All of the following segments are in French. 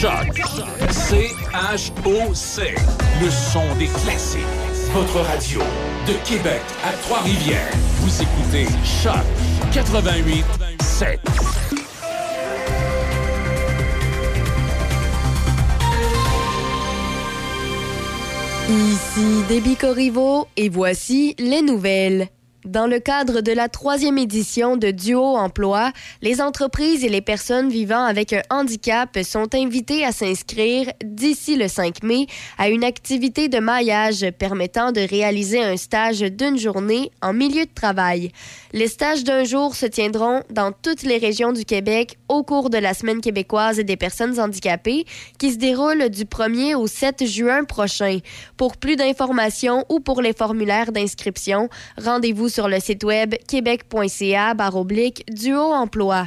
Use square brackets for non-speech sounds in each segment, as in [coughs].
C-H-O-C. Le son des classiques. Votre radio de Québec à Trois-Rivières. Vous écoutez Choc 88 7. Ici Déby Corriveau et voici les nouvelles. Dans le cadre de la troisième édition de Duo Emploi, les entreprises et les personnes vivant avec un handicap sont invitées à s'inscrire d'ici le 5 mai à une activité de maillage permettant de réaliser un stage d'une journée en milieu de travail. Les stages d'un jour se tiendront dans toutes les régions du Québec au cours de la Semaine québécoise des personnes handicapées qui se déroule du 1er au 7 juin prochain. Pour plus d'informations ou pour les formulaires d'inscription, rendez-vous sur le site web québec.ca duo emploi.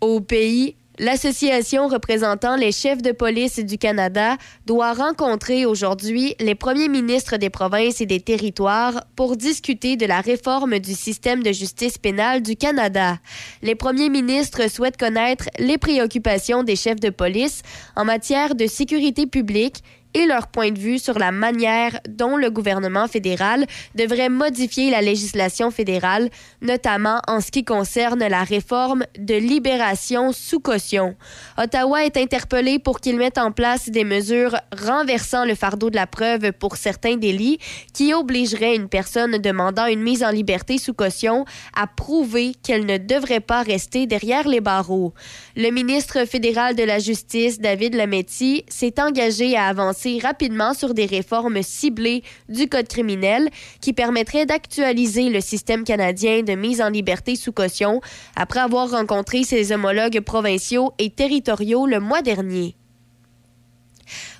Au pays, L'Association représentant les chefs de police du Canada doit rencontrer aujourd'hui les premiers ministres des provinces et des territoires pour discuter de la réforme du système de justice pénale du Canada. Les premiers ministres souhaitent connaître les préoccupations des chefs de police en matière de sécurité publique et leur point de vue sur la manière dont le gouvernement fédéral devrait modifier la législation fédérale, notamment en ce qui concerne la réforme de libération sous caution. Ottawa est interpellé pour qu'il mette en place des mesures renversant le fardeau de la preuve pour certains délits qui obligeraient une personne demandant une mise en liberté sous caution à prouver qu'elle ne devrait pas rester derrière les barreaux. Le ministre fédéral de la Justice, David Lametti, s'est engagé à avancer rapidement sur des réformes ciblées du Code criminel qui permettraient d'actualiser le système canadien de mise en liberté sous caution après avoir rencontré ses homologues provinciaux et territoriaux le mois dernier.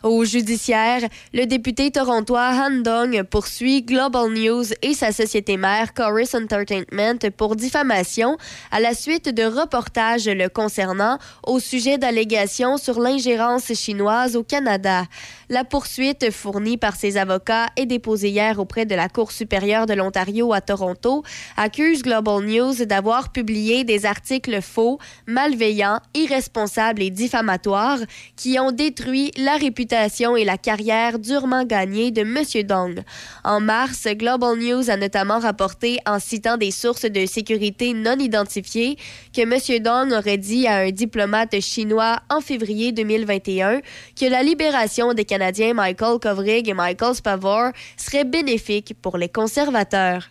Au judiciaire, le député torontois Han Dong poursuit Global News et sa société mère Chorus Entertainment pour diffamation à la suite de reportages le concernant au sujet d'allégations sur l'ingérence chinoise au Canada. La poursuite fournie par ses avocats et déposée hier auprès de la Cour supérieure de l'Ontario à Toronto accuse Global News d'avoir publié des articles faux, malveillants, irresponsables et diffamatoires qui ont détruit la réputation et la carrière durement gagnée de M. Dong. En mars, Global News a notamment rapporté, en citant des sources de sécurité non identifiées, que M. Dong aurait dit à un diplomate chinois en février 2021 que la libération des Canadiens Michael Kovrig et Michael Spavor serait bénéfique pour les conservateurs.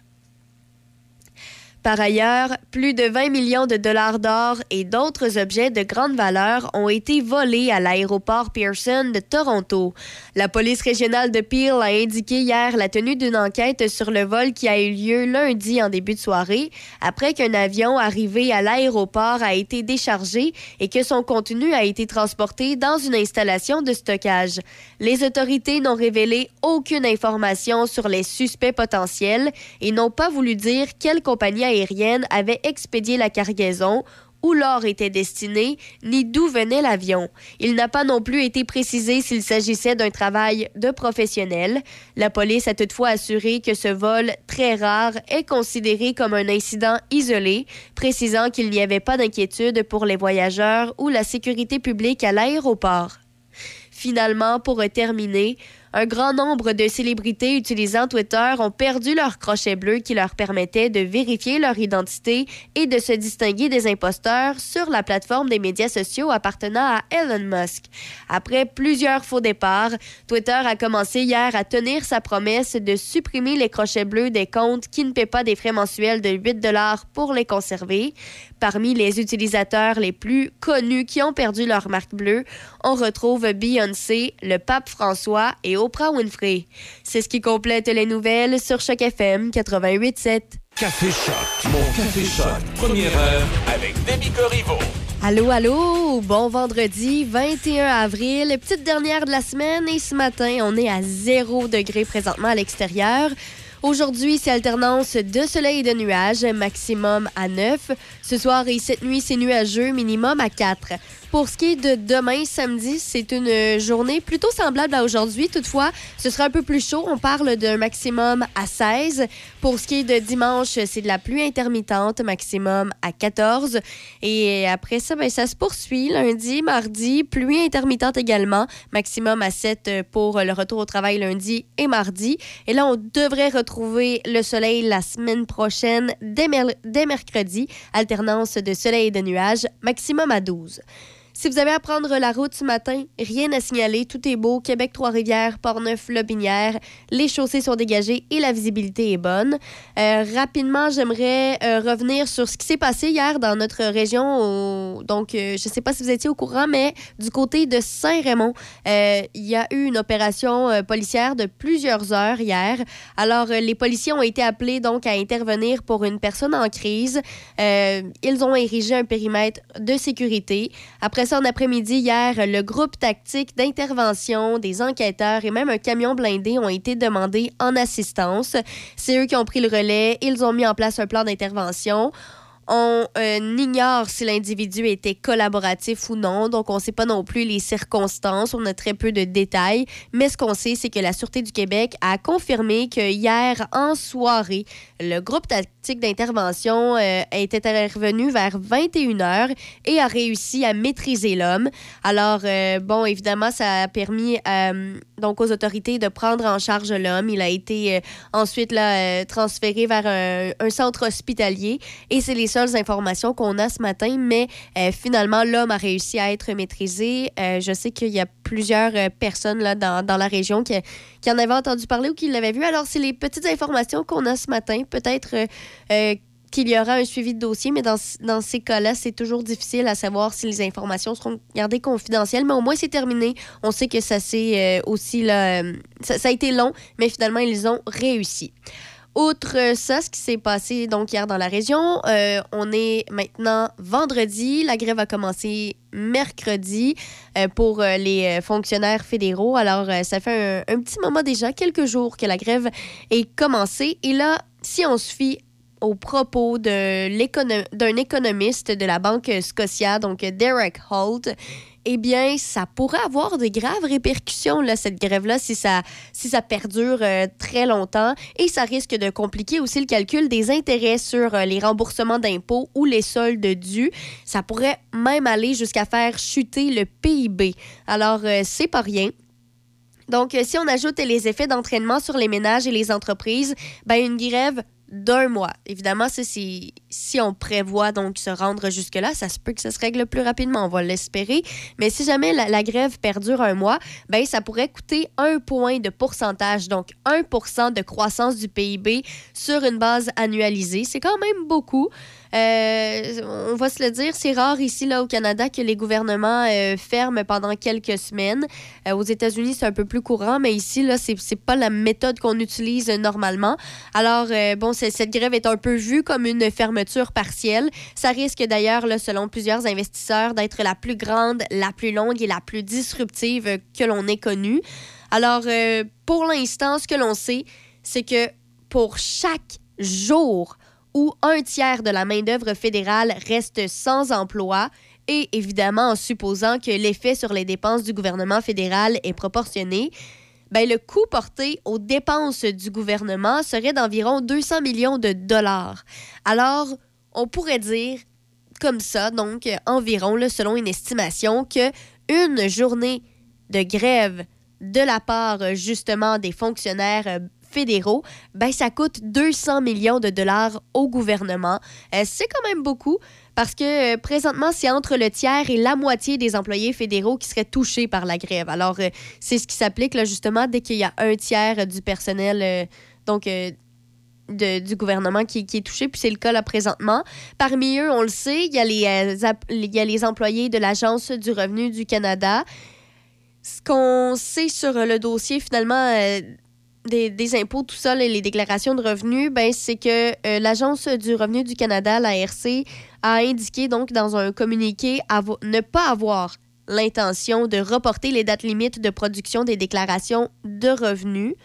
Par ailleurs, plus de 20 millions de dollars d'or et d'autres objets de grande valeur ont été volés à l'aéroport Pearson de Toronto. La police régionale de Peel a indiqué hier la tenue d'une enquête sur le vol qui a eu lieu lundi en début de soirée, après qu'un avion arrivé à l'aéroport a été déchargé et que son contenu a été transporté dans une installation de stockage. Les autorités n'ont révélé aucune information sur les suspects potentiels et n'ont pas voulu dire quelle compagnie aérienne avait expédié la cargaison, où l'or était destiné, ni d'où venait l'avion. Il n'a pas non plus été précisé s'il s'agissait d'un travail de professionnel. La police a toutefois assuré que ce vol très rare est considéré comme un incident isolé, précisant qu'il n'y avait pas d'inquiétude pour les voyageurs ou la sécurité publique à l'aéroport. Finalement, pour terminer, un grand nombre de célébrités utilisant Twitter ont perdu leur crochet bleu qui leur permettait de vérifier leur identité et de se distinguer des imposteurs sur la plateforme des médias sociaux appartenant à Elon Musk. Après plusieurs faux départs, Twitter a commencé hier à tenir sa promesse de supprimer les crochets bleus des comptes qui ne paient pas des frais mensuels de 8 dollars pour les conserver. Parmi les utilisateurs les plus connus qui ont perdu leur marque bleue, on retrouve Beyoncé, le pape François et Oprah Winfrey. C'est ce qui complète les nouvelles sur Choc FM 88.7. Café Choc, mon Café Choc, première heure avec Demi Corriveau. Allô, allô, bon vendredi 21 avril, petite dernière de la semaine et ce matin, on est à 0 degré présentement à l'extérieur. Aujourd'hui, c'est alternance de soleil et de nuages, maximum à 9. Ce soir et cette nuit, c'est nuageux, minimum à 4. pour ce qui est de demain, samedi, c'est une journée plutôt semblable à aujourd'hui. Toutefois, ce sera un peu plus chaud. On parle d'un maximum à 16. Pour ce qui est de dimanche, c'est de la pluie intermittente, maximum à 14. Et après ça, ben, ça se poursuit. Lundi, mardi, pluie intermittente également, maximum à 7 pour le retour au travail lundi et mardi. Et là, on devrait retrouver le soleil la semaine prochaine, dès, dès mercredi. De soleil et de nuages, maximum à 12. Si vous avez à prendre la route ce matin, rien à signaler, tout est beau. Québec, Trois-Rivières, Port-Neuf, Lobinière, les chaussées sont dégagées et la visibilité est bonne. Euh, rapidement, j'aimerais euh, revenir sur ce qui s'est passé hier dans notre région. Donc, euh, je ne sais pas si vous étiez au courant, mais du côté de Saint-Raymond, il y a eu une opération policière de plusieurs heures hier. Alors, les policiers ont été appelés donc à intervenir pour une personne en crise. ils ont érigé un périmètre de sécurité. Après ça, en après-midi, hier, le groupe tactique d'intervention, des enquêteurs et même un camion blindé ont été demandés en assistance. C'est eux qui ont pris le relais. Ils ont mis en place un plan d'intervention. On euh, ignore si l'individu était collaboratif ou non, donc on ne sait pas non plus les circonstances, on a très peu de détails, mais ce qu'on sait, c'est que la Sûreté du Québec a confirmé que hier en soirée, le groupe d'intervention euh, était intervenu vers 21h et a réussi à maîtriser l'homme. Alors, euh, bon, évidemment, ça a permis donc aux autorités de prendre en charge l'homme. Il a été ensuite là, transféré vers un, centre hospitalier et c'est les seules informations qu'on a ce matin, mais euh, finalement, l'homme a réussi à être maîtrisé. Euh, je sais qu'il y a plusieurs euh, personnes là, dans, dans la région qui, en avaient entendu parler ou qui l'avaient vu. Alors, c'est les petites informations qu'on a ce matin. Peut-être qu'il y aura un suivi de dossier, mais dans, dans ces cas-là, c'est toujours difficile à savoir si les informations seront gardées confidentielles. Mais au moins, c'est terminé. On sait que ça s'est aussi là, ça, ça, a été long, mais finalement, ils ont réussi. Outre ça, ce qui s'est passé donc hier dans la région, euh, on est maintenant vendredi. La grève a commencé mercredi euh, pour euh, les fonctionnaires fédéraux. Alors, ça fait un, petit moment déjà, quelques jours que la grève est commencée. Et là, si on se fie propos d'un économiste de la Banque Scotia, donc Derek Holt, eh bien, ça pourrait avoir de graves répercussions, là, cette grève-là, si ça, si ça perdure euh, très longtemps. Et ça risque de compliquer aussi le calcul des intérêts sur euh, les remboursements d'impôts ou les soldes dus. Ça pourrait même aller jusqu'à faire chuter le PIB. Alors, euh, c'est pas rien. Donc, si on ajoute les effets d'entraînement sur les ménages et les entreprises, ben une grève d'un mois. Évidemment, si, on prévoit donc se rendre jusque-là, ça se peut que ça se règle plus rapidement, on va l'espérer. Mais si jamais la, grève perdure un mois, ben ça pourrait coûter un point de pourcentage, donc 1% de croissance du PIB sur une base annualisée. C'est quand même beaucoup. Euh, on va se le dire, c'est rare ici là au Canada que les gouvernements euh, ferment pendant quelques semaines. Euh, aux États-Unis, c'est un peu plus courant, mais ici là, c'est, c'est pas la méthode qu'on utilise normalement. Alors bon, cette grève est un peu vue comme une fermeture partielle. Ça risque d'ailleurs, selon plusieurs investisseurs, d'être la plus grande, la plus longue et la plus disruptive que l'on ait connue. Alors pour l'instant, ce que l'on sait, c'est que pour chaque jour où un tiers de la main-d'œuvre fédérale reste sans emploi et évidemment en supposant que l'effet sur les dépenses du gouvernement fédéral est proportionné, ben, le coût porté aux dépenses du gouvernement serait d'environ 200 millions de dollars. Alors, on pourrait dire comme ça, donc environ, selon une estimation, que une journée de grève de la part justement des fonctionnaires fédéraux, ben, ça coûte 200 millions de dollars au gouvernement. Euh, c'est quand même beaucoup parce que euh, présentement, c'est entre le tiers et la moitié des employés fédéraux qui seraient touchés par la grève. Alors, euh, c'est ce qui s'applique là, justement dès qu'il y a un tiers du personnel, donc du gouvernement qui, est touché, puis c'est le cas là présentement. Parmi eux, on le sait, il y a les, il y a les employés de l'Agence du revenu du Canada. Ce qu'on sait sur le dossier, finalement, des, impôts, tout ça, les déclarations de revenus, ben, c'est que euh, l'Agence du revenu du Canada, l'ARC, a indiqué donc dans un communiqué ne pas avoir l'intention de reporter les dates limites de production des déclarations de revenus.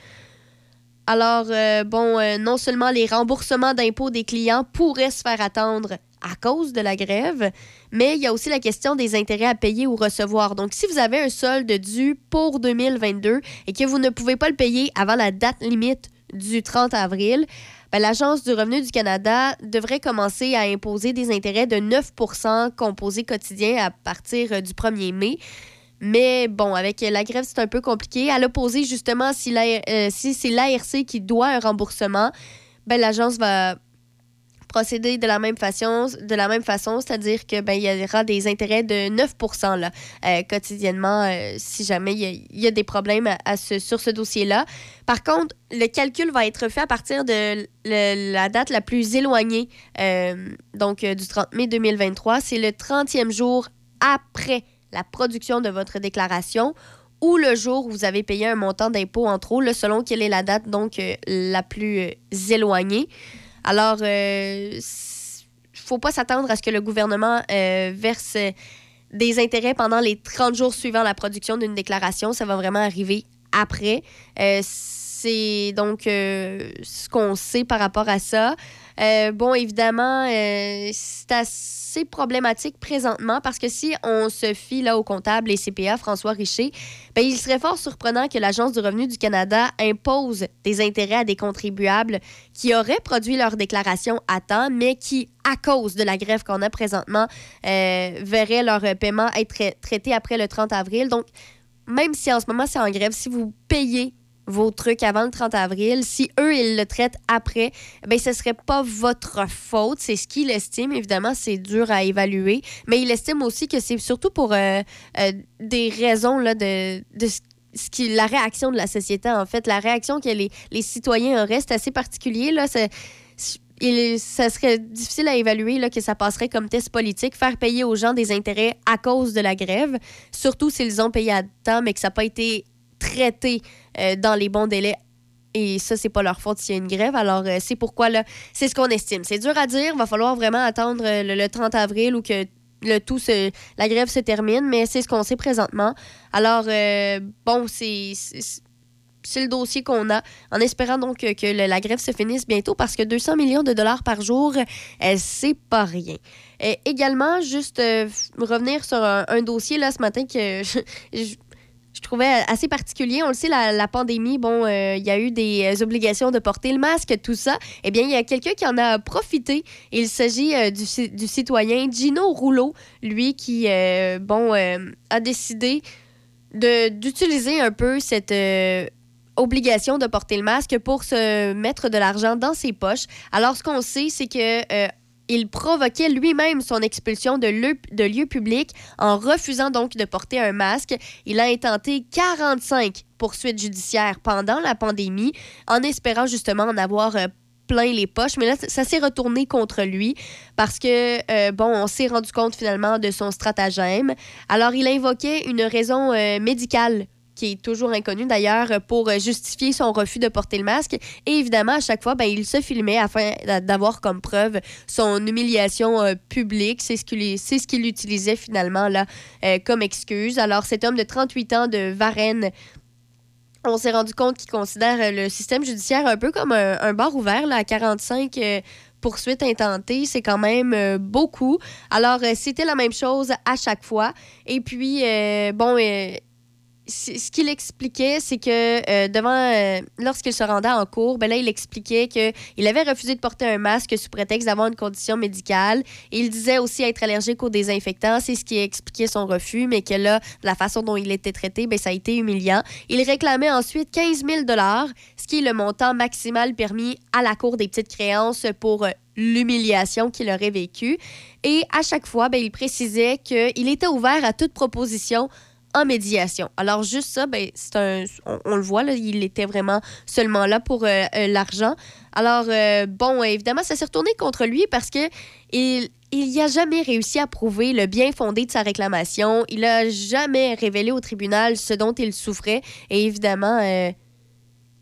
Alors, euh, bon, euh, non seulement les remboursements d'impôts des clients pourraient se faire attendre à cause de la grève, mais il y a aussi la question des intérêts à payer ou recevoir. Donc, si vous avez un solde dû pour 2022 et que vous ne pouvez pas le payer avant la date limite du 30 avril, ben, l'Agence du revenu du Canada devrait commencer à imposer des intérêts de 9% composés quotidiens à partir du 1er mai. Mais bon, avec la grève, c'est un peu compliqué. À l'opposé, justement, si, euh, si c'est l'ARC qui doit un remboursement, ben, l'agence va procéder de la même façon, c'est-à-dire que ben, il y aura des intérêts de 9 là, euh, quotidiennement euh, si jamais il y, a des problèmes à, ce, sur ce dossier-là. Par contre, le calcul va être fait à partir de la date la plus éloignée, euh, donc du 30 mai 2023. C'est le 30e jour après la production de votre déclaration ou le jour où vous avez payé un montant d'impôt en trop, selon quelle est la date donc la plus éloignée. Alors, il euh, ne faut pas s'attendre à ce que le gouvernement euh, verse des intérêts pendant les 30 jours suivant la production d'une déclaration. Ça va vraiment arriver après. Euh, c'est donc ce qu'on sait par rapport à ça. Euh, bon, évidemment, euh, c'est assez problématique présentement parce que si on se fie là au comptable et CPA François Richer, ben, il serait fort surprenant que l'Agence du revenu du Canada impose des intérêts à des contribuables qui auraient produit leur déclaration à temps, mais qui, à cause de la grève qu'on a présentement, euh, verraient leur paiement être traité après le 30 avril. Donc, même si en ce moment c'est en grève, si vous payez vos trucs avant le 30 avril. Si eux, ils le traitent après, ben ce serait pas votre faute. C'est ce qu'ils estiment. Évidemment, c'est dur à évaluer. Mais il estime aussi que c'est surtout pour euh, euh, des raisons là, de, de ce qui, la réaction de la société, en fait. La réaction que les, les citoyens auraient, c'est assez particulier. Là. Il, ça serait difficile à évaluer là, que ça passerait comme test politique, faire payer aux gens des intérêts à cause de la grève, surtout s'ils ont payé à temps, mais que ça n'a pas été traité euh, dans les bons délais. Et ça, c'est pas leur faute s'il y a une grève. Alors, euh, c'est pourquoi, là, c'est ce qu'on estime. C'est dur à dire. Va falloir vraiment attendre euh, le, 30 avril ou que le tout se, la grève se termine, mais c'est ce qu'on sait présentement. Alors, bon, c'est c'est le dossier qu'on a, en espérant donc que la grève se finisse bientôt parce que 200 millions de dollars par jour, c'est pas rien. également, juste revenir sur un, dossier là ce matin que [laughs] je trouvais assez particulier. On le sait, la, pandémie, bon, euh, il y a eu des euh, obligations de porter le masque, tout ça. Eh bien, il y a quelqu'un qui en a profité. Il s'agit euh, du, du, citoyen Gino Rouleau, lui qui, bon, a décidé d'utiliser un peu cette obligation de porter le masque pour se mettre de l'argent dans ses poches. Alors, ce qu'on sait, c'est que il provoquait lui-même son expulsion de, de lieux publics en refusant donc de porter un masque. Il a intenté 45 poursuites judiciaires pendant la pandémie en espérant justement en avoir euh, plein les poches, mais là, ça s'est retourné contre lui parce que, euh, bon, on s'est rendu compte finalement de son stratagème. Alors, il invoquait une raison euh, médicale qui est toujours inconnu d'ailleurs, pour justifier son refus de porter le masque. Et évidemment, à chaque fois, ben, il se filmait afin d'avoir comme preuve son humiliation euh, publique. C'est ce qu'il ce qu'il utilisait finalement là, euh, comme excuse. Alors, cet homme de 38 ans de Varennes on s'est rendu compte qu'il considère le système judiciaire un peu comme un, bar ouvert là, à 45 euh, poursuites intentées. C'est quand même beaucoup. Alors, c'était la même chose à chaque fois. Et puis, bon, ce qu'il expliquait, c'est que euh, devant, euh, lorsqu'il se rendait en cours, ben là, il expliquait qu'il avait refusé de porter un masque sous prétexte d'avoir une condition médicale. il disait aussi être allergique aux désinfectants. C'est ce qui expliquait son refus, mais que là, la façon dont il était traité, ben, ça a été humiliant. Il réclamait ensuite 15 000 ce qui est le montant maximal permis à la Cour des petites créances pour euh, l'humiliation qu'il aurait vécue. Et à chaque fois, ben, il précisait qu'il était ouvert à toute proposition en médiation. Alors juste ça, ben, c'est un, on, le voit, là, il était vraiment seulement là pour euh, euh, l'argent. Alors euh, bon, évidemment, ça s'est retourné contre lui parce que il il jamais réussi à prouver le bien fondé de sa réclamation. Il n'a jamais révélé au tribunal ce dont il souffrait. Et évidemment,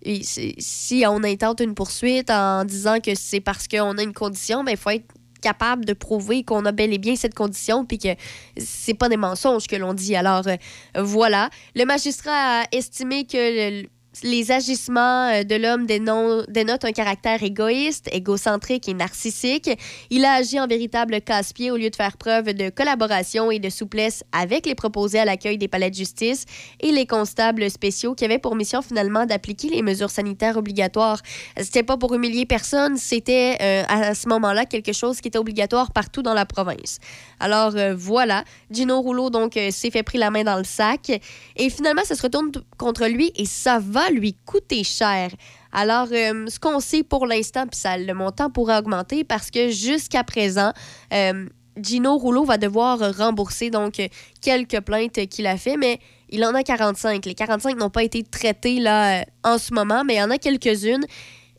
si on intente une poursuite en disant que c'est parce qu'on a une condition, ben, il faut être capable de prouver qu'on a bel et bien cette condition puis que c'est pas des mensonges que l'on dit. Alors euh, voilà, le magistrat a estimé que les agissements euh, de l'homme dénotent un caractère égoïste, égocentrique et narcissique. Il a agi en véritable casse-pied au lieu de faire preuve de collaboration et de souplesse avec les proposés à l'accueil des palais de justice et les constables spéciaux qui avaient pour mission finalement d'appliquer les mesures sanitaires obligatoires. C'était pas pour humilier personne, c'était euh, à ce moment-là quelque chose qui était obligatoire partout dans la province. Alors euh, voilà, Gino Rouleau donc s'est fait pris la main dans le sac et finalement ça se retourne contre lui et ça va lui coûter cher. Alors, euh, ce qu'on sait pour l'instant, puis ça, le montant pourrait augmenter parce que jusqu'à présent, euh, Gino Rouleau va devoir rembourser donc quelques plaintes qu'il a fait, mais il en a 45. Les 45 n'ont pas été traitées là en ce moment, mais il y en a quelques-unes.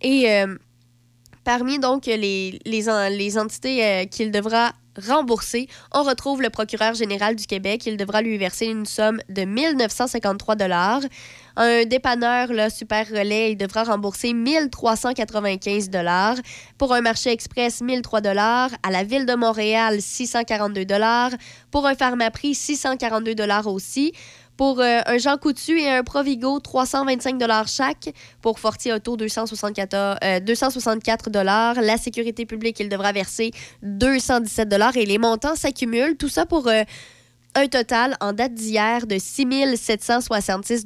Et euh, parmi donc les, entités qu'il devra remboursé. On retrouve le procureur général du Québec. Il devra lui verser une somme de 1953 dollars. Un dépanneur, le Super Relais, il devra rembourser 1395 dollars. Pour un marché express, 1003 dollars. À la ville de Montréal, 642 dollars. Pour un pharmaprix, 642 dollars aussi. Pour euh, un Jean Coutu et un Provigo, 325 chaque. Pour Fortier Auto, 264, 264 euh, La sécurité publique, il devra verser 217 et les montants s'accumulent. Tout ça pour euh, un total en date d'hier de 6 766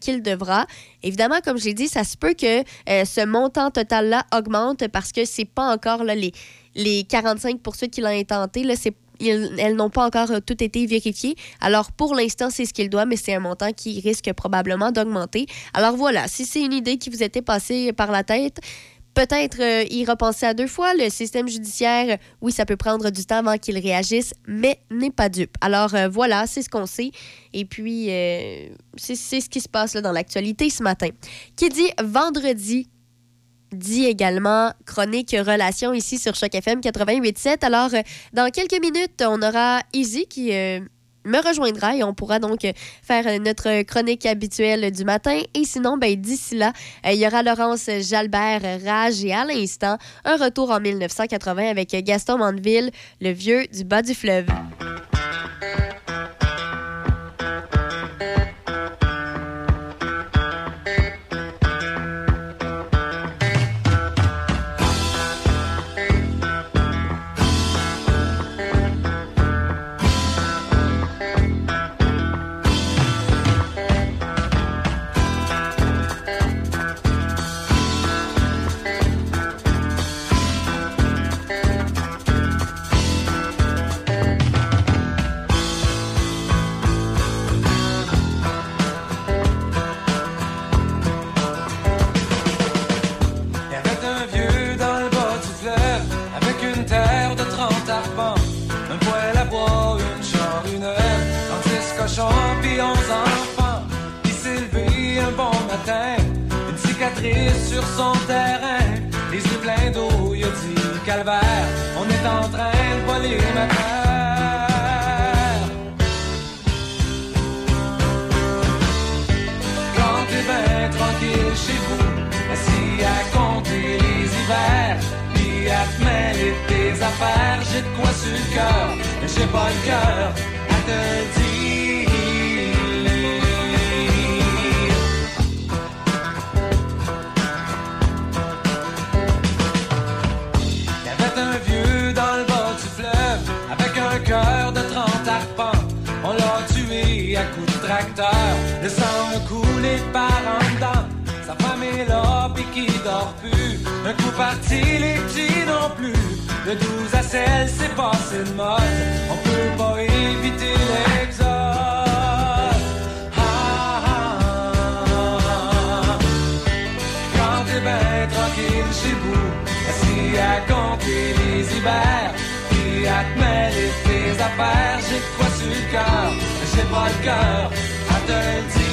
qu'il devra. Évidemment, comme j'ai dit, ça se peut que ce montant total-là augmente parce que c'est pas encore là, les, les 45 poursuites qu'il a intenté. C'est elles n'ont pas encore euh, tout été vérifiées. Alors, pour l'instant, c'est ce qu'il doit, mais c'est un montant qui risque probablement d'augmenter. Alors voilà, si c'est une idée qui vous était passée par la tête, peut-être euh, y repenser à deux fois. Le système judiciaire, oui, ça peut prendre du temps avant qu'il réagisse, mais n'est pas dupe. Alors euh, voilà, c'est ce qu'on sait. Et puis, c'est ce qui se passe là, dans l'actualité ce matin. Qui dit vendredi dit également chronique relation ici sur Choc FM 88.7. Alors, euh, dans quelques minutes, on aura Izzy qui euh, me rejoindra et on pourra donc faire notre chronique habituelle du matin. Et sinon, ben, d'ici là, euh, il y aura Laurence Jalbert Rage et à l'instant, un retour en 1980 avec Gaston Mandeville, le vieux du bas du fleuve. Sur son terrain, les yeux pleins d'eau, il a dit calvaire, on est en train de voler ma terre. Quand t'es bien tranquille chez vous, assis à compter les hivers, puis à te mêler tes affaires, j'ai de quoi sur le cœur, mais j'ai pas le cœur à te dire. Le sang coulé par en dedans. Sa femme est là, puis qui dort plus. Un coup parti, les petits non plus. De 12 à 16, c'est passé de mode. On peut pas éviter l'exode. Ah, ah, ah. Chez vous, assis à compter les hivers, puis à te mêler tes affaires, j'ai quoi sur le cœur, j'ai pas le cœur. After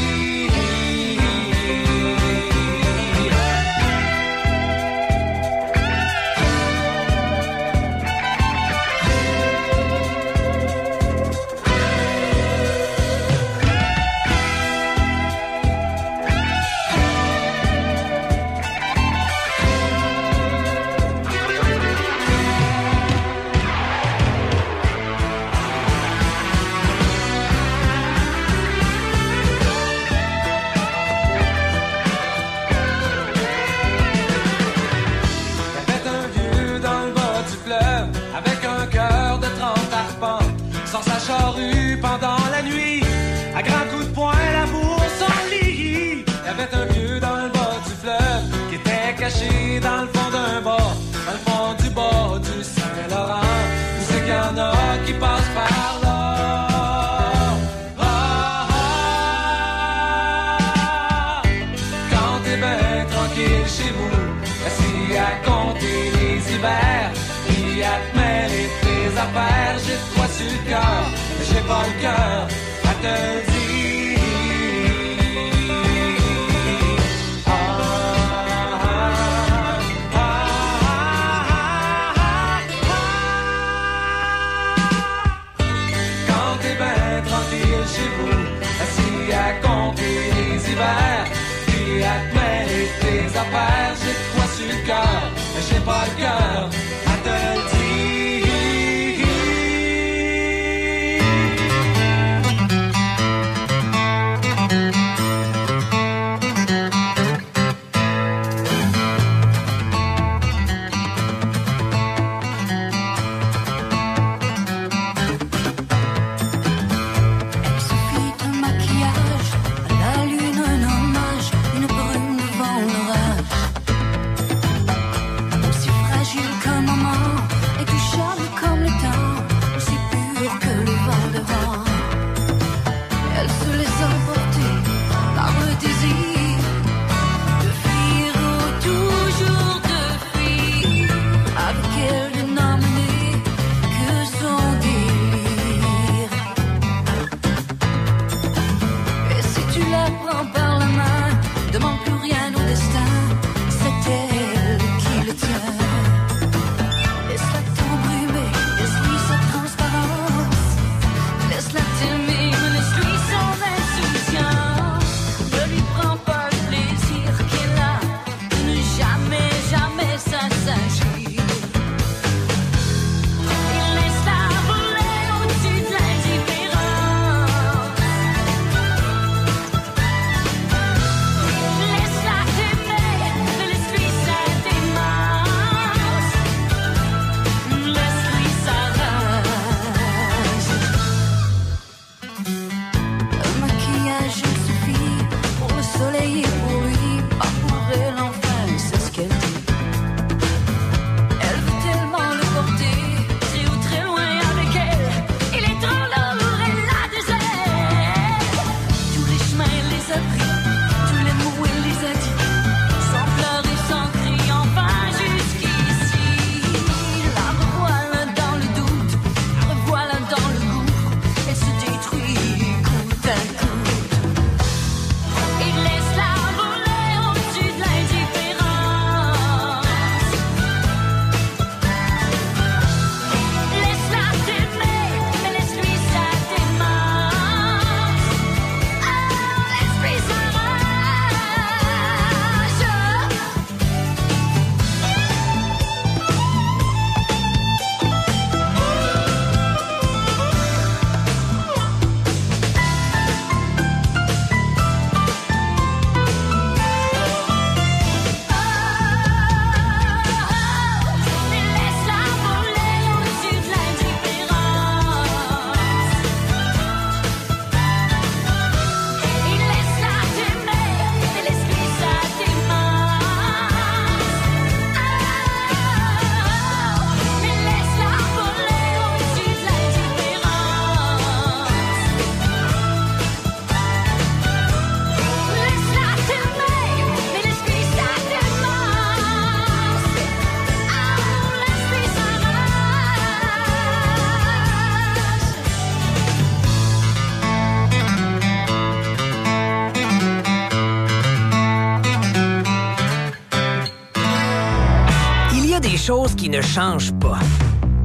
qui ne change pas.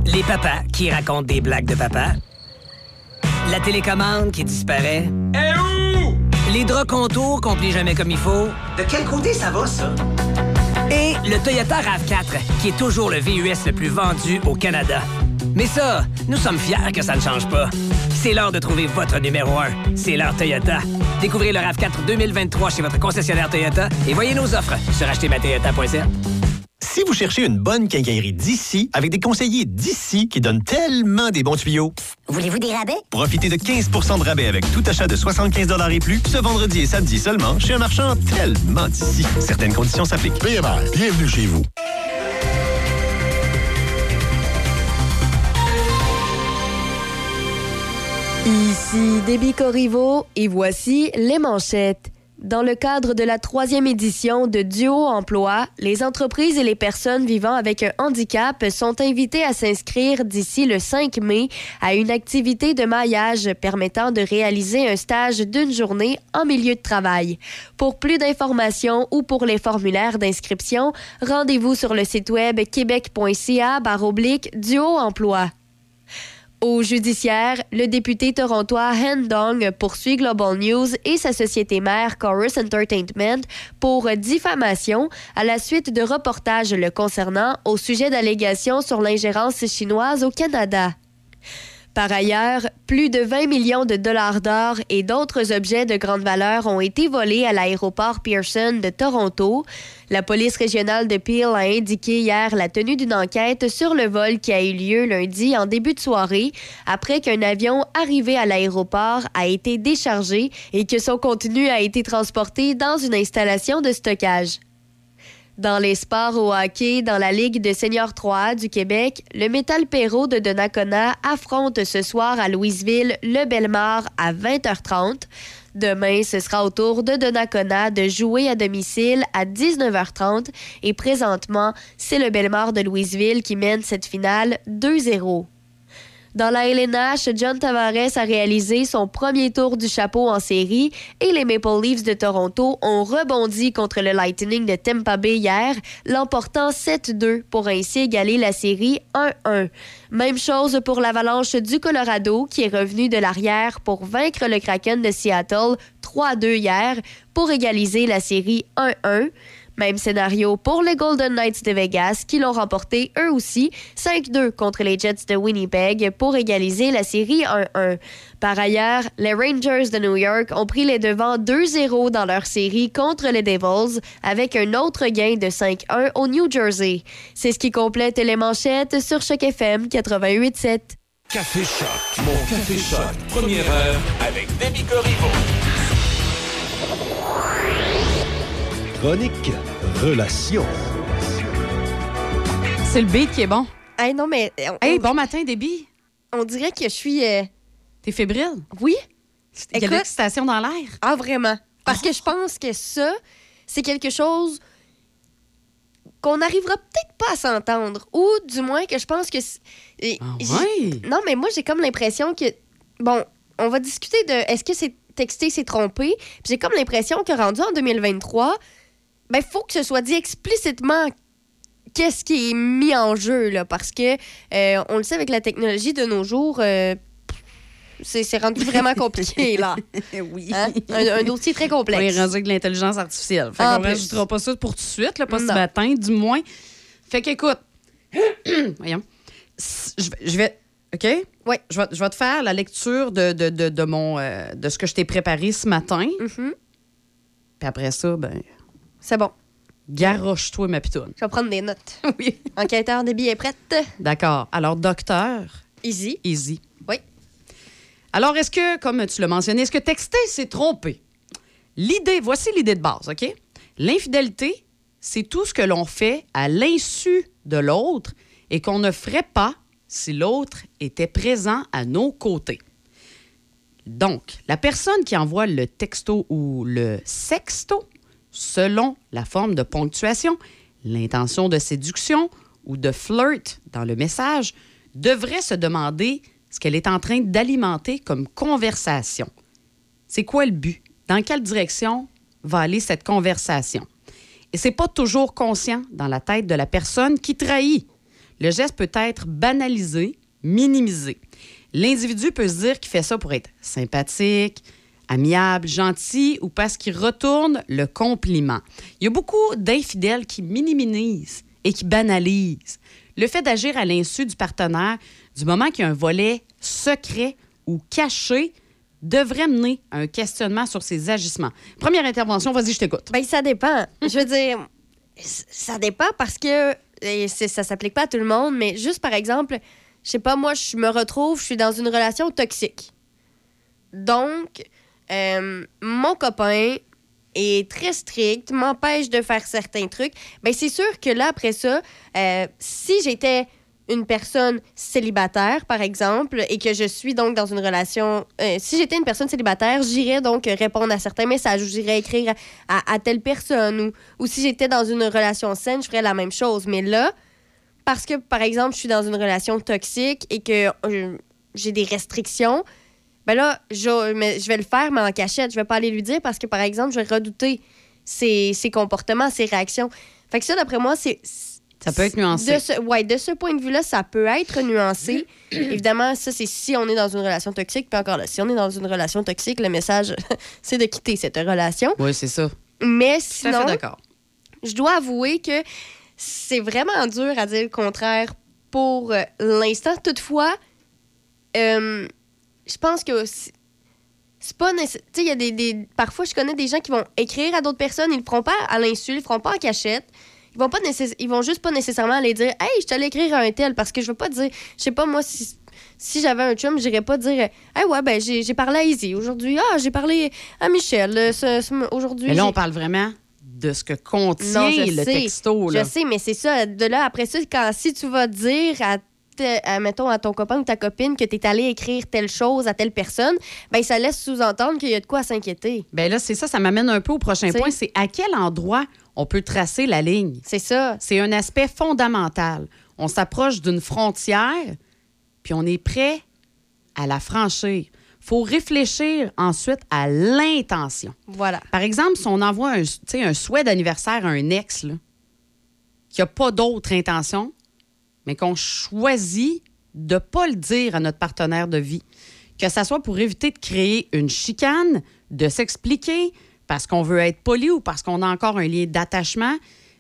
Les papas qui racontent des blagues de papa. La télécommande qui disparaît. Et où? Les draps contours qu'on plie jamais comme il faut. De quel côté ça va, ça? Et le Toyota RAV4, qui est toujours le VUS le plus vendu au Canada. Mais ça, nous sommes fiers que ça ne change pas. C'est l'heure de trouver votre numéro 1. C'est l'heure Toyota. Découvrez le RAV4 2023 chez votre concessionnaire Toyota et voyez nos offres sur achetezmatoyota.ca cherchez une bonne quincaillerie d'ici, avec des conseillers d'ici qui donnent tellement des bons tuyaux, Voulez-vous des rabais? profitez de 15% de rabais avec tout achat de 75 et plus ce vendredi et samedi seulement chez un marchand tellement d'ici. Certaines conditions s'appliquent. PMR, bienvenue chez vous. Ici Déby Corriveau et voici les manchettes. Dans le cadre de la troisième édition de Duo Emploi, les entreprises et les personnes vivant avec un handicap sont invitées à s'inscrire d'ici le 5 mai à une activité de maillage permettant de réaliser un stage d'une journée en milieu de travail. Pour plus d'informations ou pour les formulaires d'inscription, rendez-vous sur le site web québec.ca Duo Emploi. Au judiciaire, le député torontois Han Dong poursuit Global News et sa société mère Chorus Entertainment pour diffamation à la suite de reportages le concernant au sujet d'allégations sur l'ingérence chinoise au Canada. Par ailleurs, plus de 20 millions de dollars d'or et d'autres objets de grande valeur ont été volés à l'aéroport Pearson de Toronto. La police régionale de Peel a indiqué hier la tenue d'une enquête sur le vol qui a eu lieu lundi en début de soirée après qu'un avion arrivé à l'aéroport a été déchargé et que son contenu a été transporté dans une installation de stockage. Dans les sports au hockey, dans la Ligue de Senior 3 du Québec, le Métal Perrault de Donnacona affronte ce soir à Louisville le Belmar à 20h30. Demain, ce sera au tour de Donnacona de jouer à domicile à 19h30 et présentement, c'est le Belmar de Louisville qui mène cette finale 2-0. Dans la LNH, John Tavares a réalisé son premier tour du chapeau en série et les Maple Leafs de Toronto ont rebondi contre le Lightning de Tampa Bay hier, l'emportant 7-2 pour ainsi égaler la série 1-1. Même chose pour l'Avalanche du Colorado qui est revenu de l'arrière pour vaincre le Kraken de Seattle 3-2 hier pour égaliser la série 1-1. Même scénario pour les Golden Knights de Vegas qui l'ont remporté eux aussi 5-2 contre les Jets de Winnipeg pour égaliser la série 1-1. Par ailleurs, les Rangers de New York ont pris les devants 2-0 dans leur série contre les Devils avec un autre gain de 5-1 au New Jersey. C'est ce qui complète les manchettes sur Choc FM 88.7. Café Choc. Mon Café Choc. Première heure avec Demi Corriveau. Chronique Relations. C'est le beat qui est bon. Hey, non, mais on, Hey, bon matin, Déby. on dirait que je suis. euh, T'es fébrile? Oui? Il y a de Écoute- l'excitation dans l'air. Ah, vraiment? Parce que je pense que ça, c'est quelque chose qu'on n'arrivera peut-être pas à s'entendre. Ou du moins que je pense que. c'est- et- Ah j'ai- ouais? Non, mais moi, j'ai comme l'impression que. Bon, on va discuter de est-ce que c'est texté, c'est trompé? Puis j'ai comme l'impression que rendu en 2023, ben, faut que ce soit dit explicitement qu'est-ce qui est mis en jeu, là. Parce que, euh, on le sait, avec la technologie de nos jours, euh, c'est c'est rendu vraiment [laughs] compliqué, là. oui. Hein? Un, un dossier très On complexe. est rendu avec l'intelligence artificielle. Fait En qu'on rajoutera pas ça pour tout de suite, là, pas ce matin, du moins. Fait qu'écoute, [clears throat] voyons, je vais, je vais- OK? Oui. Je vais, je vais te faire la lecture de, de, de, de mon, euh, de ce que je t'ai préparé ce matin. Mhm. Puis après ça, ben, C'est bon. garoche-toi ma pitoune. Je vais prendre des notes. [laughs] oui. Enquêteur de billets prête. D'accord. Alors, docteur, Easy. easy. Oui. Alors, est-ce que, comme tu l'as mentionné, est-ce que texter, c'est tromper? L'idée, voici l'idée de base, OK? L'infidélité, c'est tout ce que l'on fait à l'insu de l'autre et qu'on ne ferait pas si l'autre était présent à nos côtés. Donc, la personne qui envoie le texto ou le sexto, selon la forme de ponctuation, l'intention de séduction ou de flirt dans le message, devrait se demander ce qu'elle est en train d'alimenter comme conversation. C'est quoi le but? Dans quelle direction va aller cette conversation? Et c'est pas toujours conscient dans la tête de la personne qui trahit. Le geste peut être banalisé, minimisé. L'individu peut se dire qu'il fait ça pour être sympathique, amiable, gentil ou parce qu'il retourne le compliment. Il y a beaucoup d'infidèles qui minimisent et qui banalisent le fait d'agir à l'insu du partenaire du moment qu'il y a un volet secret ou caché devrait mener à un questionnement sur ses agissements. Première intervention, vas-y, je t'écoute. Ben, ça dépend. Je veux dire, ça dépend parce que et c'est- ça s'applique pas à tout le monde, mais juste par exemple, je sais pas, moi, je me retrouve, je suis dans une relation toxique. Donc, euh, mon copain est très strict, m'empêche de faire certains trucs. Ben, c'est sûr que là, après ça, euh, si j'étais une personne célibataire, par exemple, et que je suis donc dans une relation... euh, si j'étais une personne célibataire, j'irais donc répondre à certains messages ou j'irais écrire à, telle personne. Ou, ou si j'étais dans une relation saine, je ferais la même chose. Mais là, parce que, par exemple, je suis dans une relation toxique et que j'ai des restrictions, ben là, je, mais je vais le faire, mais en cachette. Je vais pas aller lui dire parce que, par exemple, je vais redouter ses, ses comportements, ses réactions. Fait que ça, d'après moi, c'est... Ça peut être nuancé. De ce, ouais, de ce point de vue-là, ça peut être nuancé. [clears throat] Évidemment, ça, c'est si on est dans une relation toxique. Puis encore là, si on est dans une relation toxique, le message, [laughs] c'est de quitter cette relation. Oui, c'est ça. Mais sinon, d'accord. je dois avouer que c'est vraiment dur à dire le contraire pour euh, l'instant. Toutefois, euh, je pense que c'est pas nécessaire. Tu sais, il y a des, des- Parfois, je connais des gens qui vont écrire à d'autres personnes, ils le feront pas à l'insu, ils le feront pas en cachette. Ils vont, pas nécess- ils vont juste pas nécessairement aller dire Hey, je t'allais écrire à un tel parce que je veux pas dire. Je sais pas, moi, si, si j'avais un chum, j'irais pas dire Hey, ouais, ben, j'ai parlé à Izzy aujourd'hui. Ah, j'ai parlé à Michel euh, ce- ce- aujourd'hui. Mais là, on parle vraiment de ce que contient non, je le sais. texto. Là. Je sais, mais c'est ça. De là, après ça, quand, si tu vas dire à, mettons, à ton copain ou ta copine que tu es allé écrire telle chose à telle personne, ben ça laisse sous-entendre qu'il y a de quoi s'inquiéter. Ben là, c'est ça, ça m'amène un peu au prochain T'sais. point. C'est à quel endroit on peut tracer la ligne? C'est ça. C'est un aspect fondamental. On s'approche d'une frontière, puis on est prêt à la franchir. faut réfléchir ensuite à l'intention. Voilà. Par exemple, si on envoie un, un souhait d'anniversaire à un ex, là, qui n'a pas d'autre intention, mais qu'on choisit de ne pas le dire à notre partenaire de vie, que ça soit pour éviter de créer une chicane, de s'expliquer parce qu'on veut être poli ou parce qu'on a encore un lien d'attachement,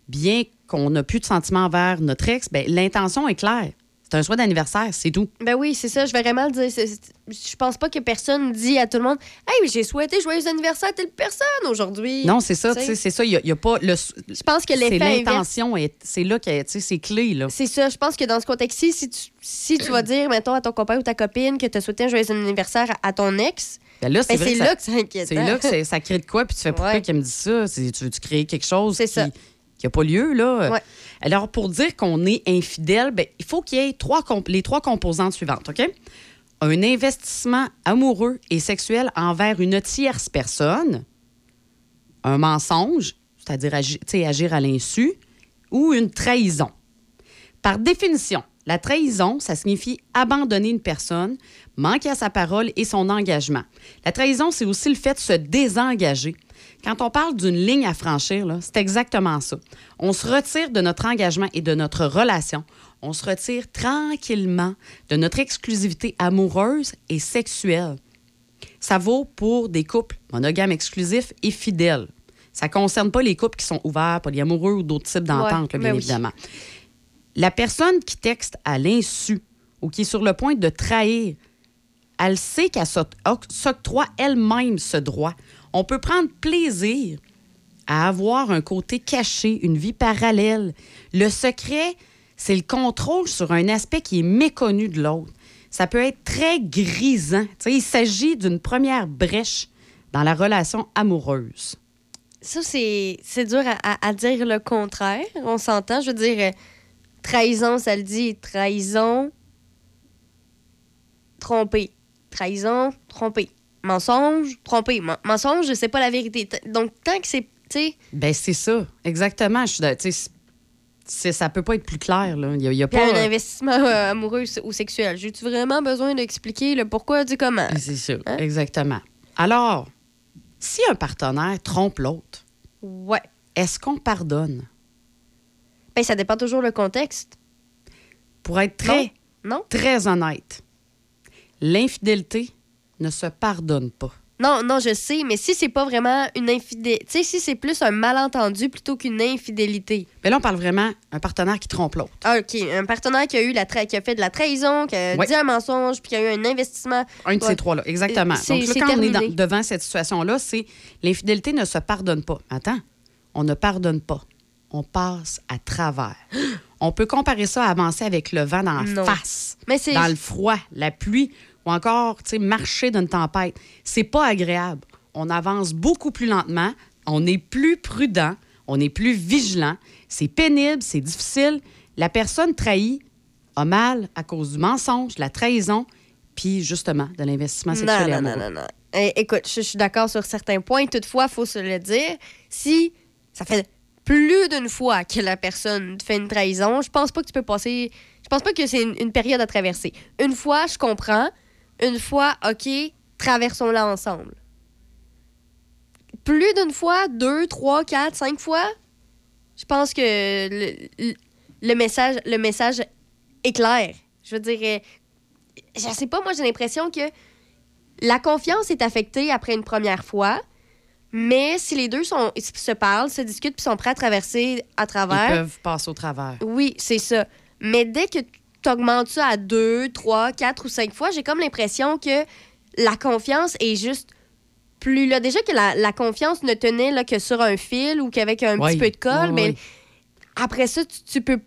bien qu'on n'a plus de sentiments envers notre ex, ben, l'intention est claire. C'est un souhait d'anniversaire, c'est tout. Ben oui, c'est ça, je vais vraiment le dire. C'est- c'est- Je pense pas que personne dit à tout le monde Hey, j'ai souhaité joyeux anniversaire à telle personne aujourd'hui. Non, c'est ça, Tu sais. c'est ça. Il n'y a, pas le. Je pense que C'est l'effet inverse. l'intention, est- c'est là que, tu sais, c'est clé, là. C'est ça, je pense que dans ce contexte-ci, si tu, si tu vas dire, mettons, à ton copain ou ta copine que tu as souhaité un joyeux anniversaire à, à ton ex, Ben là, c'est ben vrai c'est que ça- là que c'est inquiétant. C'est là que c'est- ça crée de quoi, puis tu fais [laughs] pourquoi Ouais. qu'elle me dit ça? C'est- Tu veux-tu créer quelque chose C'est qui ça. n'a pas lieu, là? Ouais. Alors, pour dire qu'on est infidèle, ben, il faut qu'il y ait trois les trois composantes suivantes, OK? Un investissement amoureux et sexuel envers une tierce personne, un mensonge, c'est-à-dire agir à l'insu, ou une trahison. Par définition, la trahison, ça signifie abandonner une personne, manquer à sa parole et son engagement. La trahison, c'est aussi le fait de se désengager. Quand on parle d'une ligne à franchir, c'est exactement ça. On se retire de notre engagement et de notre relation. On se retire tranquillement de notre exclusivité amoureuse et sexuelle. Ça vaut pour des couples monogames exclusifs et fidèles. Ça ne concerne pas les couples qui sont ouverts, polyamoureux ou d'autres types d'ententes, Ouais, bien ben oui. évidemment. La personne qui texte à l'insu ou qui est sur le point de trahir, elle sait qu'elle s'oc- s'octroie elle-même ce droit. On peut prendre plaisir à avoir un côté caché, une vie parallèle. Le secret, c'est le contrôle sur un aspect qui est méconnu de l'autre. Ça peut être très grisant. Tu sais, il s'agit d'une première brèche dans la relation amoureuse. Ça, c'est dur à dire le contraire. On s'entend. Je veux dire, euh, trahison, ça le dit. Trahison, tromper. Trahison, tromper. Mensonge, tromper. Men- mensonge, c'est pas la vérité. Donc, tant que c'est. Ben c'est ça, exactement. Je suis ça peut pas être plus clair. Là. Il y a, y a puis un pas... investissement euh, amoureux ou sexuel. J'ai-tu vraiment besoin d'expliquer le pourquoi du comment? C'est ça, Hein? exactement. Alors, si un partenaire trompe l'autre, Ouais. est-ce qu'on pardonne? Ben, ça dépend toujours le contexte. Pour être très, Non? très honnête, l'infidélité ne se pardonne pas. Non, non, je sais, mais si c'est pas vraiment une infidélité, tu sais, si c'est plus un malentendu plutôt qu'une infidélité. Mais là, on parle vraiment d'un partenaire qui trompe l'autre. Ah, OK, un partenaire qui a eu la tra- qui a fait de la trahison, qui a Ouais. dit un mensonge, puis qui a eu un investissement. Un de Ouais. ces trois-là, exactement. Euh, Donc, là, quand on est terminé. dans- devant cette situation-là, c'est l'infidélité ne se pardonne pas. Attends, on ne pardonne pas. On passe à travers. [gasps] on peut comparer ça à avancer avec le vent dans la Non. face, Mais dans le froid, la pluie ou encore tu sais, marcher d'une tempête. C'est pas agréable. On avance beaucoup plus lentement, on est plus prudent, on est plus vigilant. C'est pénible, c'est difficile. La personne trahie a mal à cause du mensonge, de la trahison, puis justement de l'investissement sexuel et Non, non, non, non, non. Eh, écoute, je, je suis d'accord sur certains points. Toutefois, il faut se le dire. Si ça fait plus d'une fois que la personne fait une trahison, je pense pas que tu peux passer. Je pense pas que c'est une, une période à traverser. Une fois, je comprends. Une fois, OK, traversons-la ensemble. Plus d'une fois, deux, trois, quatre, cinq fois, je pense que le, le- message, le message est clair. Je veux dire, euh, je sais pas, moi, j'ai l'impression que la confiance est affectée après une première fois, mais si les deux sont, se parlent, se discutent puis sont prêts à traverser à Ils travers, peuvent passer au travers. oui, c'est ça. Mais dès que tu augmentes ça à deux, trois, quatre ou cinq fois, j'ai comme l'impression que la confiance est juste plus là. Déjà que la, la confiance ne tenait là, que sur un fil ou qu'avec un Oui, petit peu de colle, oui, mais oui. après ça, tu, tu peux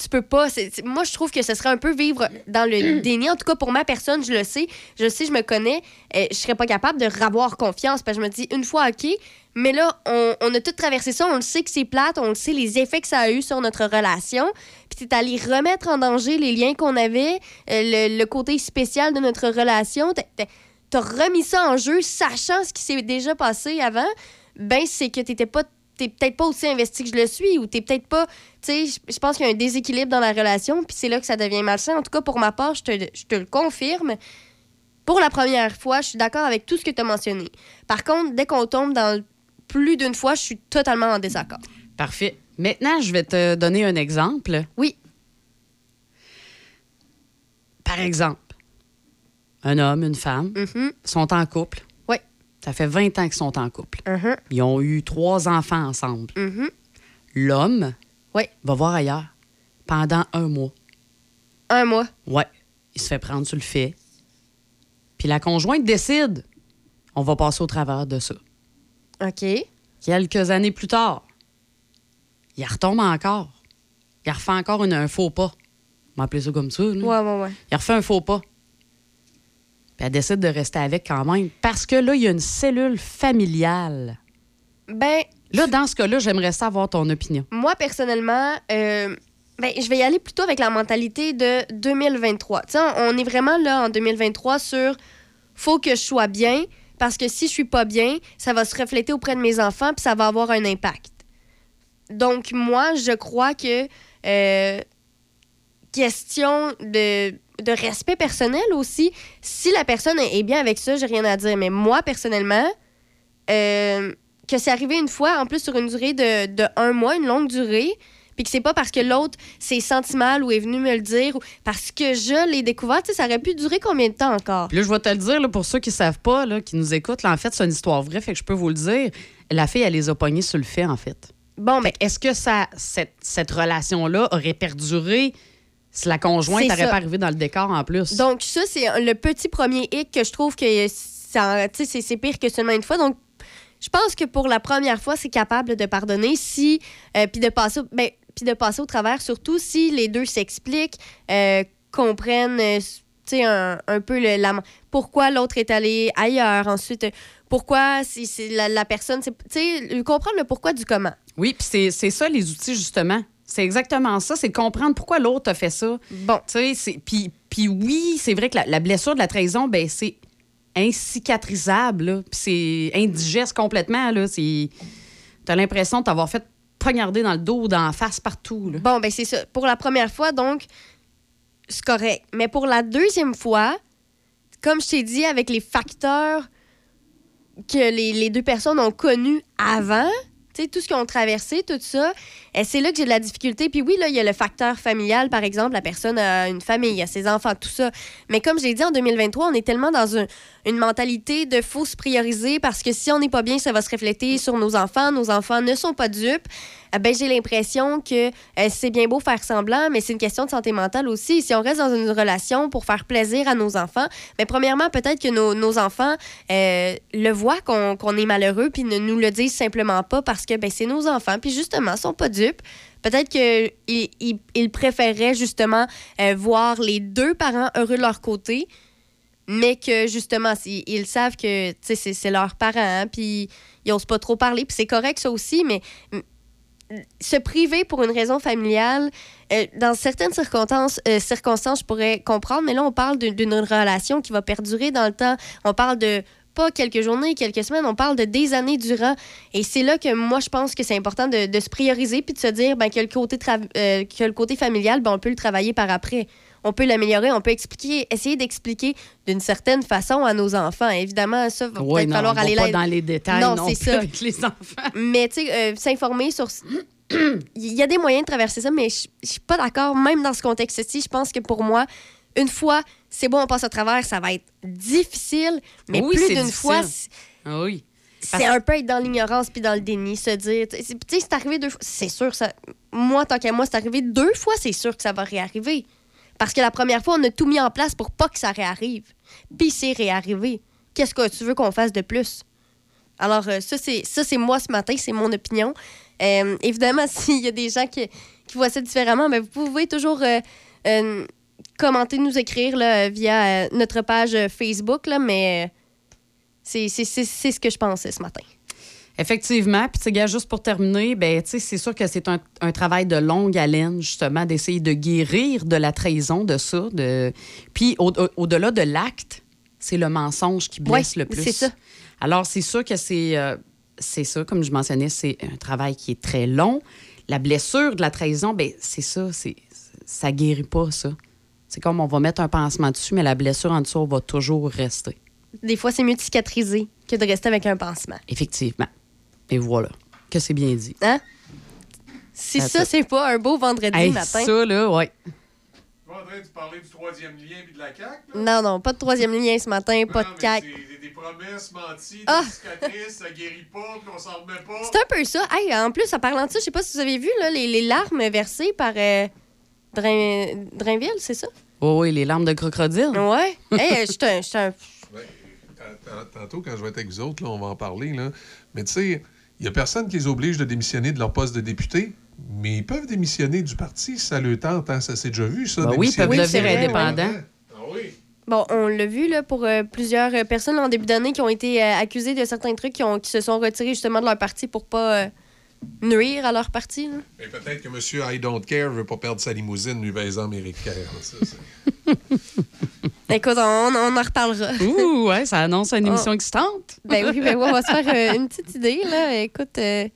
tu peux pas. moi, je trouve que ce serait un peu vivre dans le [clears throat] déni. En tout cas, pour ma personne, je le sais. Je le sais, je me connais. euh, je serais pas capable de ravoir confiance parce que je me dis, une fois, OK, mais là, on, on a tout traversé ça. On le sait que c'est plate. On le sait, les effets que ça a eu sur notre relation. T'es allé remettre en danger les liens qu'on avait, euh, le, côté spécial de notre relation. T'as- remis ça en jeu, sachant ce qui s'est déjà passé avant. Ben, c'est que t'étais pas t'es peut-être pas aussi investi que je le suis ou t'es peut-être pas tu sais je- pense qu'il y a un déséquilibre dans la relation puis c'est là que ça devient malsain en tout cas pour ma part je te le confirme pour la première fois je suis d'accord avec tout ce que tu as mentionné par contre dès qu'on tombe dans plus d'une fois je suis totalement en désaccord Parfait. Maintenant, je vais te donner un exemple. oui Par exemple, un homme, une femme Mhm. sont en couple. Ouais. Ça fait 20 ans qu'ils sont en couple. Mhm. Ils ont eu trois enfants ensemble. Mhm. L'homme Ouais. va voir ailleurs pendant un mois. un mois Ouais. Il se fait prendre sur le fait. Puis la conjointe décide on va passer au travers de ça. OK Quelques années plus tard, il retombe encore. Il refait encore une- un faux pas. On va appeler ça comme ça. là. ouais ouais ouais Il refait un faux pas. Puis elle décide de rester avec quand même. Parce que là, il y a une cellule familiale. ben Là, dans ce cas-là, j'aimerais savoir ton opinion. moi, personnellement, euh, ben, je vais y aller plutôt avec la mentalité de 2023. Tu sais, on est vraiment là en 2023 sur faut que je sois bien parce que si je suis pas bien, ça va se refléter auprès de mes enfants puis ça va avoir un impact. Donc, moi, je crois que euh, question de, de respect personnel aussi, si la personne est bien avec ça, j'ai rien à dire. Mais moi, personnellement, euh, que c'est arrivé une fois, en plus sur une durée de, de un mois, une longue durée, puis que c'est pas parce que l'autre s'est senti mal ou est venu me le dire, ou parce que je l'ai découvert, ça aurait pu durer combien de temps encore? Puis là, je vais te le dire, là, pour ceux qui savent pas, là, qui nous écoutent, là, en fait, c'est une histoire vraie, fait que je peux vous le dire. La fille, elle les a pognés sur le fait, en fait. Bon, que Est-ce que ça, cette, cette relation-là aurait perduré si la conjointe n'aurait pas arrivé dans le décor en plus? Donc, ça, c'est le petit premier hic que je trouve que c'est pire que seulement une fois. Donc, je pense que pour la première fois, c'est capable de pardonner si. euh, puis de passer. au- ben, puis de passer au travers, surtout si les deux s'expliquent, euh, comprennent. euh, un, un peu le, la, pourquoi l'autre est allé ailleurs. Ensuite, pourquoi si, si la, la personne. c'est- comprendre le pourquoi du comment. Oui, puis c'est- ça, les outils, justement. C'est exactement ça, c'est de comprendre pourquoi l'autre a fait ça. Bon. Tu sais, puis, oui, c'est vrai que la, la blessure de la trahison, ben c'est incicatrisable. Puis c'est indigeste complètement, là. C'est... T'as l'impression de t'avoir fait poignarder dans le dos ou dans la face partout, là. Bon, ben c'est ça. Pour la première fois, donc, c'est correct. Mais pour la deuxième fois, comme je t'ai dit, avec les facteurs que les, les deux personnes ont connus avant, tout ce qu'ils ont traversé, tout ça, eh, c'est là que j'ai de la difficulté. Puis oui, là, il y a le facteur familial, par exemple, la personne a une famille, a ses enfants, tout ça. Mais comme j'ai dit, en 2023, on est tellement dans un- une mentalité de faut se prioriser parce que si on n'est pas bien, ça va se refléter sur nos enfants. Nos enfants ne sont pas dupes. Eh ben, j'ai l'impression que euh, c'est bien beau faire semblant, mais c'est une question de santé mentale aussi. Si on reste dans une relation pour faire plaisir à nos enfants, mais premièrement, peut-être que nos, enfants le voient qu'on qu'on est malheureux puis ne nous le disent simplement pas parce que ben, c'est nos enfants, puis justement, ils sont pas dupes. Peut-être qu'ils ils, préféraient justement euh, voir les deux parents heureux de leur côté, mais que justement, ils savent que c'est leurs parents, puis ils osent pas trop parler, puis c'est correct ça aussi, mais mm, se priver pour une raison familiale, euh, dans certaines circonstances, euh, circonstances, je pourrais comprendre, mais là, on parle d'une relation qui va perdurer dans le temps. On parle de pas quelques journées, quelques semaines, on parle de des années durant. Et c'est là que moi, je pense que c'est important de, de se prioriser puis de se dire ben, que, le côté euh, que le côté familial, ben, on peut le travailler par après. On peut l'améliorer, on peut expliquer, essayer d'expliquer d'une certaine façon à nos enfants. Évidemment, ça va Oui, peut-être falloir on va aller pas là. dans les détails Non, non, c'est plus ça. avec les enfants. Mais tu sais, euh, s'informer sur. [clears throat] Il y a des moyens de traverser ça, mais je je suis pas d'accord. Même dans ce contexte-ci, je pense que pour moi, une fois, c'est bon, on passe à travers, ça va être difficile, mais Oui, plus d'une fois, c'est Ah oui. c'est un peu être dans l'ignorance puis dans le déni, se dire. Tu sais, c'est- arrivé deux fois. C'est sûr, ça. Moi, tant qu'à moi, c'est arrivé deux fois, c'est sûr que ça va réarriver. Parce que la première fois, on a tout mis en place pour pas que ça réarrive. Puis c'est réarrivé. Qu'est-ce que tu veux qu'on fasse de plus? Alors, euh, ça, c'est ça, c'est moi ce matin, c'est mon opinion. Euh, évidemment, [laughs] s'il y a des gens qui, qui voient ça différemment, mais vous pouvez toujours euh, euh, commenter, nous écrire là, via euh, notre page euh, Facebook, là, mais euh, c'est ce que je pensais ce matin. Effectivement. Puis, gars, juste pour terminer, ben, c'est sûr que c'est un, un travail de longue haleine, justement, d'essayer de guérir de la trahison, de ça. De... Puis, au- au- au-delà de l'acte, c'est le mensonge qui blesse Ouais, le plus. c'est ça. Alors, c'est sûr que c'est euh, c'est ça, comme je mentionnais, c'est un travail qui est très long. La blessure de la trahison, ben, c'est ça, c'est ça guérit pas, ça. C'est comme on va mettre un pansement dessus, mais la blessure en dessous va toujours rester. Des fois, c'est mieux de cicatriser que de rester avec un pansement. Effectivement. Et voilà, que c'est bien dit. Hein? Si ça, c'est pas un beau vendredi Hey, matin. ça, là, ouais. Pas en train de parler du troisième lien puis de la CAQ, là? Non, non, pas de troisième lien ce matin, pas Non, de c'est des, des promesses menties, des Ah! cicatrices, ça guérit pas, puis on s'en remet pas. C'est un peu ça. Hey, en plus, en parlant de ça, je sais pas si vous avez vu là, les, les larmes versées par euh, Drain- Drainville, c'est ça? Oh, oui, les larmes de crocodile. Ouais. [laughs] Hey, je suis un- Tantôt, quand je vais être avec vous autres, là, on va en parler. Là. Mais tu sais, il n'y a personne qui les oblige de démissionner de leur poste de député. Mais ils peuvent démissionner du parti si ça le tente. hein. Ça s'est déjà vu, ça. Ben oui, ils peuvent. Oui, devenir indépendants. Ah oui. Bon, on l'a vu là, pour euh, plusieurs euh, personnes en début d'année qui ont été euh, accusées de certains trucs qui, ont, qui se sont retirés justement de leur parti pour pas euh, nuire à leur parti. là. Mais peut-être que M. I Don't Care veut pas perdre sa limousine lui baisant américaine. Ça, c'est- [laughs] Écoute, on, on en reparlera. Ouh, ouais, ça annonce une Oh. émission excitante. Ben oui, ben on va se faire euh, une petite idée. Là. Écoute, euh,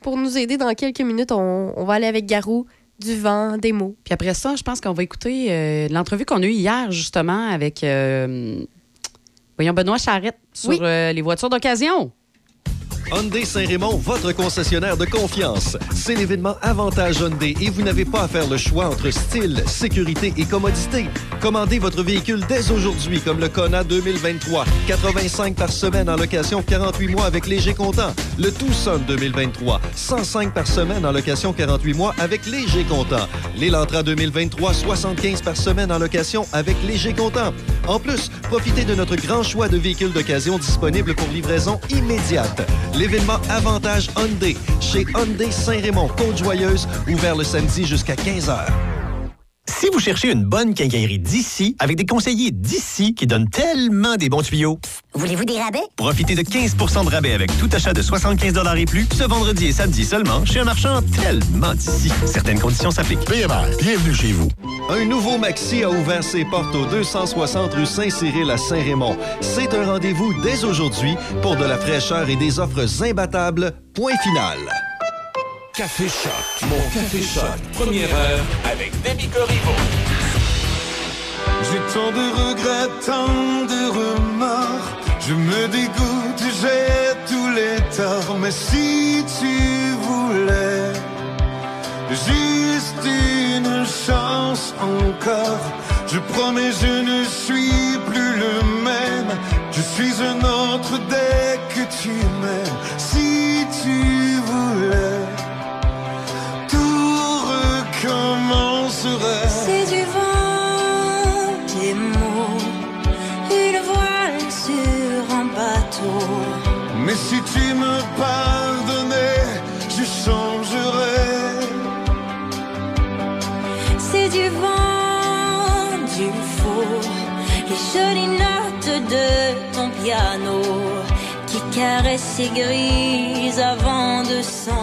pour nous aider dans quelques minutes, on, on va aller avec Garou, du vent, des mots. Puis après ça, je pense qu'on va écouter euh, l'entrevue qu'on a eue hier, justement, avec euh, voyons, Benoît Charrette sur Oui. euh, les voitures d'occasion. Hyundai Saint-Raymond, votre concessionnaire de confiance. C'est l'événement Avantage Hyundai et vous n'avez pas à faire le choix entre style, sécurité et commodité. Commandez votre véhicule dès aujourd'hui, comme le Kona 2023. 85 par semaine en location 48 mois avec léger comptant. Le Tucson 2023. 105 par semaine en location 48 mois avec léger comptant. L'Elantra 2023. 75 par semaine en location avec léger comptant. En plus, profitez de notre grand choix de véhicules d'occasion disponibles pour livraison immédiate. L'événement Avantage Hyundai chez Hyundai Saint-Raymond, Côte-Joyeuse, ouvert le samedi jusqu'à 15h. Si vous cherchez une bonne quincaillerie d'ici, avec des conseillers d'ici qui donnent tellement des bons tuyaux, Voulez-vous des rabais? profitez de 15% de rabais avec tout achat de 75 et plus ce vendredi et samedi seulement chez un marchand tellement d'ici. Certaines conditions s'appliquent. PMR, bienvenue chez vous. Un nouveau Maxi a ouvert ses portes au 260 rue Saint-Cyril à Saint-Raymond. C'est un rendez-vous dès aujourd'hui pour de la fraîcheur et des offres imbattables. Point final. Café Choc. Mon Café Choc. Première heure avec Demi Corriveau. J'ai tant de regrets, tant de remords. Je me dégoûte, j'ai tous les torts. Mais si tu voulais juste une chance encore, je promets, je ne suis plus le même. Je suis un autre dès que tu m'aimes. Si tu voulais, Si tu me pardonnais, je changerais. C'est du vent, du four, les jolies notes de ton piano qui caressent et grises avant de s'en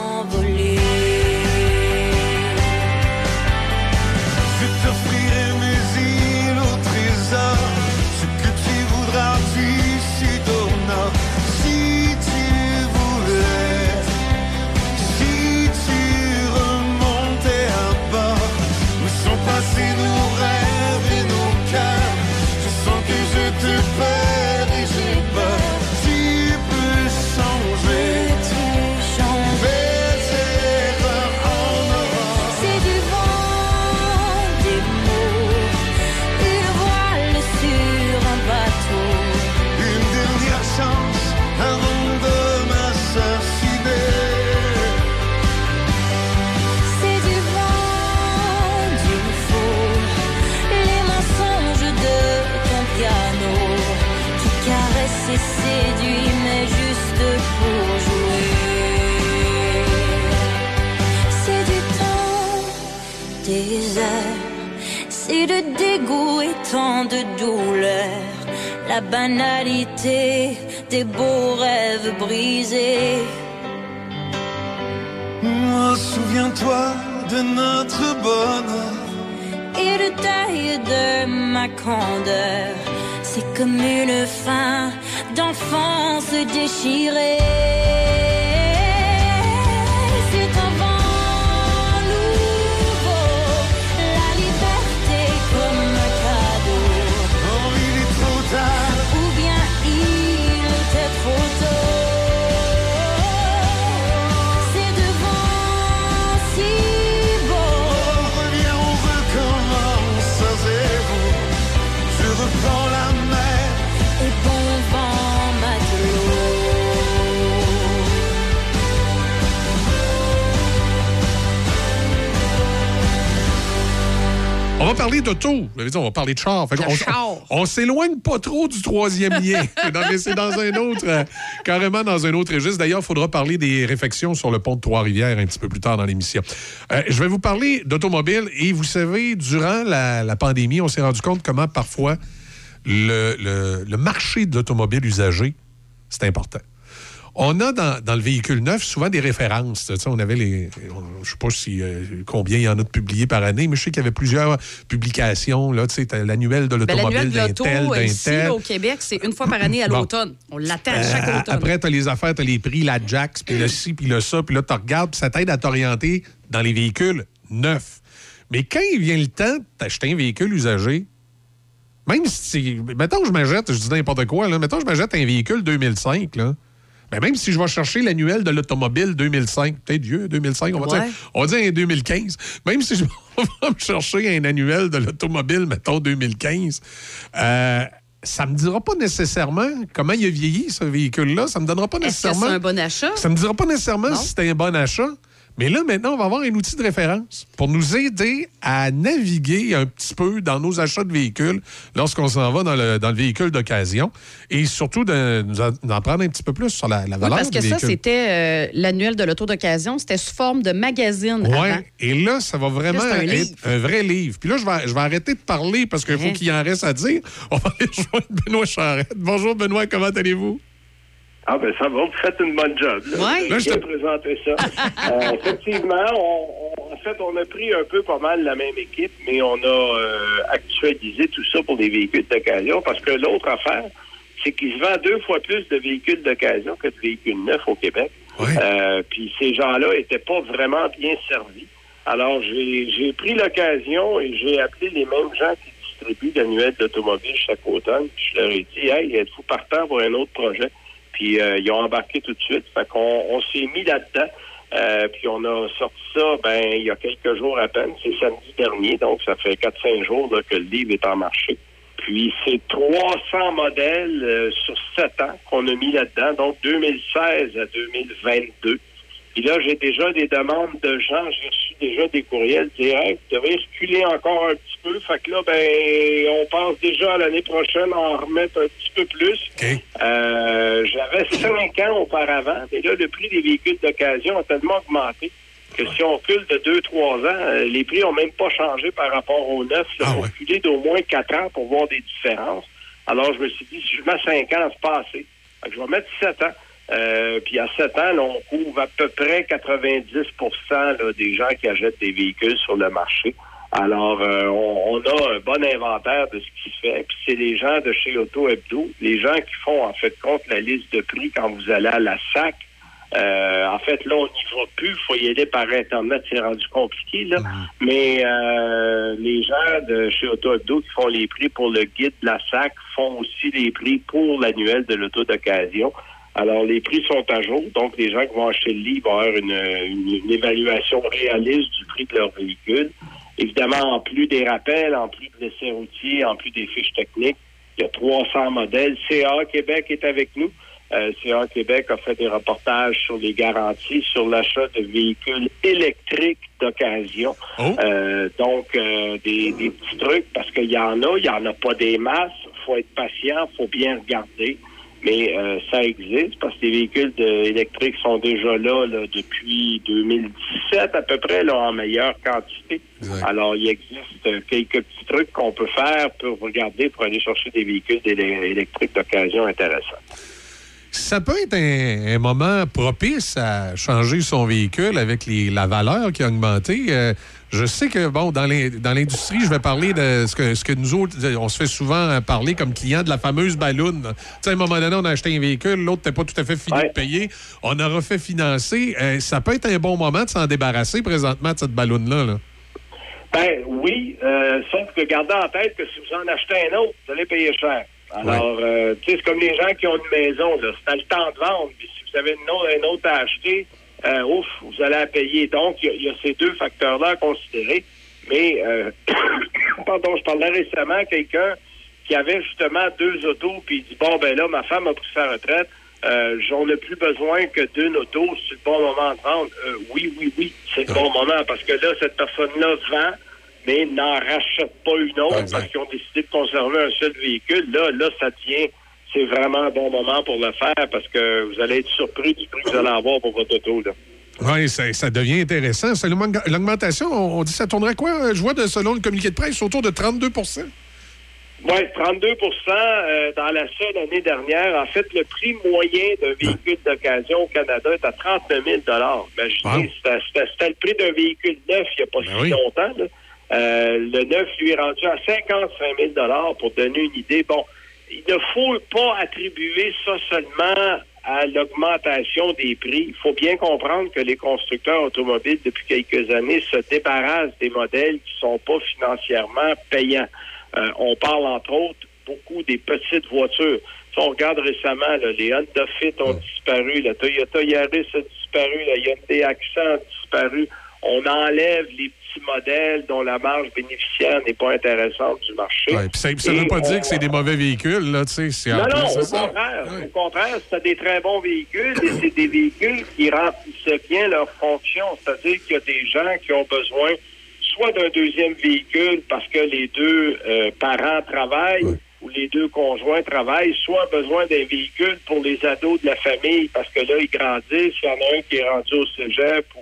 La banalité des beaux rêves brisés. Oh, souviens-toi de notre bonheur. et le taille de ma candeur. C'est comme une fin d'enfance déchirée. Va parler d'auto. On va parler de char. Fait. On, on s'éloigne pas trop du troisième lien. [laughs] C'est dans un autre, euh, carrément dans un autre registre. D'ailleurs, il faudra parler des réfections sur le pont de Trois-Rivières un petit peu plus tard dans l'émission. Euh, je vais vous parler d'automobile. Et vous savez, durant la, la pandémie, on s'est rendu compte comment parfois le, le- le marché de l'automobile usagé, c'est important. On a dans, dans le véhicule neuf souvent des références. On avait les. on- je sais pas si, euh, combien il y en a de publiés par année, mais je sais qu'il y avait plusieurs publications. L'annuel de Ben, l'automobile de d'un l'auto, tel, d'un au Québec, c'est une fois par année à Bon. l'automne. On l'attend à chaque Euh, automne. Après, tu as les affaires, tu as les prix, la Jax, puis le ci, puis le ça, puis là, tu regardes, puis ça t'aide à t'orienter dans les véhicules neufs. Mais quand il vient le temps d'acheter un véhicule usagé, même si. Mettons que je m'achète, je dis n'importe quoi, là, mettons que je m'achète un véhicule 2005, là. Ben même si je vais chercher l'annuel de l'automobile 2005, peut-être vieux, 2005, on va, Ouais. dire, on va dire un 2015. Même si je [laughs] vais me chercher un annuel de l'automobile, mettons 2015, euh, ça me dira pas nécessairement comment il a vieilli, ce véhicule-là. Ça me donnera pas nécessairement. c'est un bon achat? Ça me dira pas nécessairement Non. si c'était un bon achat. Mais là, maintenant, on va avoir un outil de référence pour nous aider à naviguer un petit peu dans nos achats de véhicules lorsqu'on s'en va dans le, dans le véhicule d'occasion et surtout de- nous en- d'en prendre un petit peu plus sur la, la Oui, valeur parce du que ça, c'était euh, l'annuel de l'auto d'occasion. C'était sous forme de magazine Oui, et là, ça va vraiment Là, c'est un être livre. un vrai livre. Puis là, je vais, je vais arrêter de parler parce qu'il faut qu'il en reste à dire. On va aller [laughs] rejoindre Benoît Charette. Bonjour, Benoît, comment allez-vous? Ah ben ça va, vous faites une bonne job. Là, Ouais. J'ai Là, je te- bien présenté ça. [laughs] Euh, effectivement, on, on- en fait, on a pris un peu pas mal la même équipe, mais on a euh, actualisé tout ça pour des véhicules d'occasion parce que l'autre affaire, c'est qu'il se vend deux fois plus de véhicules d'occasion que de véhicules neufs au Québec. Ouais. Euh, puis ces gens-là étaient pas vraiment bien servis. Alors, j'ai j'ai pris l'occasion et j'ai appelé les mêmes gens qui distribuent l'annuel d'automobile chaque automne. Puis je leur ai dit, hey, êtes-vous partant pour un autre projet? Puis euh, ils ont embarqué tout de suite. Fait qu'on on s'est mis là-dedans. Euh, puis on a sorti ça, ben, il y a quelques jours à peine. C'est samedi dernier, donc ça fait 4-5 jours que le livre est en marché. Puis c'est 300 modèles euh, sur 7 ans qu'on a mis là-dedans, donc 2016 à 2022. Puis là, j'ai déjà des demandes de gens, j'ai reçu déjà des courriels directs, vous devez reculer encore un petit peu. Fait que là, ben, on pense déjà à l'année prochaine à en remettre un petit peu plus. Euh, J'avais 5 ans auparavant, mais là, le prix des véhicules d'occasion a tellement augmenté que si on recule de 2-3 ans, euh, les prix ont même pas changé par rapport aux neufs. Il Ah faut ouais. reculer d'au moins 4 ans pour voir des différences. Alors, je me suis dit, si je mets 5 ans, c'est pas assez. Fait que je vais mettre 7 ans. Euh, puis à 7 ans, là, on couvre à peu près 90 là, des gens qui achètent des véhicules sur le marché. Alors, euh, on, on a un bon inventaire de ce qui se fait. Puis c'est les gens de chez Auto Hebdo, les gens qui font en fait compte la liste de prix quand vous allez à la SAC. Euh, en fait, là, on n'y va plus. Il faut y aller par Internet. C'est rendu compliqué, là. Mais euh, les gens de chez Auto Hebdo qui font les prix pour le guide de la SAC font aussi les prix pour l'annuel de l'auto d'occasion. Alors, les prix sont à jour. Donc, les gens qui vont acheter le livre vont avoir une, une- une évaluation réaliste du prix de leur véhicule. Évidemment, en plus des rappels, en plus de l'essai routier, en plus des fiches techniques, il y a 300 modèles. CA Québec est avec nous. Euh, CA Québec a fait des reportages sur les garanties, sur l'achat de véhicules électriques d'occasion. Euh, donc, euh, des, des petits trucs, parce qu'il y en a, il n'y en a pas des masses. faut être patient, faut bien regarder. Mais euh, ça existe parce que les véhicules de- électriques sont déjà là, là, depuis 2017 à peu près là, en meilleure quantité. Alors il existe euh, quelques petits trucs qu'on peut faire pour regarder pour aller chercher des véhicules électriques d'occasion intéressants. Ça peut être un, un moment propice à changer son véhicule avec les- la valeur qui a augmenté. Euh, je sais que, bon, dans l'industrie, je vais parler de ce que, ce que nous autres, on se fait souvent parler comme client de la fameuse balloune. Tu sais, à un moment donné, on a acheté un véhicule, l'autre n'était pas tout à fait fini de payer. On a refait financer. Euh, ça peut être un bon moment de s'en débarrasser présentement de cette balloune-là. là. Ben oui, euh, sauf que gardez en tête que si vous en achetez un autre, vous allez payer cher. Alors, euh, tu sais, c'est comme les gens qui ont une maison, là. C'est à le temps de vendre. Puis si vous avez une autre, un autre à acheter, euh, ouf, vous allez la payer. Donc, il y a- il y, a ces deux facteurs-là à considérer. Mais, euh, [coughs] pardon, je parlais récemment à quelqu'un qui avait justement deux autos, puis il dit, bon, ben là, ma femme a pris sa retraite. Euh, J'en ai plus besoin que d'une auto. C'est le bon moment de vendre. Euh, oui, oui, oui, c'est le bon moment parce que là, cette personne-là vend, mais n'en rachète pas une autre parce qu'ils ont décidé de conserver un seul véhicule. Là, là, ça tient. C'est vraiment un bon moment pour le faire parce que vous allez être surpris du prix que vous allez avoir pour votre auto. Là. Oui, ça, ça devient intéressant. L'augmentation, on, on dit ça tournerait quoi? Je vois, de, selon le communiqué de presse, autour de 32% Oui, 32% euh, dans la seule année dernière. En fait, le prix moyen d'un véhicule d'occasion au Canada est à 39 000 Imaginez, c'était- le prix d'un véhicule neuf il n'y a pas si longtemps. là. Euh, le neuf, lui, est rendu à 55 000 pour donner une idée. Bon, il ne faut pas attribuer ça seulement à l'augmentation des prix. Il faut bien comprendre que les constructeurs automobiles, depuis quelques années, se débarrassent des modèles qui ne sont pas financièrement payants. Euh, on parle, entre autres, beaucoup des petites voitures. Si on regarde récemment, là, les Honda Fit ont disparu, la Toyota Yaris a disparu, la Hyundai Accent a disparu. On enlève les petits modèles dont la marge bénéficiaire n'est pas intéressante du marché. Ouais, ça ne veut pas on- dire que c'est des mauvais véhicules, là, tu sais. non, non, au contraire. Au contraire, c'est des très bons véhicules et c'est des véhicules qui remplissent bien leur fonction. C'est-à-dire qu'il y a des gens qui ont besoin soit d'un deuxième véhicule parce que les deux euh, parents travaillent ou les deux conjoints travaillent, soit besoin d'un véhicule pour les ados de la famille parce que là, ils grandissent. Il y en a un qui est rendu au cégep ou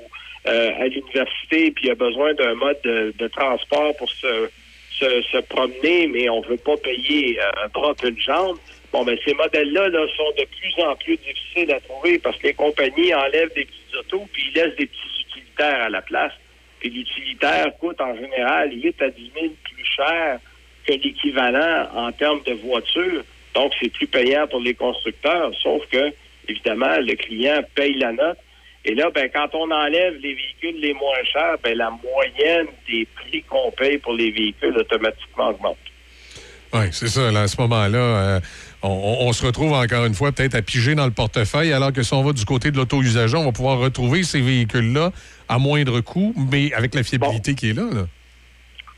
euh, à l'université puis il a besoin d'un mode de, de transport pour se, se, se promener, mais on veut pas payer euh, un bras une jambe. Bon, ben ces modèles-là là, sont de plus en plus difficiles à trouver parce que les compagnies enlèvent des petites autos puis ils laissent des petits utilitaires à la place. Puis l'utilitaire coûte en général 8 à 10 000 plus cher que l'équivalent en termes de voiture. Donc, c'est plus payant pour les constructeurs, sauf que, évidemment, le client paye la note. Et là, ben, quand on enlève les véhicules les moins chers, ben, la moyenne des prix qu'on paye pour les véhicules automatiquement augmente. Oui, c'est ça. Là, à ce moment-là, euh, on, se retrouve encore une fois peut-être à piger dans le portefeuille, alors que si on va du côté de l'auto-usager, on va pouvoir retrouver ces véhicules-là à moindre coût, mais avec la fiabilité qui est là. là.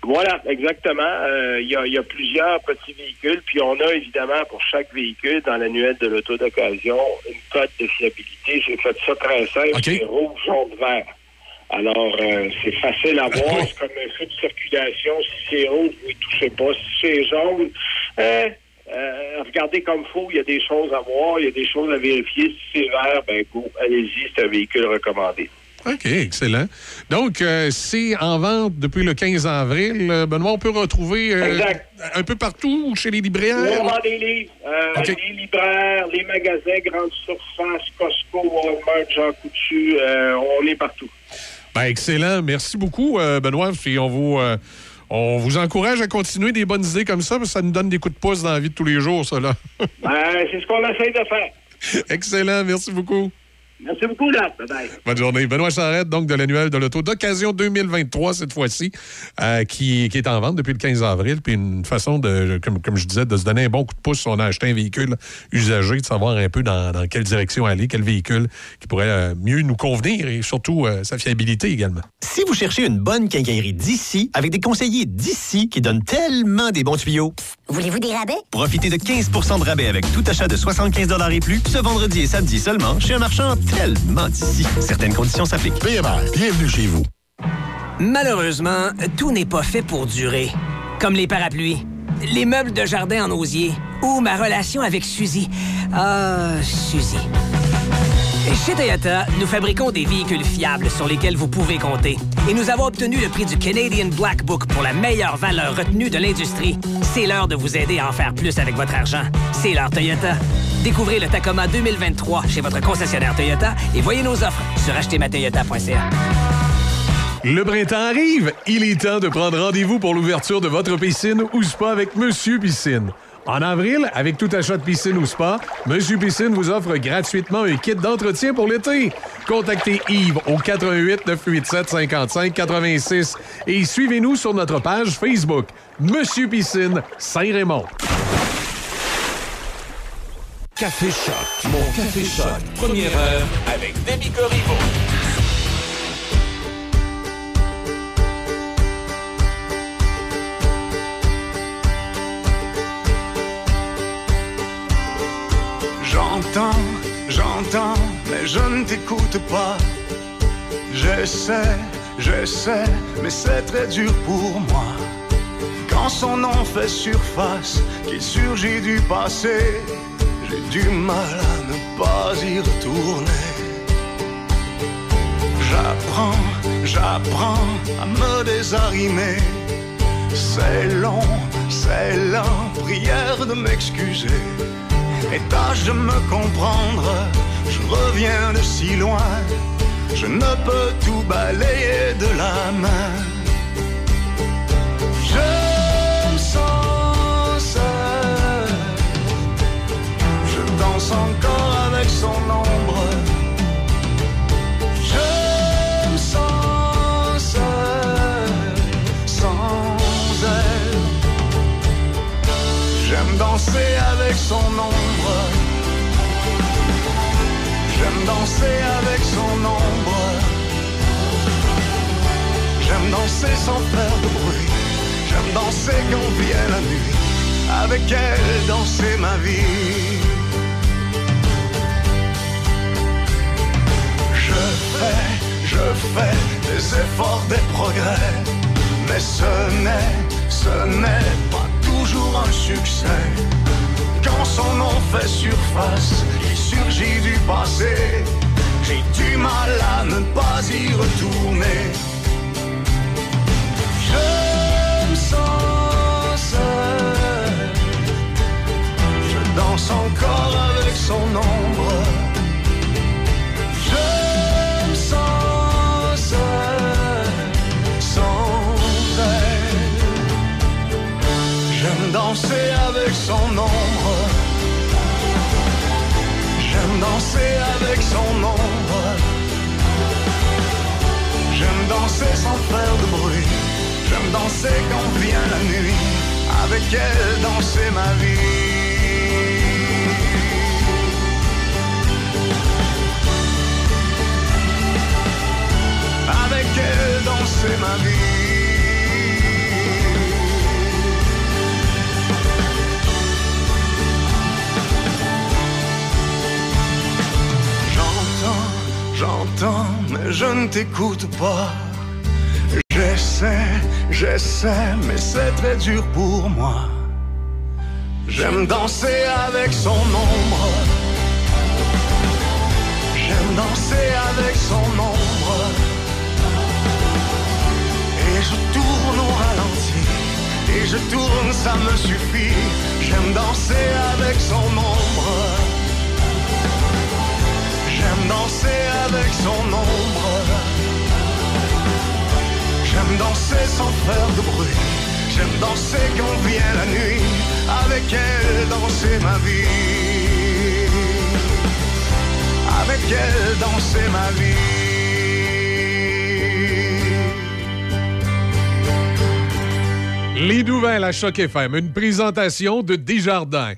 Voilà, exactement. Euh, Il y, y a plusieurs petits véhicules, puis on a évidemment pour chaque véhicule dans l'annuel de l'auto d'occasion une cote de fiabilité. J'ai fait ça très simple, c'est rouge, jaune, vert. Alors, euh, c'est facile à voir, c'est comme un feu de circulation. Si c'est rouge, vous ne touchez pas. Si c'est jaune, euh, euh, regardez comme faut, il y a des choses à voir, il y a des choses à vérifier. Si c'est vert, ben go, allez-y, c'est un véhicule recommandé. OK, excellent. Donc, euh, c'est en vente depuis le 15 avril. Euh, Benoît, on peut retrouver euh, un peu partout chez les libraires? On vend des livres. Les libraires, les magasins, Grande Surface, Costco, Walmart, Jean Coutu, on est partout. Ben, excellent. Merci beaucoup, Benoît. Puis on vous, on vous encourage à continuer des bonnes idées comme ça, parce que ça nous donne des coups de pouce dans la vie de tous les jours, ça, là. Ben, c'est ce qu'on essaye de faire. [laughs] excellent. Merci beaucoup. Merci beaucoup, là. Bye-bye. Bonne journée. Benoît Charrette, donc de l'annuel de l'auto d'occasion 2023 cette fois-ci, euh, qui, qui est en vente depuis le 15 avril. Puis une façon de, comme, comme je disais, de se donner un bon coup de pouce si on a acheté un véhicule usagé, de savoir un peu dans, dans quelle direction aller, quel véhicule qui pourrait euh, mieux nous convenir et surtout euh, sa fiabilité également. Si vous cherchez une bonne quincaillerie d'ici, avec des conseillers d'ici qui donnent tellement des bons tuyaux, Voulez-vous des rabais? profitez de 15% de rabais avec tout achat de 75 et plus ce vendredi et samedi seulement chez un marchand tellement d'ici. Certaines conditions s'appliquent. PMR, bienvenue chez vous. Malheureusement, tout n'est pas fait pour durer. Comme les parapluies, les meubles de jardin en osier ou ma relation avec Suzy. Ah, Suzy. Chez Toyota, nous fabriquons des véhicules fiables sur lesquels vous pouvez compter. Et nous avons obtenu le prix du Canadian Black Book pour la meilleure valeur retenue de l'industrie. C'est l'heure de vous aider à en faire plus avec votre argent. C'est l'heure Toyota. Découvrez le Tacoma 2023 chez votre concessionnaire Toyota et voyez nos offres sur achetermatoyota.ca. Le printemps arrive. Il est temps de prendre rendez-vous pour l'ouverture de votre piscine ou spa avec Monsieur Piscine. En avril, avec tout achat de piscine ou spa, Monsieur Piscine vous offre gratuitement un kit d'entretien pour l'été. Contactez Yves au 88 987 55 86 et suivez-nous sur notre page Facebook Monsieur Piscine Saint-Raymond. Café Choc. Mon Café Choc. Première heure avec Demi Corriveau. J'entends, j'entends, mais je ne t'écoute pas. J'essaie, j'essaie, mais c'est très dur pour moi. Quand son nom fait surface, qu'il surgit du passé, j'ai du mal à ne pas y retourner. J'apprends, j'apprends à me désarimer. C'est long, c'est lent, prière de m'excuser. Et tâche de me comprendre, je reviens de si loin, je ne peux tout balayer de la main. Danse encore avec son ombre. Je me sens seul, sans elle. J'aime danser avec son ombre. J'aime danser avec son ombre. J'aime danser sans faire de bruit. J'aime danser quand vient la nuit. Avec elle, danser ma vie. Fais, je fais des efforts, des progrès. Mais ce n'est, ce n'est pas toujours un succès. Quand son nom fait surface, il surgit du passé. J'ai du mal à ne pas y retourner. Je me sens. Je danse encore avec son ombre. Danser avec son ombre. J'aime danser avec son ombre. J'aime danser sans faire de bruit. J'aime danser quand vient la nuit. Avec elle, danser ma vie. Avec elle, danser ma vie. J'entends, mais je ne t'écoute pas. J'essaie, j'essaie, mais c'est très dur pour moi. J'aime danser avec son ombre. J'aime danser avec son ombre. Et je tourne au ralenti. Et je tourne, ça me suffit. J'aime danser avec son ombre. J'aime danser avec son ombre. J'aime danser sans faire de bruit. J'aime danser quand vient la nuit. Avec elle, danser ma vie. Avec elle, danser ma vie. Les nouvelles à Choc FM, une présentation de Desjardins.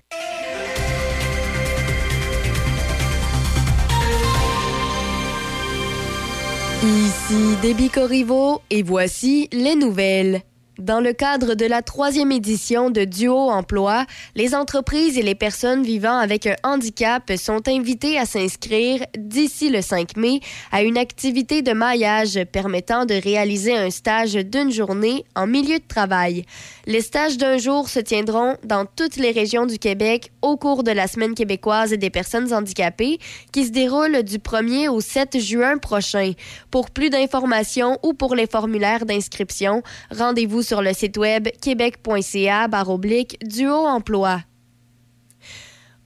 Ici Déby Corriveau et voici les nouvelles. Dans le cadre de la troisième édition de Duo Emploi, les entreprises et les personnes vivant avec un handicap sont invitées à s'inscrire d'ici le 5 mai à une activité de maillage permettant de réaliser un stage d'une journée en milieu de travail. Les stages d'un jour se tiendront dans toutes les régions du Québec au cours de la Semaine québécoise des personnes handicapées qui se déroule du 1er au 7 juin prochain. Pour plus d'informations ou pour les formulaires d'inscription, rendez-vous sur le site web québec.ca duo emploi.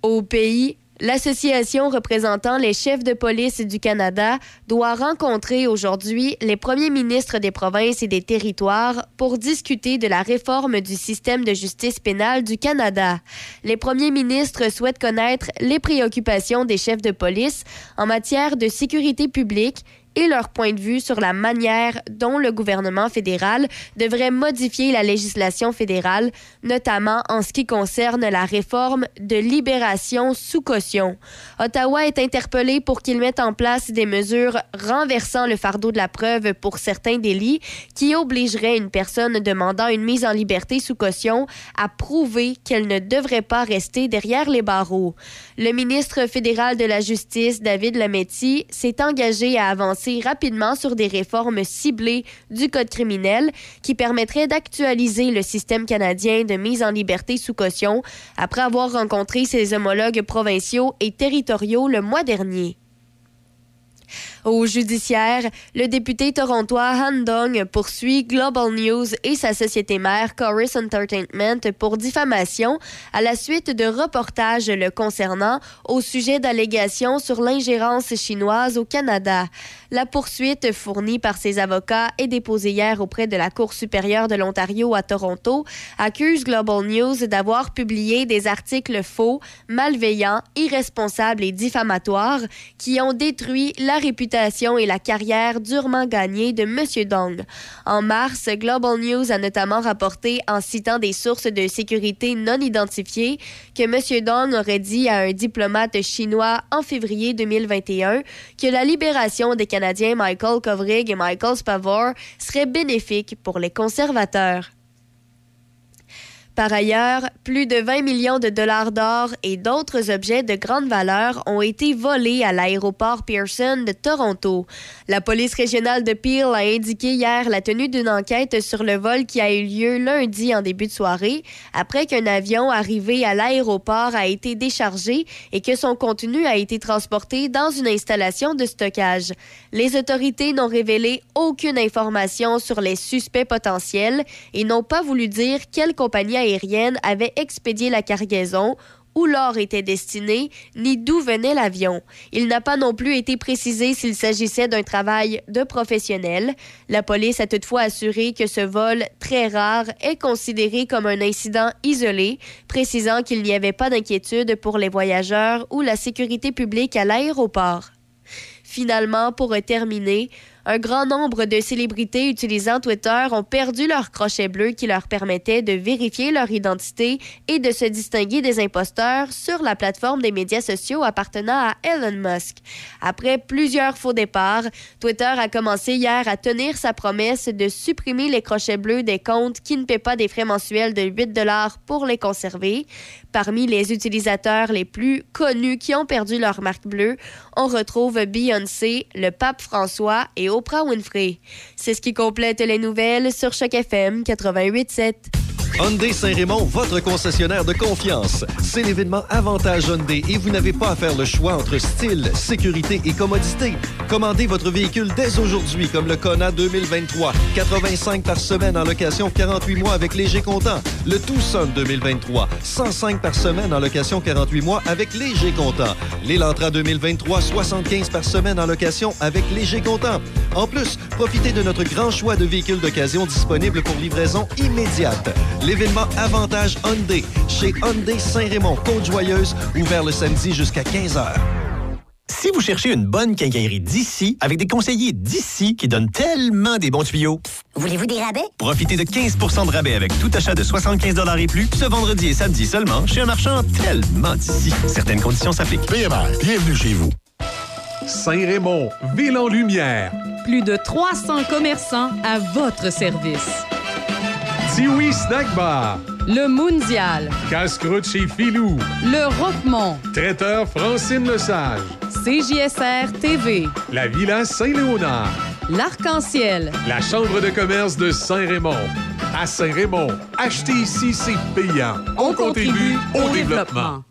Au pays, L'association représentant les chefs de police du Canada doit rencontrer aujourd'hui les premiers ministres des provinces et des territoires pour discuter de la réforme du système de justice pénale du Canada. Les premiers ministres souhaitent connaître les préoccupations des chefs de police en matière de sécurité publique et leur point de vue sur la manière dont le gouvernement fédéral devrait modifier la législation fédérale, notamment en ce qui concerne la réforme de libération sous caution. Ottawa est interpellé pour qu'il mette en place des mesures renversant le fardeau de la preuve pour certains délits qui obligeraient une personne demandant une mise en liberté sous caution à prouver qu'elle ne devrait pas rester derrière les barreaux. Le ministre fédéral de la Justice, David Lametti, s'est engagé à avancer rapidement sur des réformes ciblées du Code criminel qui permettraient d'actualiser le système canadien de mise en liberté sous caution après avoir rencontré ses homologues provinciaux et territoriaux le mois dernier. Au judiciaire, le député torontois Han Dong poursuit Global News et sa société mère Chorus Entertainment pour diffamation à la suite de reportages le concernant au sujet d'allégations sur l'ingérence chinoise au Canada. La poursuite fournie par ses avocats et déposée hier auprès de la Cour supérieure de l'Ontario à Toronto accuse Global News d'avoir publié des articles faux, malveillants, irresponsables et diffamatoires qui ont détruit la réputation et la carrière durement gagnée de M. Dong. En mars, Global News a notamment rapporté, en citant des sources de sécurité non identifiées, que M. Dong aurait dit à un diplomate chinois en février 2021 que la libération des Canadiens Michael Kovrig et Michael Spavor serait bénéfique pour les conservateurs. Par ailleurs, plus de 20 millions de dollars d'or et d'autres objets de grande valeur ont été volés à l'aéroport Pearson de Toronto. La police régionale de Peel a indiqué hier la tenue d'une enquête sur le vol qui a eu lieu lundi en début de soirée, après qu'un avion arrivé à l'aéroport a été déchargé et que son contenu a été transporté dans une installation de stockage. Les autorités n'ont révélé aucune information sur les suspects potentiels et n'ont pas voulu dire quelle compagnie aérienne avait expédié la cargaison où l'or était destiné, ni d'où venait l'avion. Il n'a pas non plus été précisé s'il s'agissait d'un travail de professionnel. La police a toutefois assuré que ce vol très rare est considéré comme un incident isolé, précisant qu'il n'y avait pas d'inquiétude pour les voyageurs ou la sécurité publique à l'aéroport. Finalement, pour terminer, un grand nombre de célébrités utilisant Twitter ont perdu leur crochet bleu qui leur permettait de vérifier leur identité et de se distinguer des imposteurs sur la plateforme des médias sociaux appartenant à Elon Musk. Après plusieurs faux départs, Twitter a commencé hier à tenir sa promesse de supprimer les crochets bleus des comptes qui ne paient pas des frais mensuels de 8 dollars pour les conserver. Parmi les utilisateurs les plus connus qui ont perdu leur marque bleue, on retrouve Beyoncé, le pape François et Oprah Winfrey. C'est ce qui complète les nouvelles sur Choc FM 88.7. Hyundai Saint-Raymond, votre concessionnaire de confiance. C'est l'événement Avantage Hyundai et vous n'avez pas à faire le choix entre style, sécurité et commodité. Commandez votre véhicule dès aujourd'hui comme le Kona 2023. 85 par semaine en location 48 mois avec léger comptant. Le Tucson 2023. 105 par semaine en location 48 mois avec léger comptant. L'Elantra 2023. 75 par semaine en location avec léger comptant. En plus, profitez de notre grand choix de véhicules d'occasion disponibles pour livraison immédiate. L'événement Avantage Hyundai chez Hyundai Saint-Raymond, Côte-Joyeuse, ouvert le samedi jusqu'à 15h. Si vous cherchez une bonne quincaillerie d'ici, avec des conseillers d'ici qui donnent tellement des bons tuyaux, Voulez-vous des rabais? profitez de 15% de rabais avec tout achat de 75 et plus ce vendredi et samedi seulement chez un marchand tellement d'ici. Certaines conditions s'appliquent. PMR, bienvenue chez vous. Saint-Raymond, ville en lumière. Plus de 300 commerçants à votre service. Tiwi Snack Bar. Le Mondial. Casse-croûte chez Filou. Le Roquemont. Traiteur Francine Lesage. CJSR TV. La Villa Saint-Léonard. L'Arc-en-Ciel. La Chambre de commerce de Saint-Raymond. À Saint-Raymond, acheter ici, c'est payant. On, contribue au développement.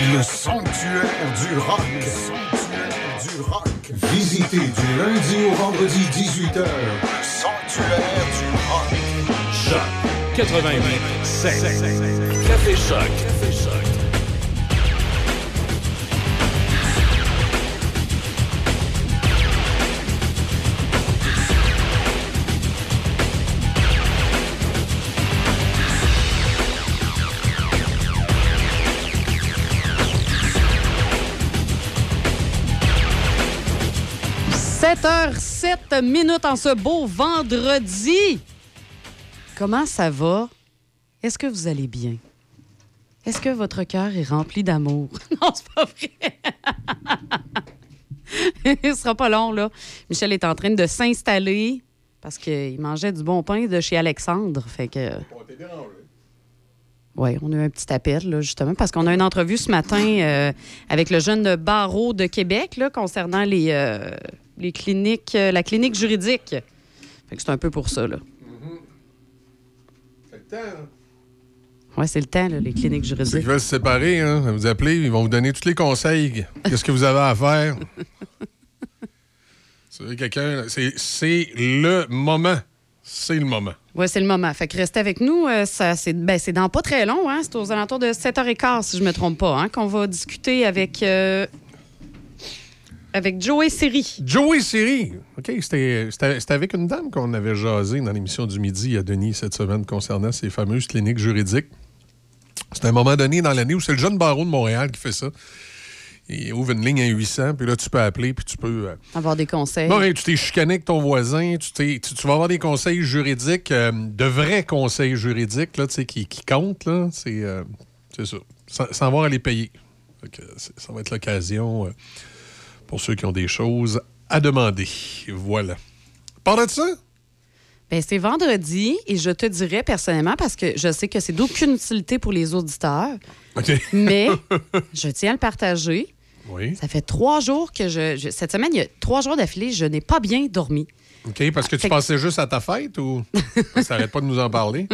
Le sanctuaire du rock. Le sanctuaire du rock. Visitez du lundi au vendredi 18h. Le sanctuaire du rock. Choc 88 Café Choc. Café Choc. – 7h07 minutes en ce beau vendredi. Comment ça va? Est-ce que vous allez bien? Est-ce que votre cœur est rempli d'amour? [laughs] non, c'est pas vrai. [laughs] Il sera pas long, là. Michel est en train de s'installer parce qu'il mangeait du bon pain de chez Alexandre. Fait que. Oui, on a eu un petit appel, là, justement, parce qu'on a une entrevue ce matin euh, avec le jeune barreau de Québec là, concernant les, euh, les cliniques, euh, la clinique juridique. Fait que c'est un peu pour ça, là. C'est le temps, hein? Oui, c'est le temps, là, les cliniques Ceux juridiques. qui veulent se séparer, hein, vous appelez, ils vont vous donner tous les conseils. Qu'est-ce que vous avez à faire? [laughs] C'est quelqu'un. c'est- C'est le moment. C'est le moment. Oui, c'est le moment. Fait que restez avec nous. euh, ça, c'est, ben, c'est dans pas très long. Hein? C'est aux alentours de 7h15, si je me trompe pas, hein, qu'on va discuter avec, euh, avec Joey Siri. Joey Siri. OK, c'était avec une dame qu'on avait jasé dans l'émission du midi à Denis cette semaine concernant ces fameuses cliniques juridiques. C'est un moment donné dans l'année où c'est le jeune barreau de Montréal qui fait ça. Il ouvre une ligne à 800, puis là, tu peux appeler, puis tu peux... euh, Avoir des conseils. Bon, hey, tu t'es chicané avec ton voisin, tu, tu, tu vas avoir des conseils juridiques, euh, de vrais conseils juridiques là, tu sais, qui, qui comptent. là. C'est euh, ça. Sans, sans avoir à les payer. Ça va être l'occasion pour ceux qui ont des choses à demander. Voilà. Parle de ça? Ben, c'est vendredi et je te dirais personnellement, parce que je sais que c'est d'aucune utilité pour les auditeurs, [laughs] mais je tiens à le partager. Oui. Ça fait trois jours que je, je- Cette semaine, il y a trois jours d'affilée, je n'ai pas bien dormi. OK, parce que tu Fait que- pensais juste à ta fête ou [laughs] ça n'arrête pas de nous en parler?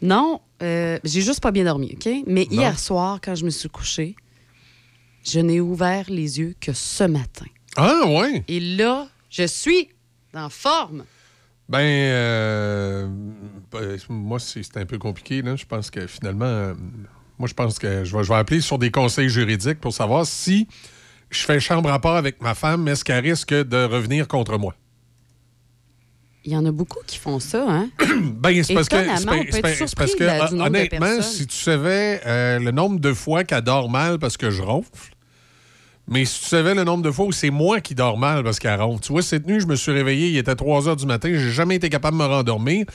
Non, euh, j'ai juste pas bien dormi, OK? Mais Non. hier soir, quand je me suis couchée, je n'ai ouvert les yeux que ce matin. Ah, ouais? Et là, je suis en forme. Ben, euh, ben, moi, c'est un peu compliqué. Là. Je pense que finalement, euh, Moi, je pense que je vais, je vais appeler sur des conseils juridiques pour savoir si je fais chambre à part avec ma femme, est-ce qu'elle risque de revenir contre moi? Il y en a beaucoup qui font ça, hein? [clears throat] Ben, c'est parce que, c'est parce que, de honnêtement, si tu savais euh, le nombre de fois qu'elle dort mal parce que je ronfle, mais si tu savais le nombre de fois où c'est moi qui dors mal parce qu'elle ronfle. Tu vois, cette nuit, je me suis réveillé, il était 3 heures du matin, j'ai jamais été capable de me rendormir.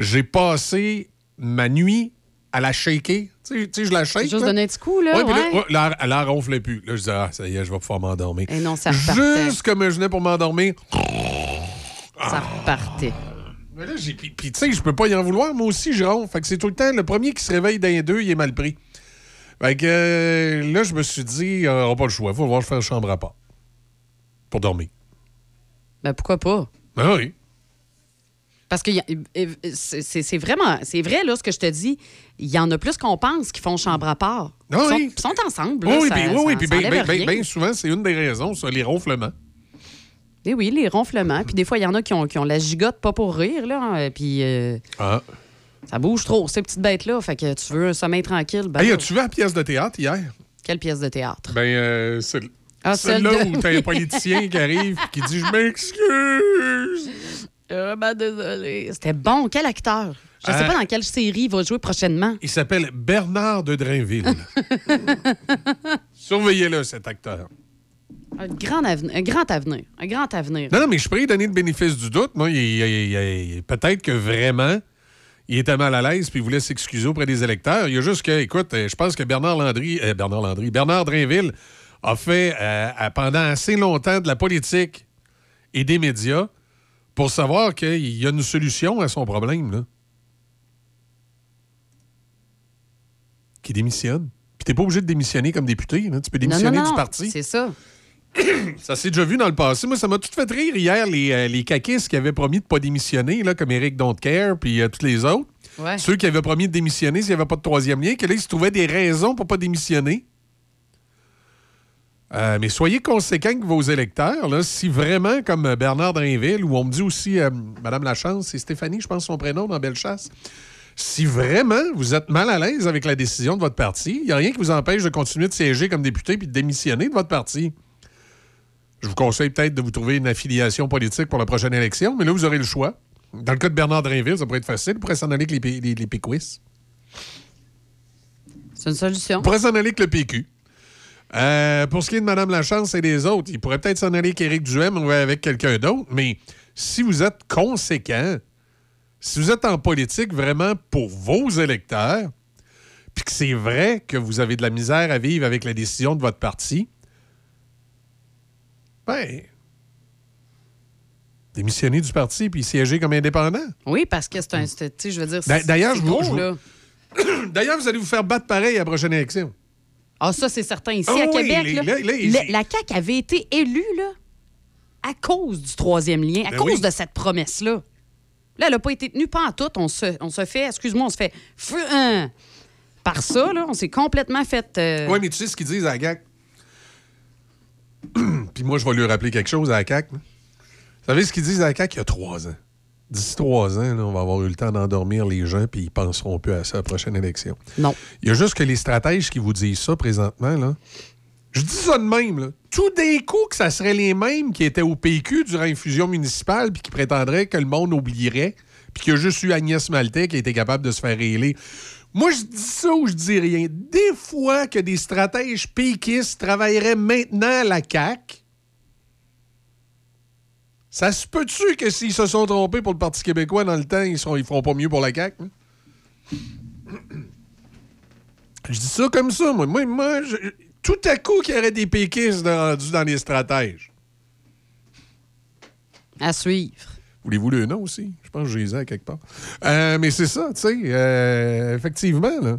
J'ai passé ma nuit à la shaker. Tu sais, je la shake. Juste là. donner un petit coup, là, Ouais, puis là, ouais. là, elle en ronflait plus. Là, je disais, ah, ça y est, je vais pouvoir m'endormir. Et non, ça. Juste comme je venais pour m'endormir. Ça repartait. Mais là, j'ai. Puis, tu sais, je peux pas y en vouloir. Moi aussi, je ronfle. Fait que c'est tout le temps, le premier qui se réveille d'un deux, il est mal pris. Fait que euh, là, je me suis dit, on n'aura pas le choix. Faut voir, je faire chambre à part. Pour dormir. Ben, pourquoi pas? Ah oui. Parce que euh, c'est vraiment, c'est vrai, là, ce que je te dis. Il y en a plus qu'on pense qui font chambre à part. Ah Ils sont, oui. ils sont ensemble. Oui, là, oui, ça- puis, oui, ça- oui, puis bien souvent, c'est une des raisons, ça, les ronflements. Eh oui, les ronflements. Puis des fois, il y en a qui ont, qui ont la gigote pas pour rire, là. hein, Puis euh, Ah. ça bouge trop, ces petites bêtes-là. Fait que tu veux un sommeil tranquille. Ben, Hey, as-tu vu la pièce de théâtre hier? quelle pièce de théâtre? Ben, euh, c'est Ah, celle celle-là de- où t'as un politicien qui arrive et qui dit Je m'excuse. Vraiment désolé. C'était bon. Quel acteur? Je sais Euh, pas dans quelle série il va jouer prochainement. Il s'appelle Bernard de Drainville. [laughs] Surveillez-le, cet acteur. Un grand, avenir, un grand avenir. Un grand avenir. Non, non, mais je lui donner le bénéfice du doute. Moi, il- il- il- il- peut-être que vraiment, il était mal à l'aise puis il voulait s'excuser auprès des électeurs. Il y a juste que, écoute, euh, je pense que Bernard Landry, euh, Bernard Landry, Bernard Drainville a fait euh, pendant assez longtemps de la politique et des médias pour savoir qu'il y a une solution à son problème, là. Qui démissionne. Puis t'es pas obligé de démissionner comme député, là. Tu peux Non, non, démissionner non, du parti. C'est ça. [coughs] Ça s'est déjà vu dans le passé. Moi, ça m'a tout fait rire hier, les, euh, les caquistes qui avaient promis de ne pas démissionner, là, comme Eric Don't Care, puis euh, tous les autres. Ouais. Ceux qui avaient promis de démissionner s'il n'y avait pas de troisième lien, que là, ils se trouvaient des raisons pour pas démissionner. Euh, mais soyez conséquents que vos électeurs, là, si vraiment, comme Bernard Drainville, ou on me dit aussi, euh, Madame Lachance, c'est Stéphanie, je pense son prénom, dans Bellechasse, si vraiment vous êtes mal à l'aise avec la décision de votre parti, il n'y a rien qui vous empêche de continuer de siéger comme député puis de démissionner de votre parti. Je vous conseille peut-être de vous trouver une affiliation politique pour la prochaine élection, mais là, vous aurez le choix. Dans le cas de Bernard Drainville, ça pourrait être facile. Il pourrait s'en aller avec les, les, les péquistes. C'est une solution. Il pourrait s'en aller avec le PQ. Euh, pour ce qui est de Mme Lachance et des autres, il pourrait peut-être s'en aller avec Éric Duhem ou avec quelqu'un d'autre, mais si vous êtes conséquent, si vous êtes en politique vraiment pour vos électeurs, puis que c'est vrai que vous avez de la misère à vivre avec la décision de votre parti, ben, démissionner du parti puis siéger comme indépendant. Oui, parce que c'est un. Tu sais, je veux dire. D'ailleurs, je vous- gros, je vous- là. [coughs] D'ailleurs, vous allez vous faire battre pareil à la prochaine élection. Ah, ça, c'est certain. Ici, Ah à oui, Québec, les- là, là, là, le- ils- la CAQ avait été élue là, à cause du troisième lien, à Ben cause oui. de cette promesse-là. Là, elle n'a pas été tenue pas en tout. On se, on se fait, excuse-moi, on se fait. hein. Par ça, là, on s'est complètement fait. euh, Oui, mais tu sais ce qu'ils disent à la CAQ? Puis moi, je vais lui rappeler quelque chose à la CAQ. là. Vous savez ce qu'ils disent à la CAQ il y a trois ans? D'ici trois ans, là, on va avoir eu le temps d'endormir les gens, puis ils penseront plus à ça à la prochaine élection. Non. Il y a juste que les stratèges qui vous disent ça présentement, là, je dis ça de même, là. Tout d'un coup, que ça serait les mêmes qui étaient au PQ durant une fusion municipale, puis qui prétendraient que le monde oublierait, puis qu'il y a juste eu Agnès Maltais qui a été capable de se faire réélire. Moi, je dis ça ou je dis rien. Des fois que des stratèges péquistes travailleraient maintenant à la CAQ, ça se peut-tu que s'ils se sont trompés pour le Parti québécois dans le temps, ils ne ils feront pas mieux pour la CAQ? hein? Je dis ça comme ça, moi. Moi, moi, je- tout à coup, qu'il y aurait des péquistes rendus dans les stratèges. À suivre. Voulez-vous le nom aussi? Je pense que je les ai à quelque part. Euh, mais c'est ça, tu sais. euh, effectivement, là.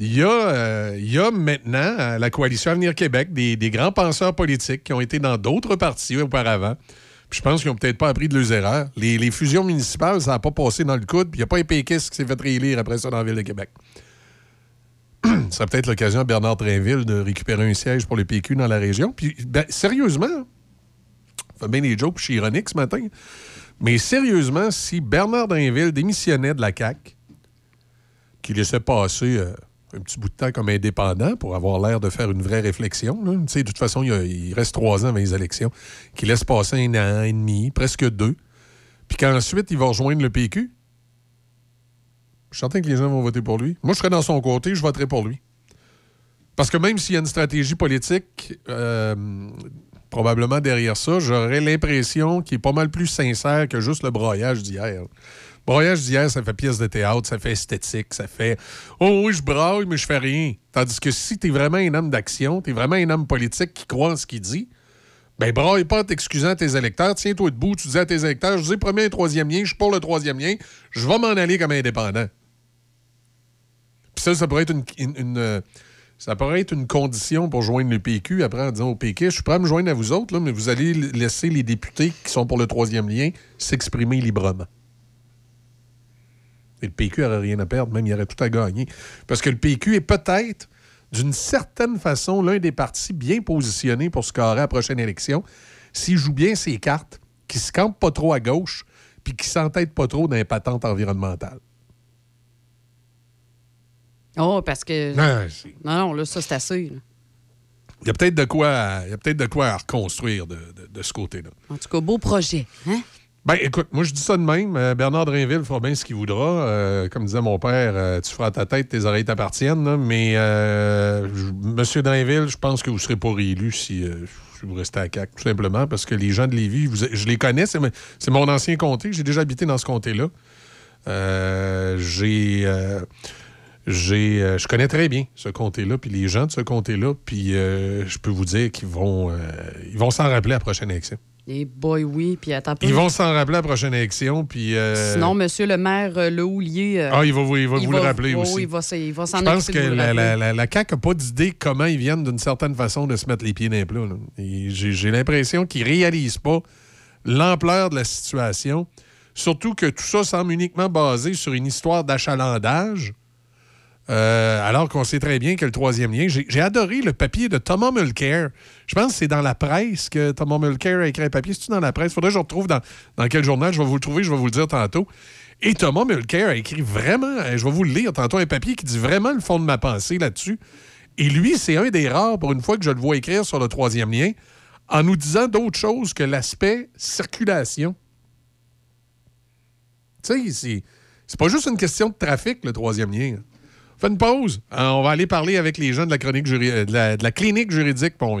Il y, a, euh, il y a maintenant à la Coalition Avenir Québec des, grands penseurs politiques qui ont été dans d'autres partis auparavant. Puis je pense qu'ils n'ont peut-être pas appris de leurs erreurs. Les, fusions municipales, ça n'a pas passé dans le coude. Puis il n'y a pas un péquiste qui s'est fait réélire après ça dans la Ville de Québec. [clears throat] ça peut-être l'occasion à Bernard Trainville de récupérer un siège pour le PQ dans la région. Puis, ben, sérieusement, on fait bien des jokes, je suis ironique ce matin. Mais sérieusement, si Bernard Drainville démissionnait de la CAQ, qui laissait passer euh, un petit bout de temps comme indépendant pour avoir l'air de faire une vraie réflexion. de toute façon, il, reste trois ans avant les élections, qui laisse passer un an et demi, presque deux, puis qu'ensuite, il va rejoindre le PQ. Je suis certain que les gens vont voter pour lui. Moi, je serais dans son côté, je voterai pour lui. Parce que même s'il y a une stratégie politique, euh, probablement derrière ça, j'aurais l'impression qu'il est pas mal plus sincère que juste le broyage d'hier. Broyage d'hier, ça fait pièce de théâtre, ça fait esthétique, ça fait Oh oui, je braille, mais je fais rien. Tandis que si t'es vraiment un homme d'action, t'es vraiment un homme politique qui croit en ce qu'il dit, ben braille pas en t'excusant tes électeurs, tiens-toi debout, tu dis à tes électeurs, je dis premier et troisième lien, je suis pour le troisième lien, je vais m'en aller comme indépendant. Puis ça, ça pourrait être une, euh, ça pourrait être une condition pour joindre le PQ après en disant au PQ, je suis prêt à me joindre à vous autres, mais vous allez laisser les députés qui sont pour le troisième lien s'exprimer librement. Et le PQ n'aurait rien à perdre, même il aurait tout à gagner. Parce que le PQ est peut-être, d'une certaine façon, l'un des partis bien positionnés pour se carrer à la prochaine élection s'il joue bien ses cartes, qui se campe pas trop à gauche, puis qui s'entête pas trop dans les patentes environnementales. Oh, parce que. Non, non, non, là, ça, c'est assez. là. Il y a peut-être de quoi, il y a peut-être de quoi à reconstruire de, de- de ce côté-là. En tout cas, beau projet. Hein? Ben, écoute, moi, je dis ça de même. Euh, Bernard Drainville fera bien ce qu'il voudra. Euh, comme disait mon père, euh, tu feras ta tête, tes oreilles t'appartiennent. Mais, Monsieur Drainville, je pense que vous ne serez pas réélu si, vous restez à CAC, tout simplement, parce que les gens de Lévis, vous- je les connais, c'est mon- ancien comté. J'ai déjà habité dans ce comté-là. J'ai. j'ai, je connais très bien ce comté-là, puis les gens de ce comté-là, puis je peux vous dire qu'ils vont, ils vont s'en rappeler à la prochaine élection. Et boy, oui. Puis attends. Ils vont s'en rappeler à la prochaine élection, puis... euh, Sinon, monsieur le maire euh, Le Houlier. euh, Ah, il va vous, il va vous le rappeler oh, aussi. Il va, il va s'en Je pense que la, la, la, la CAQ n'a pas d'idée comment ils viennent d'une certaine façon de se mettre les pieds dans les plats. j'ai l'impression qu'ils ne réalisent pas l'ampleur de la situation. Surtout que tout ça semble uniquement basé sur une histoire d'achalandage. Euh, alors qu'on sait très bien que le troisième lien, j'ai adoré le papier de Thomas Mulcair. Je pense que c'est dans la presse que Thomas Mulcair a écrit un papier. C'est-tu dans la presse? Faudrait que je retrouve dans, dans quel journal? Je vais vous le trouver, je vais vous le dire tantôt. Et Thomas Mulcair a écrit vraiment, euh, je vais vous le lire tantôt, un papier qui dit vraiment le fond de ma pensée là-dessus. Et lui, c'est un des rares, pour une fois que je le vois écrire sur le troisième lien, en nous disant d'autres choses que l'aspect circulation. Tu sais, c'est pas juste une question de trafic, le troisième lien. Fais une pause. Euh, on va aller parler avec les gens de la, chronique euh, de la, de la clinique juridique pour.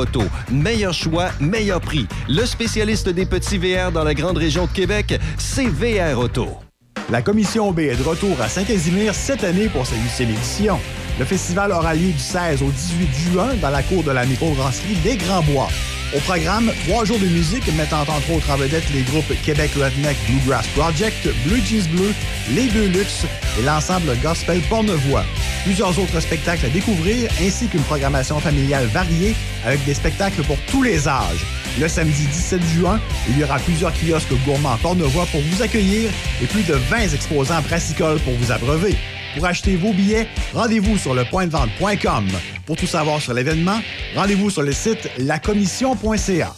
Meilleur choix, meilleur prix. Le spécialiste des petits VR dans la grande région de Québec, c'est VR Auto. La Commission B est de retour à Saint-Casimir cette année pour sa huitième édition. Le festival aura lieu du 16 au 18 juin dans la cour de la microbrasserie des Grands Bois. Au programme, trois jours de musique mettant entre autres en vedette les groupes Québec Redneck Bluegrass Project, Blue Jeans Bleu, Les Deux Luxe et l'ensemble gospel Pornevoix. Plusieurs autres spectacles à découvrir ainsi qu'une programmation familiale variée avec des spectacles pour tous les âges. Le samedi 17 juin, il y aura plusieurs kiosques gourmands Pornevoix pour vous accueillir et plus de 20 exposants brassicoles pour vous abreuver. Pour acheter vos billets, rendez-vous sur le pointdevente.com. Pour tout savoir sur l'événement, rendez-vous sur le site lacommission.ca.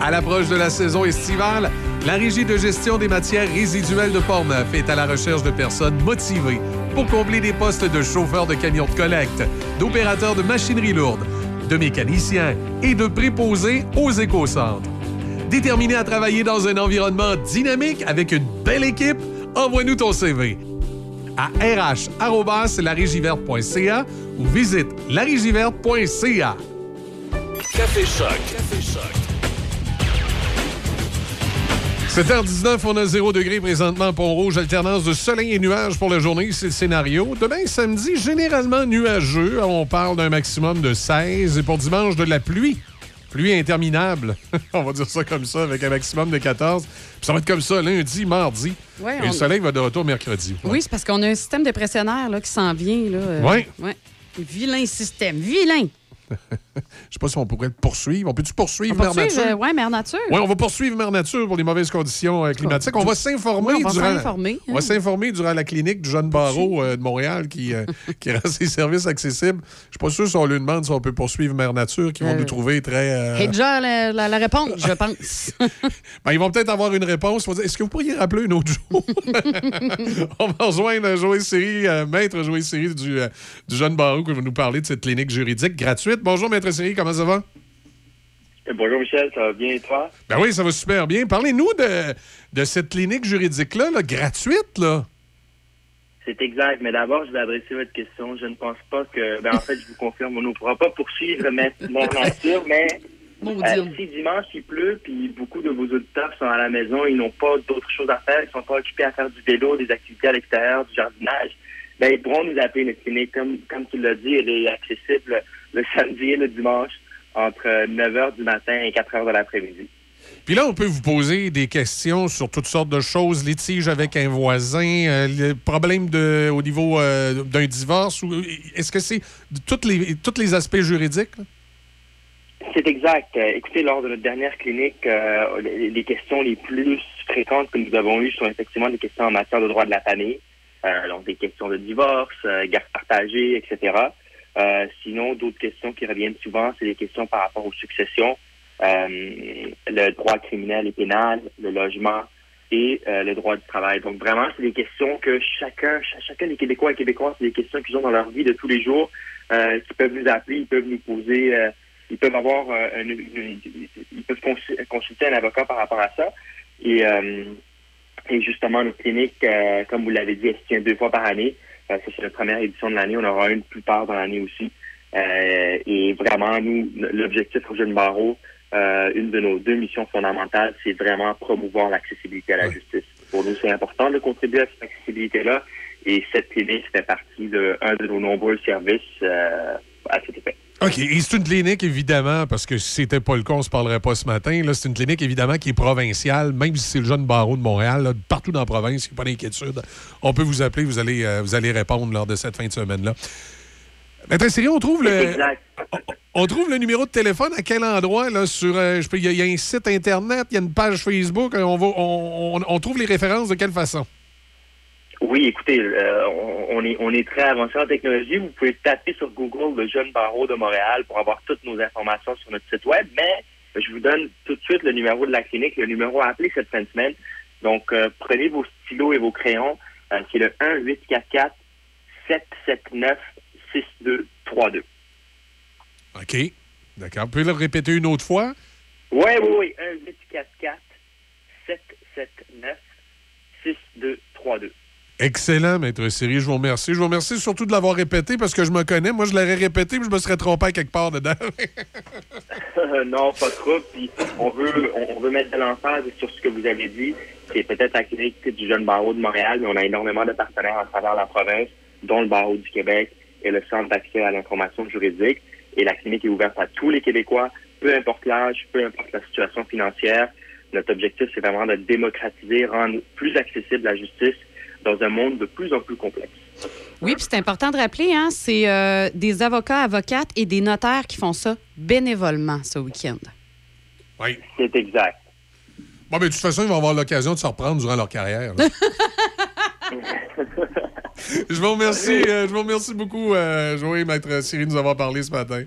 À l'approche de la saison estivale, la Régie de gestion des matières résiduelles de Portneuf est à la recherche de personnes motivées pour combler des postes de chauffeur de camions de collecte, d'opérateurs de machinerie lourde, de mécaniciens et de préposés aux éco-centres. Déterminé à travailler dans un environnement dynamique avec une belle équipe, envoie-nous ton CV à rh.larigiverte.ca ou visite larigiverte.ca. Café. 7h19, on a 0 degré présentement Pont-Rouge, alternance de soleil et nuages pour la journée, c'est le scénario. Demain, samedi, généralement nuageux, on parle d'un maximum de 16 et pour dimanche, de la pluie. Pluie interminable. [laughs] on va dire ça comme ça, avec un maximum de 14. Puis ça va être comme ça lundi, mardi. Ouais, Et on- le soleil va de retour mercredi. Oui, c'est parce qu'on a un système dépressionnaire là, qui s'en vient. Là, euh, Ouais. ouais. Vilain système. Vilain. [laughs] Je sais pas si on pourrait poursuivre. On peut-tu poursuivre On Mère Nature? euh, ouais, Mère Nature. Oui, on va poursuivre Mère Nature pour les mauvaises conditions euh, climatiques. On va s'informer Oui, durant. s'informer, On va s'informer durant la clinique du jeune barreau euh, de Montréal qui, euh, [laughs] qui rend ses services accessibles. Je suis pas sûr si on lui demande si on peut poursuivre Mère Nature, qui vont Euh, nous trouver très. euh, Et déjà la, la- la réponse, je [laughs] pense. ben, ils vont peut-être avoir une réponse. Ils vont dire, Est-ce que vous pourriez rappeler un autre jour? on va rejoindre Joël Série, euh, maître Joël Série du, euh, du jeune barreau qui va nous parler de cette clinique juridique gratuite. Bonjour, maître Série, comment ça va? Eh, Bonjour Michel, ça va bien et toi? Ben oui, ça va super bien. Parlez-nous de, de cette clinique juridique-là, là, gratuite, là. C'est exact, mais d'abord, je vais adresser votre question. Je ne pense pas que, ben en fait, je vous confirme, on ne pourra pas poursuivre Mère Nature, [laughs] mais euh, si dimanche il pleut, puis beaucoup de vos auditeurs sont à la maison, ils n'ont pas d'autres choses à faire, ils sont pas occupés à faire du vélo, des activités à l'extérieur, du jardinage, ben ils pourront nous appeler notre clinique. Comme, comme tu l'as dit, elle est accessible le samedi et le dimanche entre 9h du matin et 4h de l'après-midi. Puis là, on peut vous poser des questions sur toutes sortes de choses, litige avec un voisin, euh, le problème de, au niveau euh, d'un divorce. ou Est-ce que c'est tous les, tous les aspects juridiques? là? C'est exact. Euh, écoutez, lors de notre dernière clinique, euh, les, les questions les plus fréquentes que nous avons eues sont effectivement des questions en matière de droit de la famille, euh, donc des questions de divorce, euh, garde partagée, etc. Euh, sinon, d'autres questions qui reviennent souvent, c'est des questions par rapport aux successions, euh, le droit criminel et pénal, le logement et euh, le droit du travail. Donc vraiment, c'est des questions que chacun, ch- chacun des Québécois et Québécoises, c'est des questions qu'ils ont dans leur vie de tous les jours, qui peuvent nous appeler, ils peuvent nous poser, ils peuvent avoir, un- une- ils peuvent consu- consulter un avocat par rapport à ça. Et, et justement, notre clinique, comme vous l'avez dit, elle se tient deux fois par année. Euh, ça, c'est la première édition de l'année. On aura une plus tard dans l'année aussi. Euh, et vraiment, nous, l'objectif au Jeune Barreau, euh, une de nos deux missions fondamentales, c'est vraiment promouvoir l'accessibilité à la justice. Pour nous, c'est important de contribuer à cette accessibilité-là. Et cette clinique fait partie de un de nos nombreux services euh, à cet effet. OK. Et c'est une clinique, évidemment, parce que si c'était pas le cas, on se parlerait pas ce matin. Là, c'est une clinique, évidemment, qui est provinciale, même si c'est le jeune barreau de Montréal, là, partout dans la province, il n'y a pas d'inquiétude. On peut vous appeler, vous allez, euh, vous allez répondre lors de cette fin de semaine-là. Maître Sérieux, on trouve le. [laughs] On, on trouve le numéro de téléphone à quel endroit? Là, sur, euh, je peux- il y, a- il y a un site Internet, il y a une page Facebook. euh, On, va, on, on- on trouve les références de quelle façon? Oui, écoutez, euh, on, on est, on est très avancé en technologie. Vous pouvez taper sur Google le jeune barreau de Montréal pour avoir toutes nos informations sur notre site web, mais je vous donne tout de suite le numéro de la clinique, le numéro à appeler cette fin de semaine. Donc, euh, prenez vos stylos et vos crayons. Euh, C'est le 1-844-779-6232. OK. D'accord. Vous pouvez le répéter une autre fois? Oui, oui, oui. 1-844-779-6232. Excellent, Maître Sérieux. Je vous remercie. Je vous remercie surtout de l'avoir répété parce que je me connais. Moi, je l'aurais répété, mais je me serais trompé quelque part dedans. [laughs] non, pas trop. Puis on veut, on veut mettre de l'emphase sur ce que vous avez dit. C'est peut-être la clinique du jeune barreau de Montréal, mais on a énormément de partenaires à travers la province, dont le barreau du Québec et le Centre d'accès à l'information juridique. Et la clinique est ouverte à tous les Québécois, peu importe l'âge, peu importe la situation financière. Notre objectif, c'est vraiment de démocratiser, rendre plus accessible la justice dans un monde de plus en plus complexe. Oui, puis c'est important de rappeler, hein, c'est euh, des avocats, avocates et des notaires qui font ça bénévolement ce week-end. Oui. C'est exact. Bon, mais de toute façon, ils vont avoir l'occasion de se reprendre durant leur carrière. [laughs] je vous remercie, euh, je vous remercie beaucoup, euh, Joël, Maître Siri, de nous avoir parlé ce matin.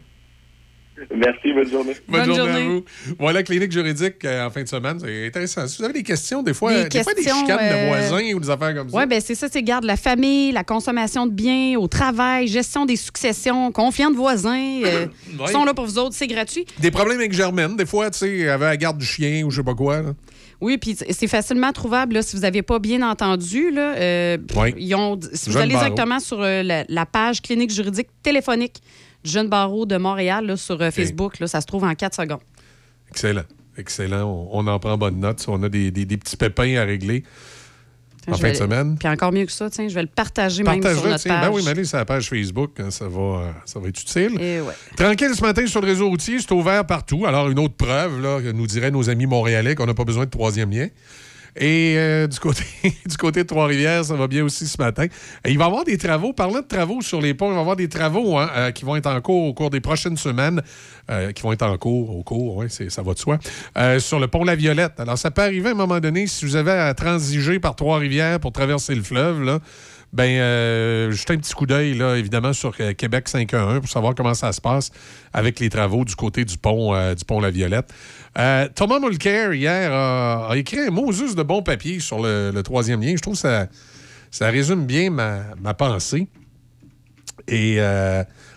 Merci, bonne journée. Bonne, journée, à vous. Voilà, clinique juridique euh, en fin de semaine, c'est intéressant. Si vous avez des questions, des fois, Des des, fois, des questions, chicanes de euh, voisins ou des affaires comme ça. Oui, bien, c'est ça, c'est garde la famille, la consommation de biens, au travail, gestion des successions, confiants de voisins. euh, Ouais. Ils sont là pour vous autres, c'est gratuit. Des problèmes avec Germaine, des fois, tu sais, elle avait la garde du chien ou je sais pas quoi. là. Oui, puis c'est facilement trouvable là, si vous n'avez pas bien entendu. Là, euh, Oui. ils ont, si vous Jeune allez Barreau. directement sur euh, la, la page clinique juridique téléphonique Jeune Barreau de Montréal là, sur euh, Facebook, là, ça se trouve en 4 secondes. Excellent. Excellent. On, on en prend bonne note. On a des, des- des petits pépins à régler. en fin vais- de semaine. Puis encore mieux que ça, tiens, je vais le partager même sur notre tiens. page. Ben oui, mais allez sur la page Facebook, hein, ça, va, euh, ça va être utile. Et ouais. Tranquille ce matin sur le réseau routier, c'est ouvert partout. Alors, une autre preuve, là, nous diraient nos amis montréalais qu'on n'a pas besoin de troisième lien. Et euh, du, côté, [laughs] du côté de Trois-Rivières, ça va bien aussi ce matin. Il va y avoir des travaux. Parlant de travaux sur les ponts, il va y avoir des travaux hein, euh, qui vont être en cours au cours des prochaines semaines. euh, qui vont être en cours, au cours, ça va de soi. sur le pont La Violette. Alors, ça peut arriver à un moment donné, si vous avez à transiger par Trois-Rivières pour traverser le fleuve, là, ben, euh, un petit coup d'œil, là, évidemment, sur euh, Québec 511 pour savoir comment ça se passe avec les travaux du côté du pont, euh, du pont La Violette. Euh, Thomas Mulcair, hier, a, écrit un mot juste de bon papier sur le, troisième lien. Je trouve que ça, ça résume bien ma, ma pensée. Et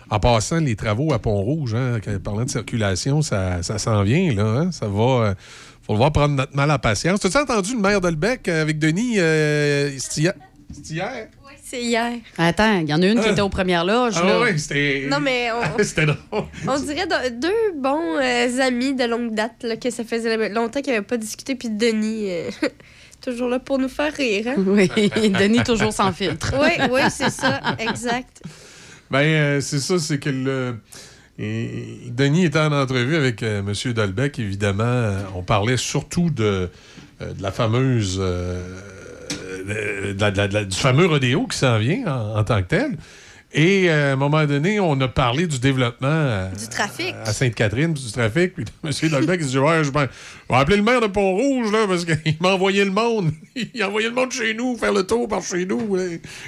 en passant, les travaux à Pont-Rouge, hein, parlant de circulation, ça, ça s'en vient, là. hein. Ça va. faut le voir prendre notre mal à patience. T'as-tu entendu le maire d'Olbec euh, avec Denis euh, c'est hier? C'est hier? Attends, il y en a une qui Ah. était aux premières loges. Ah là. ouais, c'était. Non, mais on, [laughs] C'était drôle. on dirait de- deux bons euh, amis de longue date, là, que ça faisait longtemps qu'ils n'avaient pas discuté, puis Denis, euh, [laughs] toujours là pour nous faire rire. Hein? Oui, [laughs] Denis toujours sans filtre. Oui, oui, c'est ça, exact. Ben, euh, c'est ça, c'est que le. et- Denis était en entrevue avec euh, M. Dolbec, évidemment. Euh, On parlait surtout de, euh, de la fameuse. euh, de- de la- de la- de la- du fameux rodéo qui s'en vient en, en tant que tel. Et euh, à un moment donné, on a parlé du développement euh, Du trafic. à Sainte-Catherine, du trafic. Puis [laughs] M. Dolbec, il dit Ouais, je vais, je vais appeler le maire de Pont-Rouge, là, parce qu'il [laughs] m'a envoyé le monde. [laughs] Il a envoyé le monde chez nous, faire le tour par chez nous. là.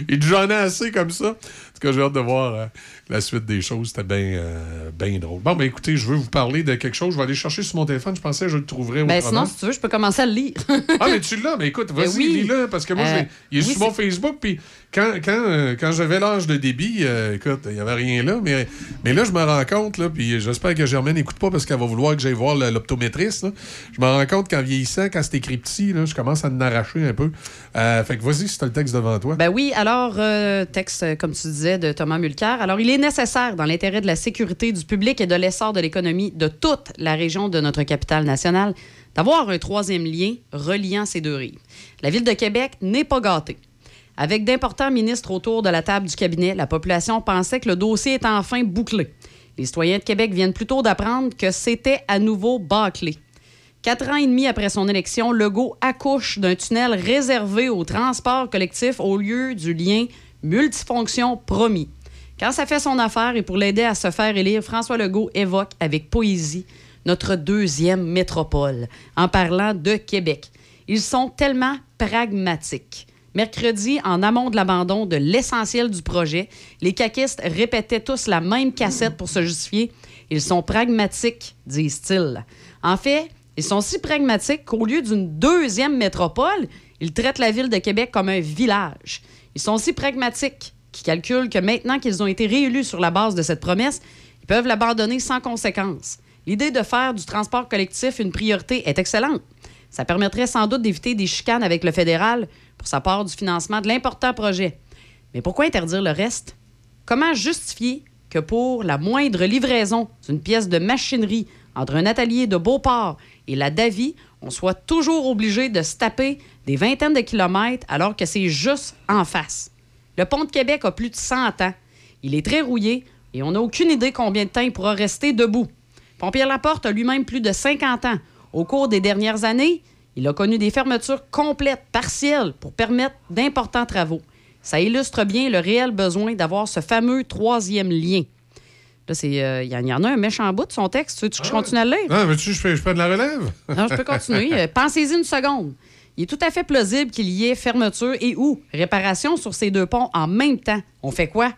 Il dit J'en ai assez comme ça. En tout cas, j'ai hâte de voir euh, la suite des choses. C'était bien euh, bien drôle. Bon, ben écoutez, je veux vous parler de quelque chose. Je vais aller chercher sur mon téléphone. Je pensais que je le trouverais Ben, autrement. sinon, si tu veux, je peux commencer à le lire. Ah, mais tu l'as, mais écoute, Ben vas-y, oui. lis-le, parce que moi, Euh, il est oui, sur mon Facebook, puis quand, quand, euh, quand j'avais l'âge de débit, écoute, il n'y avait rien là, mais, mais là, je me rends compte, là, puis j'espère que Germaine n'écoute pas parce qu'elle va vouloir que j'aille voir l'optométriste. Je me rends compte qu'en vieillissant, quand c'est écrit petit, là, je commence à en arracher un peu. Fait que vas-y, si tu as le texte devant toi. Ben oui, alors, texte, comme tu disais, de Thomas Mulcair. Alors, il est nécessaire, dans l'intérêt de la sécurité du public et de l'essor de l'économie de toute la région de notre capitale nationale, d'avoir un troisième lien reliant ces deux rives. La ville de Québec n'est pas gâtée. Avec d'importants ministres autour de la table du cabinet, la population pensait que le dossier était enfin bouclé. Les citoyens de Québec viennent plutôt d'apprendre que c'était à nouveau bâclé. Quatre ans et demi après son élection, Legault accouche d'un tunnel réservé au transport collectif au lieu du lien multifonction promis. Quand ça fait son affaire et pour l'aider à se faire élire, François Legault évoque avec poésie notre deuxième métropole en parlant de Québec. Ils sont tellement pragmatiques. Mercredi, en amont de l'abandon de l'essentiel du projet, les caquistes répétaient tous la même cassette pour se justifier. Ils sont pragmatiques, disent-ils. En fait, ils sont si pragmatiques qu'au lieu d'une deuxième métropole, ils traitent la ville de Québec comme un village. Ils sont si pragmatiques qu'ils calculent que maintenant qu'ils ont été réélus sur la base de cette promesse, ils peuvent l'abandonner sans conséquence. L'idée de faire du transport collectif une priorité est excellente. Ça permettrait sans doute d'éviter des chicanes avec le fédéral pour sa part du financement de l'important projet. Mais pourquoi interdire le reste? Comment justifier que pour la moindre livraison d'une pièce de machinerie entre un atelier de Beauport et la Davie, on soit toujours obligé de se taper des vingtaines de kilomètres alors que c'est juste en face? Le pont de Québec a plus de 100 ans. Il est très rouillé et on n'a aucune idée combien de temps il pourra rester debout. Pompierre Laporte a lui-même plus de 50 ans. Au cours des dernières années, il a connu des fermetures complètes, partielles, pour permettre d'importants travaux. Ça illustre bien le réel besoin d'avoir ce fameux troisième lien. Là, euh, il y, en- a un méchant bout de son texte. Tu veux que je continue à le lire? Ah, veux-tu je, fais- je prenne la relève? Non, je peux continuer. Euh, Pensez-y une seconde. Il est tout à fait plausible qu'il y ait fermeture et ou réparation sur ces deux ponts en même temps. On fait quoi?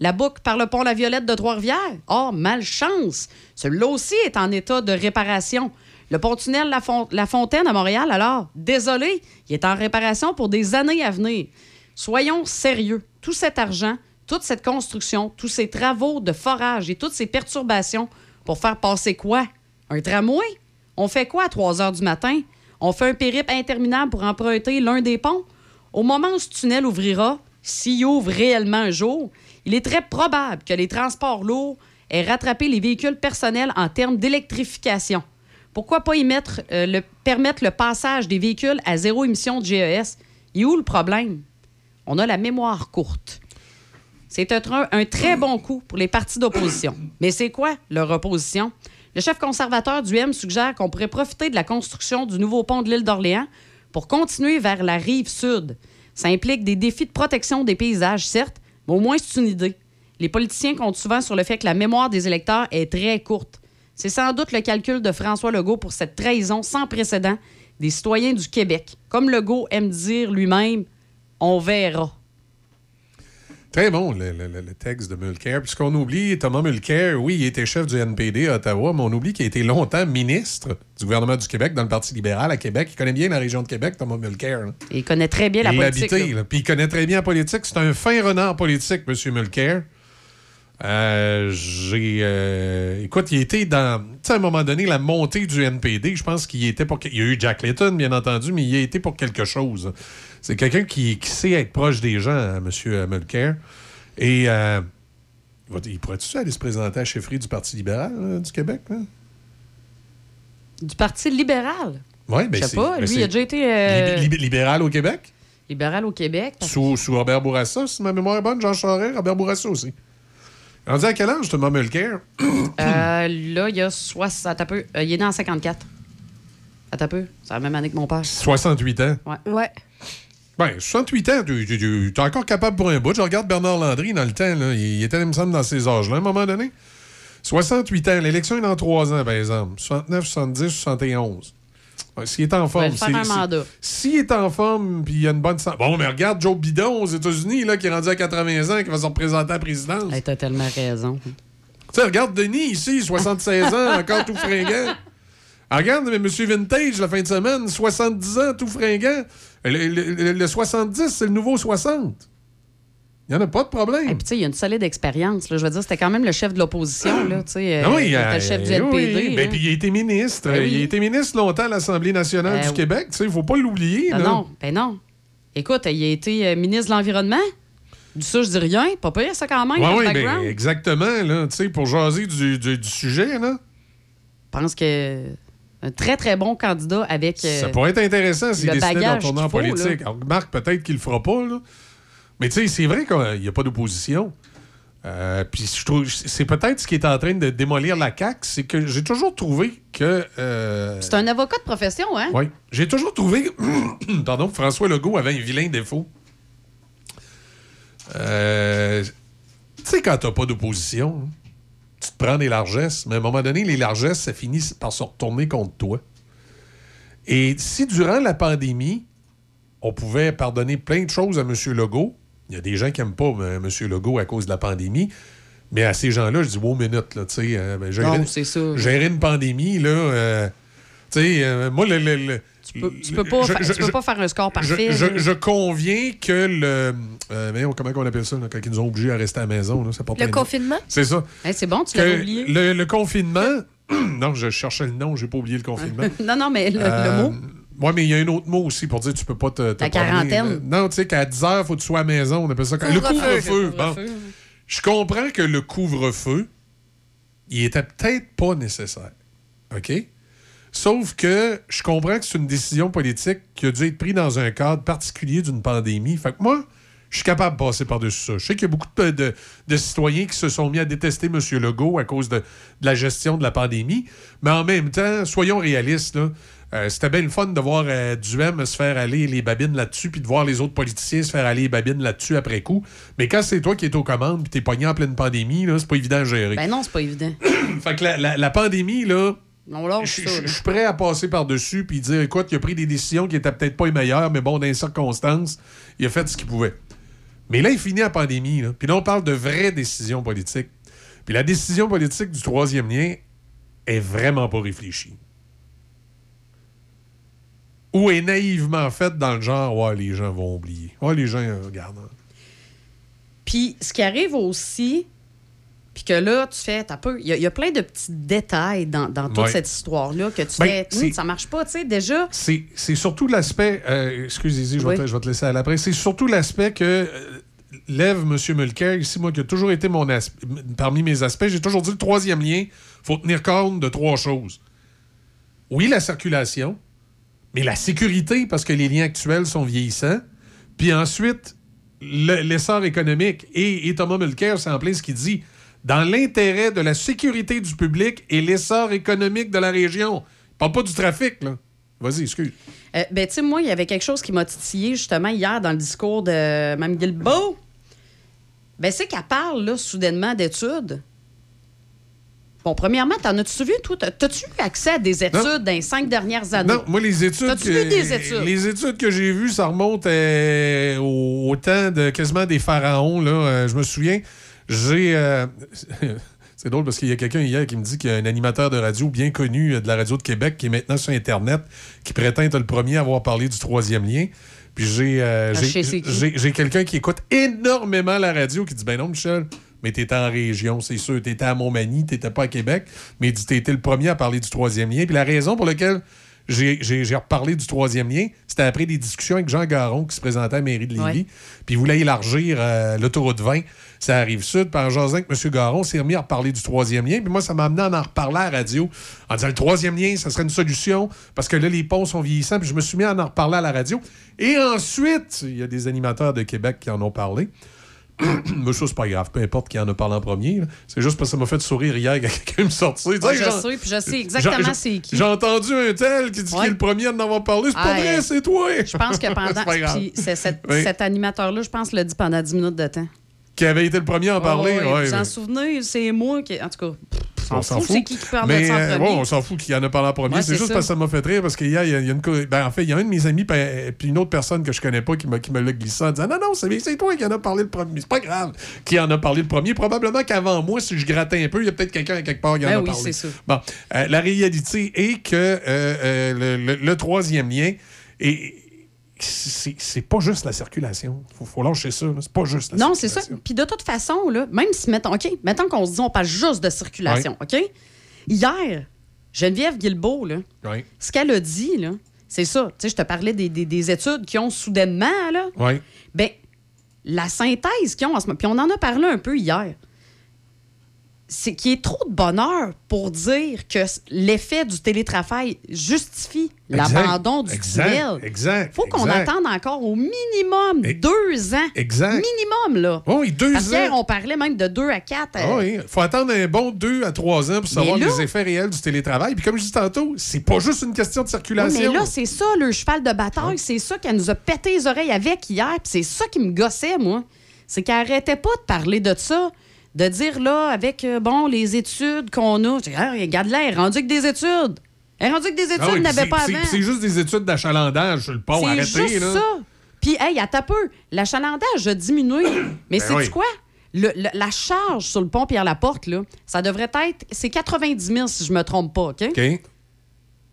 La boucle par le pont La Violette de Trois-Rivières? Oh, malchance! Celui-là aussi est en état de réparation. Le pont-tunnel La, Fon- La Fontaine à Montréal, alors, désolé, il est en réparation pour des années à venir. Soyons sérieux. Tout cet argent, toute cette construction, tous ces travaux de forage et toutes ces perturbations pour faire passer quoi? Un tramway? On fait quoi à 3 heures du matin? On fait un périple interminable pour emprunter l'un des ponts? Au moment où ce tunnel ouvrira, s'il ouvre réellement un jour, il est très probable que les transports lourds aient rattrapé les véhicules personnels en termes d'électrification. Pourquoi pas y mettre, euh, le, permettre le passage des véhicules à zéro émission de GES? Et où le problème? On a la mémoire courte. C'est un très bon coup pour les partis d'opposition. Mais c'est quoi leur opposition? Le chef conservateur du M suggère qu'on pourrait profiter de la construction du nouveau pont de l'île d'Orléans pour continuer vers la rive sud. Ça implique des défis de protection des paysages, certes, mais au moins c'est une idée. Les politiciens comptent souvent sur le fait que la mémoire des électeurs est très courte. C'est sans doute le calcul de François Legault pour cette trahison sans précédent des citoyens du Québec. Comme Legault aime dire lui-même, on verra. Très bon, le, le- le- le texte de Mulcair. Puisqu'on oublie, Thomas Mulcair, oui, il était chef du NPD à Ottawa, mais on oublie qu'il a été longtemps ministre du gouvernement du Québec dans le Parti libéral à Québec. Il connaît bien la région de Québec, Thomas Mulcair. là. Il connaît très bien la il politique. Puis il connaît très bien la politique. C'est un fin renard politique, M. Mulcair. Euh, j'ai. euh, écoute, il était dans. Tu sais, à un moment donné, la montée du NPD, je pense qu'il y était pour. Il y a eu Jack Layton, bien entendu, mais il a été pour quelque chose. C'est quelqu'un qui, qui sait être proche des gens, hein, M. Mulcair. Et. euh, il pourrait-tu aller se présenter à la chefferie du Parti libéral euh, du Québec? là? Du Parti libéral? Ouais, ben Je sais pas. ben Lui, il a déjà été euh, lib- lib- libéral au Québec? libéral au Québec. Sous, sous Robert Bourassa, si ma mémoire est bonne, Jean Charest, Robert Bourassa aussi. Rendu à quel âge, Thomas Mulcair? Euh, là, il y a 60. Attends un peu. Euh, il est né en 54. Attends un peu. C'est la même année que mon père. 68 ans. Ouais. Ouais. Ben, 68 ans, tu tu- tu- t'es encore capable pour un bout. Je regarde Bernard Landry dans le temps, là. Il, il était, il me semble, dans ces âges-là, à un moment donné. 68 ans. L'élection est dans 3 ans, par exemple. 69, 70, 71. S'il est en forme. C'est-. S'il est en forme, puis il a une bonne santé. Bon, mais regarde Joe Bidon aux États-Unis, là, qui est rendu à 80 ans, qui va se représenter à la présidence. Hey, T'as tellement raison. Tu sais, regarde Denis ici, 76 ans, [laughs] encore tout fringant. Ah, Regarde, mais Monsieur Vintage, la fin de semaine, 70 ans, tout fringant. Le, le- le- le 70, c'est le nouveau 60. Il n'y en a pas de problème. Puis, tu sais, il y a une solide expérience. Je veux dire, c'était quand même le chef de l'opposition. Là, tu sais, euh, Ah oui, il était euh, le chef du NPD. oui. Ben, puis il a été ministre. Ben oui. Il a été ministre longtemps à l'Assemblée nationale Ben du oui. Québec. Il ne faut pas l'oublier. Ah là. non, ben non. Écoute, il a été euh, ministre de l'Environnement. Du ça, je dis rien. Pas pire, ça, quand même, Ouais, oui, ben, background. exactement. Là, tu sais, pour jaser du, du- du sujet, là, Je pense que un très, très bon candidat avec. euh, ça pourrait être intéressant s'il décidait d'en tourner en faut, politique. Alors, Marc, peut-être qu'il le fera pas. Là. Mais tu sais, c'est vrai qu'il n'y a pas d'opposition. Euh, Puis je trouve, c'est peut-être ce qui est en train de démolir la CAQ, c'est que j'ai toujours trouvé que. euh, C'est un avocat de profession, hein? Oui. J'ai toujours trouvé que [coughs] pardon, François Legault avait un vilain défaut. Euh, tu sais, quand t'as pas d'opposition, hein, tu te prends des largesses, mais à un moment donné, les largesses, ça finit par se retourner contre toi. Et si durant la pandémie, on pouvait pardonner plein de choses à M. Legault, il y a des gens qui n'aiment pas euh, M. Legault à cause de la pandémie, mais à ces gens-là, je dis, wow, minute, là, tu sais, euh, ben, gérer, Non, c'est ça. gérer une pandémie, là, euh, tu sais, euh, moi, le, le- le- Tu peux, tu peux pas, je- tu peux je- pas faire un score parfait. je- conviens que le. euh, voyons, comment on appelle ça, là, quand ils nous ont obligés à rester à la maison? Là, ça porte Le confinement? C'est ça. Hey, c'est bon, tu Que l'as oublié. le, le confinement. [clears throat] non, je cherchais le nom, j'ai pas oublié le confinement. [laughs] non, non, mais le, le mot. Ouais, mais il y a un autre mot aussi pour dire que tu peux pas te. te La quarantaine. Non, tu sais qu'à 10 h, faut que tu sois à la maison. On appelle ça. Le Couvre-feu. Bon. Je comprends que le couvre-feu, il était peut-être pas nécessaire. OK? Sauf que je comprends que c'est une décision politique qui a dû être prise dans un cadre particulier d'une pandémie. Fait que moi, je suis capable de passer par-dessus ça. Je sais qu'il y a beaucoup de, de- de citoyens qui se sont mis à détester M. Legault à cause de, de la gestion de la pandémie. Mais en même temps, soyons réalistes, là. Euh, C'était bien le fun de voir euh, Duhem se faire aller les babines là-dessus, puis de voir les autres politiciens se faire aller les babines là-dessus après coup. Mais quand c'est toi qui es aux commandes, puis t'es pogné en pleine pandémie, là, c'est pas évident à gérer. Ben non, c'est pas évident. [coughs] fait que la, la- la pandémie, là, je suis prêt à passer par-dessus puis dire écoute, il a pris des décisions qui étaient peut-être pas les meilleures, mais bon, dans les circonstances, il a fait ce qu'il pouvait. Mais là, il finit la pandémie. Là. Puis là, on parle de vraies décisions politiques. Puis la décision politique du troisième lien est vraiment pas réfléchie. Ou est naïvement faite dans le genre, ouais, les gens vont oublier. Ouais, les gens, euh, regardent. Puis ce qui arrive aussi, puis que là, tu fais, t'as peu, il y, a- il y a plein de petits détails dans, dans toute Ouais. cette histoire-là que tu Ben, fais, Hum, ça marche pas, tu sais, déjà. C'est surtout l'aspect. euh, excusez-y, je, vais Oui. te- je vais te laisser à l'après. C'est surtout l'aspect que euh, lève M. Mulcair, ici, moi, qui a toujours été mon parmi mes aspects. J'ai toujours dit le troisième lien, faut tenir compte de trois choses. Oui, la circulation, mais la sécurité, parce que les liens actuels sont vieillissants. Puis ensuite, le- l'essor économique. Et, et Thomas Mulcair, c'est en plein ce qu'il dit. Dans l'intérêt de la sécurité du public et l'essor économique de la région. Il parle pas du trafic, là. Vas-y, excuse. Euh, ben, tu sais, moi, il y avait quelque chose qui m'a titillé justement hier dans le discours de Mme Guilbeault. Ben, c'est qu'elle parle, là, soudainement d'études. Bon, premièrement, t'en as-tu vu, toi? T'as- T'as-tu eu accès à des études dans les cinq dernières années? Non, moi, les études. T'as-tu vu des études? Les études que j'ai vues, ça remonte euh, au, temps de quasiment des pharaons. Là. Euh, je me souviens, j'ai. euh, [laughs] C'est drôle parce qu'il y a quelqu'un hier qui me dit qu'il y a un animateur de radio bien connu de la radio de Québec qui est maintenant sur Internet, qui prétend être le premier à avoir parlé du troisième lien. Puis j'ai euh, Ah, j'ai quelqu'un qui écoute énormément la radio qui dit Ben non, Michel, mais t'étais en région, c'est sûr. T'étais à Montmagny, t'étais pas à Québec. Mais il dit T'étais le premier à parler du troisième lien. Puis la raison pour laquelle j'ai reparlé du troisième lien, c'était après des discussions avec Jean Garon qui se présentait à la mairie de Lévis. Ouais. Puis il voulait élargir euh, l'autoroute 20. Ça arrive sud. Par jasant avec M. Garon, s'est remis à reparler du troisième lien. Puis moi, ça m'a amené à en reparler à la radio en disant le troisième lien, ça serait une solution parce que là, les ponts sont vieillissants. Puis je me suis mis à en reparler à la radio. Et ensuite, il y a des animateurs de Québec qui en ont parlé. [coughs] Mais ça, c'est pas grave. Peu importe qui en a parlé en premier. C'est juste parce que ça m'a fait sourire hier quand [laughs] quelqu'un me sortait. Ouais, je sais, puis je sais exactement c'est qui. J'ai entendu un tel qui dit qu'il est le premier à en avoir parlé. C'est pas Ah, vrai, c'est toi. [laughs] Je pense que [laughs] pendant. Puis c'est- cet, Oui. cet animateur-là, je pense, l'a dit pendant 10 minutes de temps. Qui avait été le premier à en parler. Oh, oui, ouais, vous en souvenez, c'est moi qui. En tout cas, On s'en fout. C'est qui qui Mais, euh, on s'en fout qui en a parlé en premier. Ouais, c'est juste ça. parce que ça m'a fait rire parce qu'il y a, il y y a une. Ben, en fait, il y a un de mes amis puis puis une autre personne que je connais pas qui, m'a- qui me l'a glissé en disant Non, non, c'est toi qui en a parlé le premier. C'est pas grave qui en a parlé le premier. Probablement qu'avant moi, si je grattais un peu, il y a peut-être quelqu'un à quelque part qui en Ben a oui, parlé. c'est sûr. Bon, euh, la réalité est que euh, euh, le, le- le troisième lien est. C'est c'est pas juste la circulation. Faut, faut lâcher ça. C'est pas juste la Non, c'est circulation. ça. Puis de toute façon, là, même si, mettons, OK, mettons qu'on se dit on parle juste de circulation, OK? Hier, Geneviève Guilbeault, là, Oui. ce qu'elle a dit, là, c'est ça. Tu sais, je te parlais des, des- des études qui ont soudainement, là, Oui. ben, la synthèse qu'ils ont en ce moment, puis on en a parlé un peu hier, c'est qu'il y ait trop de bonheur pour dire que l'effet du télétravail justifie l'abandon du Exact. tunnel. Exact. faut qu'on attende encore au minimum deux ans. Exact. Minimum, là. Oui, deux Parce ans. qu'hier, on parlait même de deux à quatre. euh, Ah oui, il faut attendre un bon deux à trois ans pour savoir là- les effets réels du télétravail. Puis comme je dis tantôt, c'est pas juste une question de Oui, circulation. mais là, c'est ça, le cheval de bataille. C'est ça qu'elle nous a pété les oreilles avec hier. Puis c'est ça qui me gossait, moi. C'est qu'elle arrêtait pas de parler de ça. De dire, là, avec, euh, bon, les études qu'on a. Tu dis, Ah, regarde est rendue avec des études. Elle rendue avec des études, Ah oui, elle n'avait pas c'est- avant. c'est- C'est juste des études d'achalandage sur le pont. C'est Arrêtez, juste là. ça. Puis, hey, attends peu. L'achalandage a diminué. Mais Ben c'est oui. quoi? Le- le- la charge sur le pont Pierre-Laporte, là, ça devrait être... C'est 90 000, si je me trompe pas, OK? OK.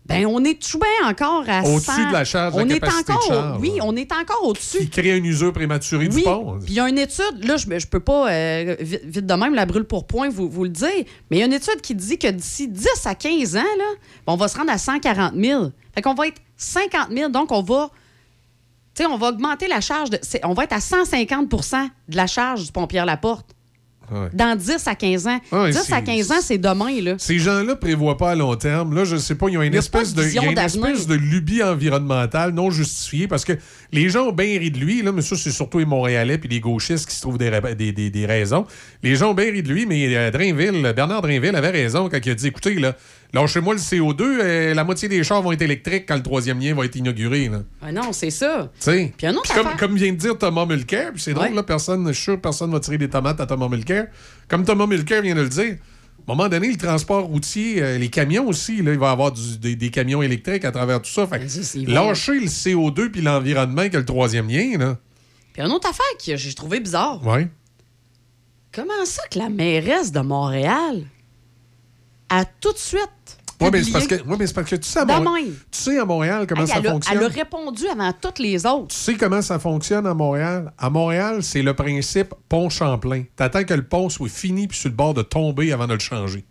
Ben, on est tout bien encore à Au-dessus 100. de la charge, la on est de encore, charge, Oui, on est encore au-dessus. Qui crée une usure prématurée du pont. puis il y a une étude, là, je, je peux pas, euh, vite, vite de même, la brûle pour point, vous, vous le dire, mais il y a une étude qui dit que d'ici 10 à 15 ans, là, ben, on va se rendre à 140 000. Fait qu'on va être 50 000, donc on va, tu sais, on va augmenter la charge, de, on va être à 150% de la charge du pompier Laporte. Ouais. Dans 10 à 15 ans. Ouais, 10 à c'est- 15 ans, c'est demain, là. Ces gens-là prévoient pas à long terme. Là, je sais pas, ils ont une Il y a espèce de, y a une espèce de lubie environnementale non justifiée parce que les gens ont bien ri de lui, là, mais ça, c'est surtout les Montréalais puis les gauchistes qui se trouvent des, ra- des, des- des raisons. Les gens ont bien ri de lui, mais euh, Drainville, Bernard Drainville avait raison quand il a dit écoutez, là, lâchez-moi le CO2, euh, la moitié des chars vont être électriques quand le troisième lien va être inauguré. Là. Ah non, c'est ça. Puis un autre Puis comme, comme vient de dire Thomas Mulcair, puis c'est drôle, Ouais. là, personne, je suis sûr que personne va tirer des tomates à Thomas Mulcair. Comme Thomas Mulcair vient de le dire, à un moment donné, le transport routier, euh, les camions aussi, là, il va y avoir du- des, des camions électriques à travers tout ça. Fait lâcher le CO2 puis l'environnement que le troisième lien, là. Puis une autre affaire que j'ai trouvé bizarre. Ouais. Comment ça que la mairesse de Montréal a tout de suite. Ouais, mais c'est parce que, ouais, mais c'est parce que tu sais, à Montréal, même. tu sais à Montréal comment Hey, ça elle, a, fonctionne. elle a répondu avant toutes les autres. Tu sais comment ça fonctionne à Montréal? À Montréal, c'est le principe pont Champlain. T'attends que le pont soit fini puis sur le bord de tomber avant de le changer.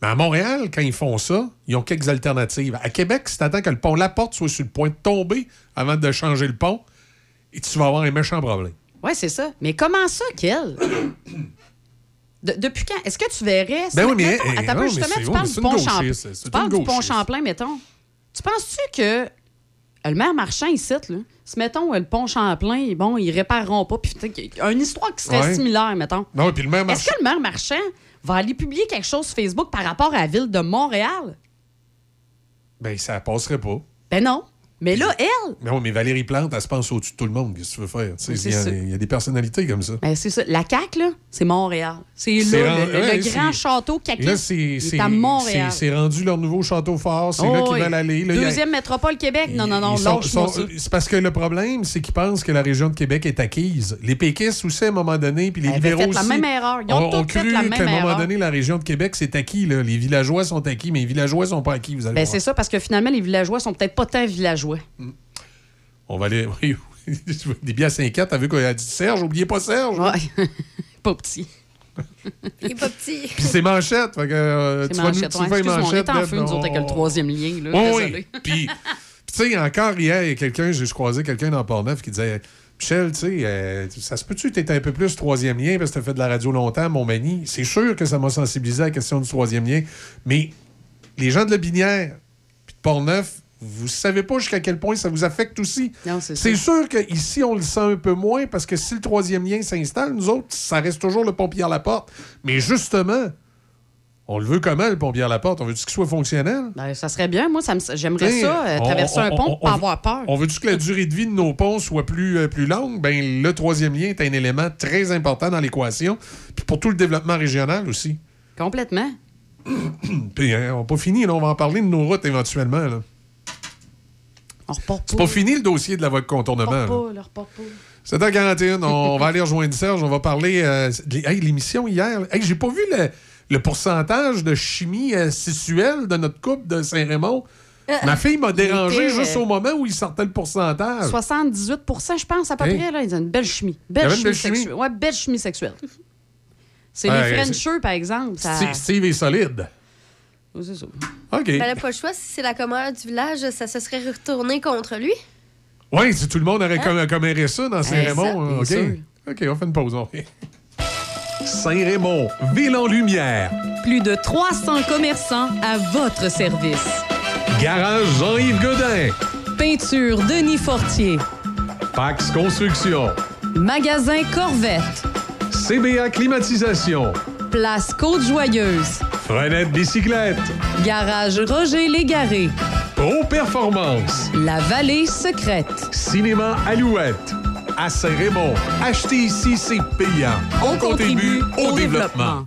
Mais à Montréal, quand ils font ça, ils ont quelques alternatives. À Québec, si t'attends que le pont La Porte soit sur le point de tomber avant de changer le pont, et tu vas avoir un méchant problème. Oui, c'est ça. Mais comment ça qu'elle? [coughs] De- depuis quand? Est-ce que tu verrais? Ben oui, mais- mettons, eh, attends non, mais justement, tu parles du pont Champlain. Tu parles du pont. Champlain, mettons. Tu penses-tu que le maire marchand, ici, là, si mettons, euh, le pont Champlain, bon, ils répareront pas. Puis une histoire qui serait Ouais. similaire, mettons. Non, puis le maire Est-ce que le maire marchand va aller publier quelque chose sur Facebook par rapport à la ville de Montréal? Ben, ça passerait pas. Ben non. Mais là, elle, Mais oui, mais Valérie Plante, elle se pense au-dessus de tout le monde. Qu'est-ce que tu veux faire? Il y, a- y des personnalités comme ça. ben c'est ça. La CAQ, là, c'est Montréal. C'est là, le, grand château caquiste. Là, c'est à Montréal. c'est- rendu leur nouveau château fort. C'est là Oh, qu'ils veulent aller. Là, y a- Deuxième métropole Québec. Non, non, non. C'est parce que le problème, c'est qu'ils pensent que la région de Québec est acquise. Les péquistes aussi, à un moment donné, puis les libéraux fait la aussi. même erreur. Ils ont tous fait la même un moment donné, la région de Québec, c'est acquis. Les villageois sont acquis, mais les villageois sont pas acquis, vous allez Ben, c'est ça, parce que finalement, les villageois sont peut-être pas tant villageois. On va aller... [laughs] oui, oui. Des biens à 5 t'as vu qu'elle a dit Serge, oubliez pas Serge. Ouais. [laughs] pas petit. Il est pas petit. [laughs] Puis c'est manchette. Fait que, euh, C'est tu vas nous- manchette. tu Excuse-moi, on manchette, est en feu, nous autres, avec le troisième lien. Là. Oui, Désolé. oui. Puis, puis tu sais, encore hier, il y a quelqu'un, j'ai croisé quelqu'un dans Port-Neuf qui disait Michel, tu sais, euh, ça se peut-tu que tu un peu plus troisième lien parce que tu as fait de la radio longtemps, mon mani? C'est sûr que ça m'a sensibilisé à la question du troisième lien, mais les gens de la Binière puis de Port-Neuf, vous savez pas jusqu'à quel point ça vous affecte aussi. C'est sûr qu'ici, on le sent un peu moins parce que si le troisième lien s'installe, nous autres, ça reste toujours le pompier à la porte. Mais justement, on le veut comment, le pompier à la porte? On veut qu'il soit fonctionnel? Ben, ça serait bien. Moi, j'aimerais ça, euh, traverser on- un on- pont on- pour pas avoir peur. On veut-tu que la durée de vie de nos ponts soit plus, euh, plus longue? Ben, le troisième lien est un élément très important dans l'équation. Puis pour tout le développement régional aussi. Complètement. Puis hein, on n'a pas fini, là, on va en parler de nos routes éventuellement. là. C'est pas fini le dossier de la voie de contournement. là. pas. 7h41, on [laughs] va aller rejoindre Serge. On va parler. euh, de- hey, l'émission hier. Hey, j'ai pas vu le, le pourcentage de chimie euh, sexuelle de notre couple de Saint-Raymond. Ma fille m'a dérangé était, juste euh, au moment où il sortait le pourcentage. 78 je pense, à peu Hey. près. Là, ils ont une belle chimie. Belle chimie belle chimie? sexuelle. Ouais, belle chimie sexuelle. [laughs] C'est les Frenchers, par exemple. Ça... Steve est solide. C'est ça. OK. Ben, elle n'a pas le choix. Si c'est la commode du village, ça se serait retourné contre lui. Oui, si tout le monde aurait Hein? RSA dans Saint-Raymond. ça, hein, OK. OK, on fait une pause. Saint-Raymond, ville en lumière. Plus de 300 commerçants à votre service. Garage Jean-Yves Godin. Peinture Denis Fortier. Pax Construction. Magasin Corvette. CBA Climatisation. Place Côte-Joyeuse. Frenette Bicyclette. Garage Roger Légaré. Pro Performance. La Vallée Secrète. Cinéma Alouette. À Saint-Raymond. Acheter ici, c'est payant. On contribue au développement.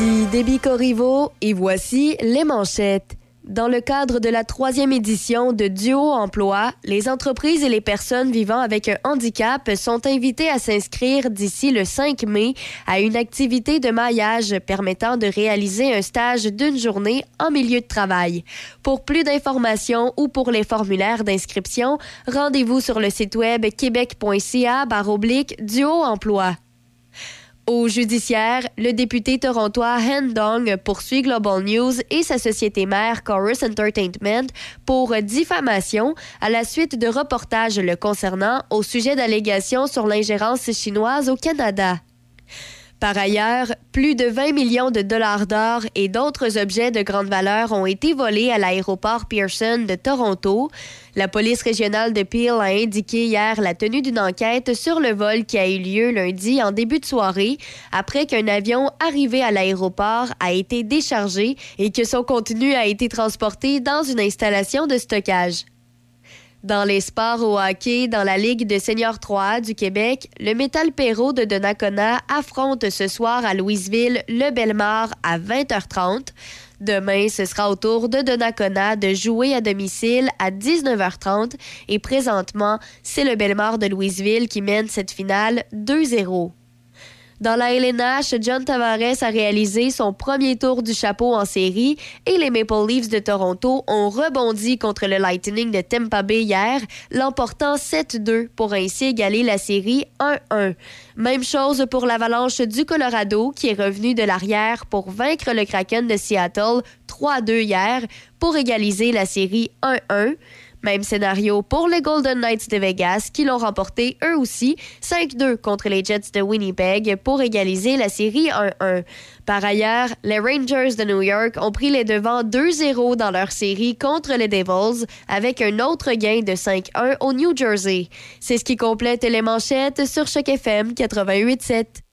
Ici Déby Corriveau et voici les manchettes. Dans le cadre de la troisième édition de Duo Emploi, les entreprises et les personnes vivant avec un handicap sont invitées à s'inscrire d'ici le 5 mai à une activité de maillage permettant de réaliser un stage d'une journée en milieu de travail. Pour plus d'informations ou pour les formulaires d'inscription, rendez-vous sur le site web québec.ca Duo Emploi. Au judiciaire, le député torontois Han Dong poursuit Global News et sa société mère Chorus Entertainment pour diffamation à la suite de reportages le concernant au sujet d'allégations sur l'ingérence chinoise au Canada. Par ailleurs, plus de 20 millions de dollars d'or et d'autres objets de grande valeur ont été volés à l'aéroport Pearson de Toronto. La police régionale de Peel a indiqué hier la tenue d'une enquête sur le vol qui a eu lieu lundi en début de soirée après qu'un avion arrivé à l'aéroport a été déchargé et que son contenu a été transporté dans une installation de stockage. Dans les sports au hockey, dans la Ligue de Senior 3 du Québec, le Métal Perrault de Donnacona affronte ce soir à Louisville le Belmar à 20h30. Demain, ce sera au tour de Donnacona de jouer à domicile à 19h30 et présentement, c'est le Belmar de Louisville qui mène cette finale 2-0. Dans la LNH, John Tavares a réalisé son premier tour du chapeau en série et les Maple Leafs de Toronto ont rebondi contre le Lightning de Tampa Bay hier, l'emportant 7-2 pour ainsi égaler la série 1-1. Même chose pour l'Avalanche du Colorado qui est revenu de l'arrière pour vaincre le Kraken de Seattle 3-2 hier pour égaliser la série 1-1. Même scénario pour les Golden Knights de Vegas qui l'ont remporté eux aussi 5-2 contre les Jets de Winnipeg pour égaliser la série 1-1. Par ailleurs, les Rangers de New York ont pris les devants 2-0 dans leur série contre les Devils avec un autre gain de 5-1 au New Jersey. C'est ce qui complète les manchettes sur Choc FM 88.7.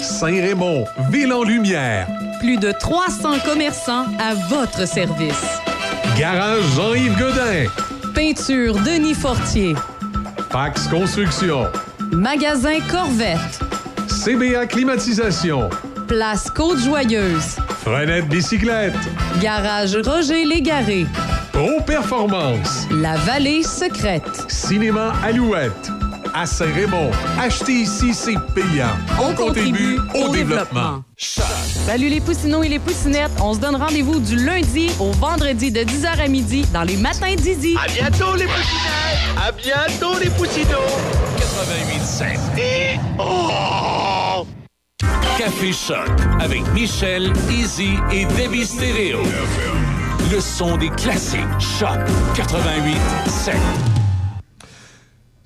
Saint-Raymond, ville en lumière. Plus de 300 commerçants à votre service. Garage Jean-Yves Godin. Peinture Denis Fortier. Pax Construction. Magasin Corvette. CBA Climatisation. Place Côte-Joyeuse. Frenette Bicyclette. Garage Roger Légaré. Pro Performance. La Vallée Secrète. Cinéma Alouette. À Saint-Raymond. Acheter ici, c'est payant. On, contribue au développement. Salut les poussinots et les poussinettes. On se donne rendez-vous du lundi au vendredi de 10h à midi dans les matins d'Izzy. À bientôt les poussinettes! À bientôt les poussinots! 88.7. Et... Oh! Café Choc avec Michel, Izzy et Debbie Stéréo. Le son des classiques. Choc 88.7.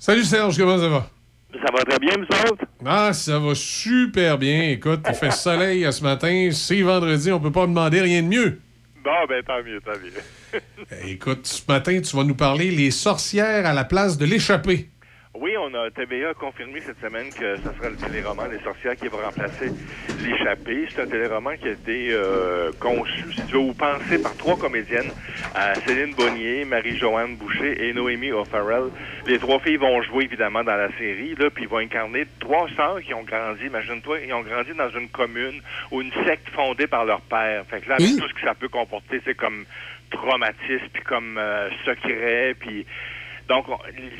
Salut Serge, comment ça va? Ça va très bien, vous autres? Ah, ça va super bien. Écoute, il fait soleil à ce matin. C'est vendredi, on peut pas demander rien de mieux. Bon, ben tant mieux, tant mieux. Écoute, ce matin, tu vas nous parler les sorcières à la place de l'échappée. Oui, on a TVA a confirmé cette semaine que ce sera le téléroman Les sorcières qui va remplacer L'échappée. C'est un téléroman qui a été euh, conçu, si tu veux, ou pensé par trois comédiennes, euh, Céline Bonnier, Marie-Joanne Boucher et Noémie O'Farrell. Les trois filles vont jouer évidemment dans la série, là, puis ils vont incarner trois sœurs qui ont grandi, imagine-toi, ils ont grandi dans une commune ou une secte fondée par leur père. Fait que là, avec tout ce que ça peut comporter, c'est comme traumatisme, puis comme euh, secret, puis donc, on-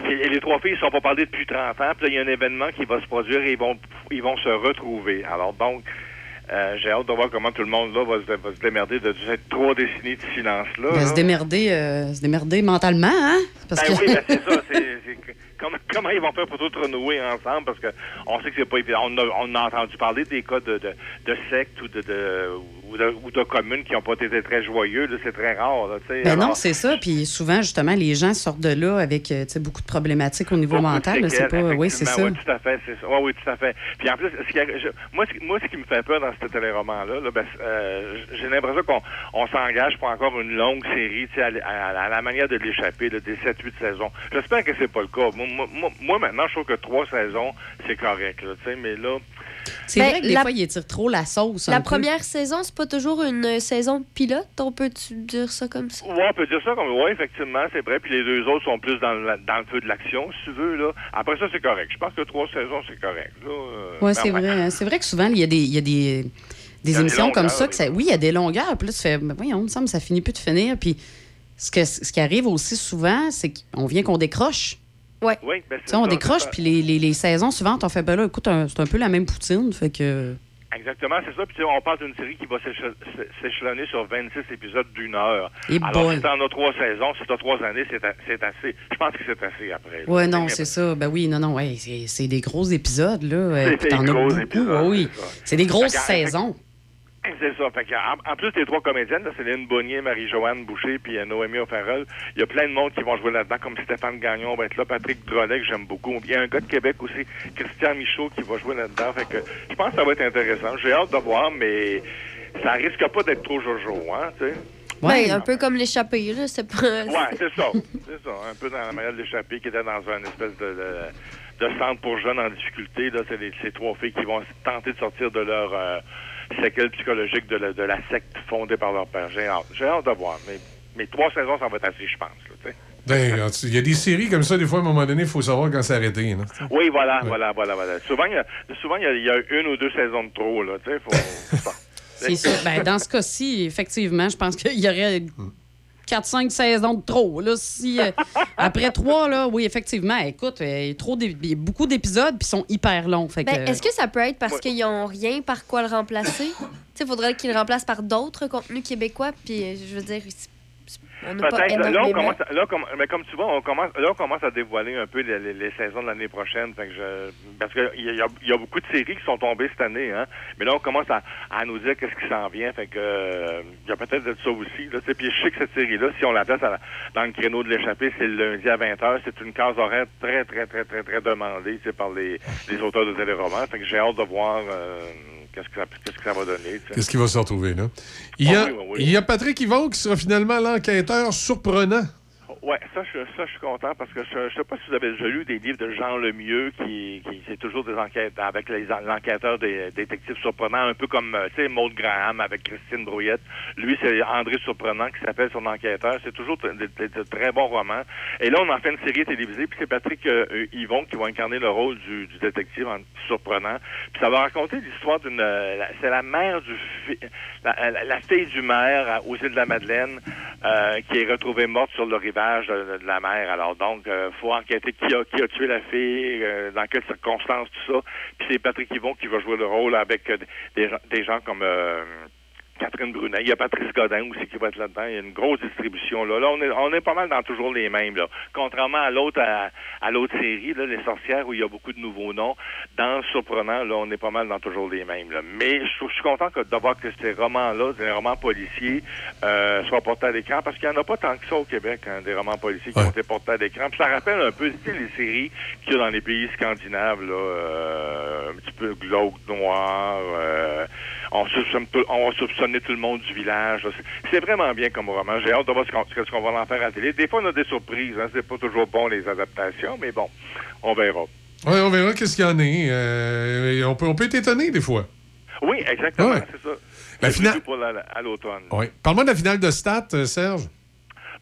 les, les trois filles ne sont pas parlées depuis 30 ans. Puis là, il y a un événement qui va se produire et ils vont, ils vont se retrouver. Alors, donc, euh, j'ai hâte de voir comment tout le monde là va se, va se démerder de cette trois décennies de silence-là. Il va là. se démerder, euh, se démerder mentalement, hein? Parce Ben que... oui, ben c'est ça. c'est- comment, [laughs] comment ils vont faire pour tout renouer ensemble? Parce que on sait que c'est pas évident. On a, on a entendu parler des cas de, de, de sectes ou de, de, ou de, ou de communes qui n'ont pas été très joyeux. C'est très rare. Là. Ben non, c'est ça. Puis souvent, justement, les gens sortent de là avec euh, beaucoup de problématiques au niveau mental. C'est pas... Oui, c'est ça. Oui, tout à fait. Oui, oui, tout à fait. Puis en plus, ce qui a- je- moi, ce, qui- moi, ce qui me fait peur dans ce téléroman-là, là, ben, euh, j'ai l'impression qu'on on s'engage pour encore une longue série, à, l- à- à la manière de l'échapper, des 7-8 saisons. J'espère que c'est pas le cas. Moi, moi- maintenant, je trouve que trois saisons, c'est correct, là, tu sais, mais là... C'est Ben, vrai que des la- fois, ils étirent trop la sauce. La peu. première saison, c'est pas toujours une saison pilote, on peut-tu dire ça comme ça? Ouais, on peut dire ça comme oui, effectivement, c'est vrai. Puis les deux autres sont plus dans, le- dans le feu de l'action, si tu veux. Là. Après ça, c'est correct. Je pense que trois saisons, c'est correct. Là. Euh, Oui, c'est vrai. hein. C'est vrai que souvent, il y a des, il y a des, des émissions comme ça. Que ça oui, il y a des longueurs. Puis là, tu fais, ben voyons, il me semble ça finit plus de finir. Puis ce, que, ce qui arrive aussi souvent, c'est qu'on vient qu'on décroche. Ouais. Oui, ben, on ça, décroche, puis les, les, les saisons suivantes, on fait, ben là, écoute, c'est un peu la même poutine. Fait que. Exactement, c'est ça. Puis on parle d'une série qui va s'éche- s'é- s'échelonner sur 26 épisodes d'une heure. Et Alors, si t'en as trois saisons, si t'as trois années, c'est assez. Je pense que c'est assez après. là. Ouais, non, c'est ça. Ben oui, non, non, ouais, c'est des gros épisodes, là. C'est des t'en as gros beaucoup, épisodes, oui. c'est des grosses saisons. C'est ça. Fait en, en plus des trois comédiennes, là, Céline Bonnier, Marie-Joanne Boucher, puis euh, Noémie O'Farrell, il y a plein de monde qui vont jouer là-dedans, comme Stéphane Gagnon va être là, Patrick Drolet, que j'aime beaucoup. Il y a un gars de Québec aussi, Christian Michaud, qui va jouer là-dedans. Fait que je pense que ça va être intéressant. J'ai hâte de voir, mais ça risque pas d'être trop jojo, hein, tu sais. Ouais, un peu comme l'échappée, là. C'est pas. Ouais, c'est ça. C'est ça. Un peu dans la manière de l'échapper, qui était dans un espèce de, de, de centre pour jeunes en difficulté. Là, c'est les- ces trois filles qui vont tenter de sortir de leur euh, séquelles psychologiques de la, de la secte fondée par leur père. J'ai hâte, de voir. Mais, mais trois saisons, ça va être assez, je pense. là. Ben, il y a des séries comme ça, des fois, à un moment donné, il faut savoir quand s'arrêter. Oui, voilà, voilà, voilà, voilà. Souvent, il y a, souvent, il y a, il y a une ou deux saisons de trop, là, tu sais. Faut... [laughs] C'est sûr. Ben, dans ce cas-ci, effectivement, je pense qu'il y aurait 4-5 saisons de trop. Là, si, euh, [laughs] après trois, là, oui, effectivement, écoute, euh, il y a trop y a beaucoup d'épisodes puis ils sont hyper longs. Fait que, Ben, Est-ce que ça peut être parce qu'ils n'ont rien par quoi le remplacer? tu sais, il faudrait qu'ils le remplacent par d'autres contenus québécois. Puis, euh, je veux dire, on n'a pas Peut-être. Là, on commence, à- là, comme- mais comme tu vois, on commence, là, on commence à dévoiler un peu les, les- les saisons de l'année prochaine. Fait que je, parce qu'il y, y a- il y a beaucoup de séries qui sont tombées cette année, hein. Mais là, on commence à, à nous dire qu'est-ce qui s'en vient. Fait que, euh, il y a peut-être de ça aussi, là. Puis je sais que cette série-là, si on la place à la- dans le créneau de l'échappée, c'est le lundi à 20h. C'est une case horaire très, très, très, très, très demandée, par les, les auteurs de téléromans. Fait que j'ai hâte de voir, euh, qu'est-ce que ça, qu'est-ce que ça va donner. Qu'est-ce qui va se retrouver, là? Il y a, Ah oui, oui, oui. il y a Patrick Yvon qui sera finalement l'enquêteur surprenant. Ouais, ça je, ça, je suis content parce que je, je sais pas si vous avez déjà lu des livres de Jean Lemieux qui, qui c'est toujours des enquêtes avec les en- l'enquêteur des détectives surprenants, un peu comme euh, tu sais Maud Graham avec Christine Brouillette. Lui c'est André Surprenant qui s'appelle son enquêteur. C'est toujours de, très bons romans. Et là on en fait une série télévisée puis c'est Patrick euh, euh, Yvon qui va incarner le rôle du, du détective en- surprenant. Puis ça va raconter l'histoire d'une c'est la mère du la, la- fille du maire aux îles de la Madeleine euh, qui est retrouvée morte sur le rivage de, la mer. Alors donc, euh, faut enquêter qui a, qui a tué la fille, euh, dans quelles circonstances, tout ça. Puis c'est Patrick Yvon qui va jouer le rôle avec euh, des, des gens comme euh, Catherine Brunet. Il y a Patrice Godin aussi qui va être là-dedans. Il y a une grosse distribution. Là, là on, est, on est pas mal dans toujours les mêmes. Là. Contrairement à l'autre à, à l'autre série, là, Les Sorcières, où il y a beaucoup de nouveaux noms, dans Surprenant, là, on est pas mal dans toujours les mêmes. Là. Mais je, je suis content que, de voir que ces romans-là, des romans policiers, euh, soient portés à l'écran, parce qu'il n'y en a pas tant que ça au Québec, hein, des romans policiers qui ont été portés à l'écran. Puis ça rappelle un peu les séries qu'il y a dans les pays scandinaves, là, euh, un petit peu glauque, noir, euh, on, soupçonne on va soupçonner tout le monde du village. C'est- vraiment bien comme roman. J'ai hâte de voir ce qu'on va en faire à la télé. Des fois, on a des surprises. Hein. C'est pas toujours bon, les adaptations, mais bon, on verra. Oui, on verra qu'est-ce qu'il y en a. Euh, on, peut, on peut être étonné des fois. Oui, exactement, Ouais. c'est ça. La finale- pour la- à l'automne. Oui. Parle-moi de la finale de Stat, euh, Serge.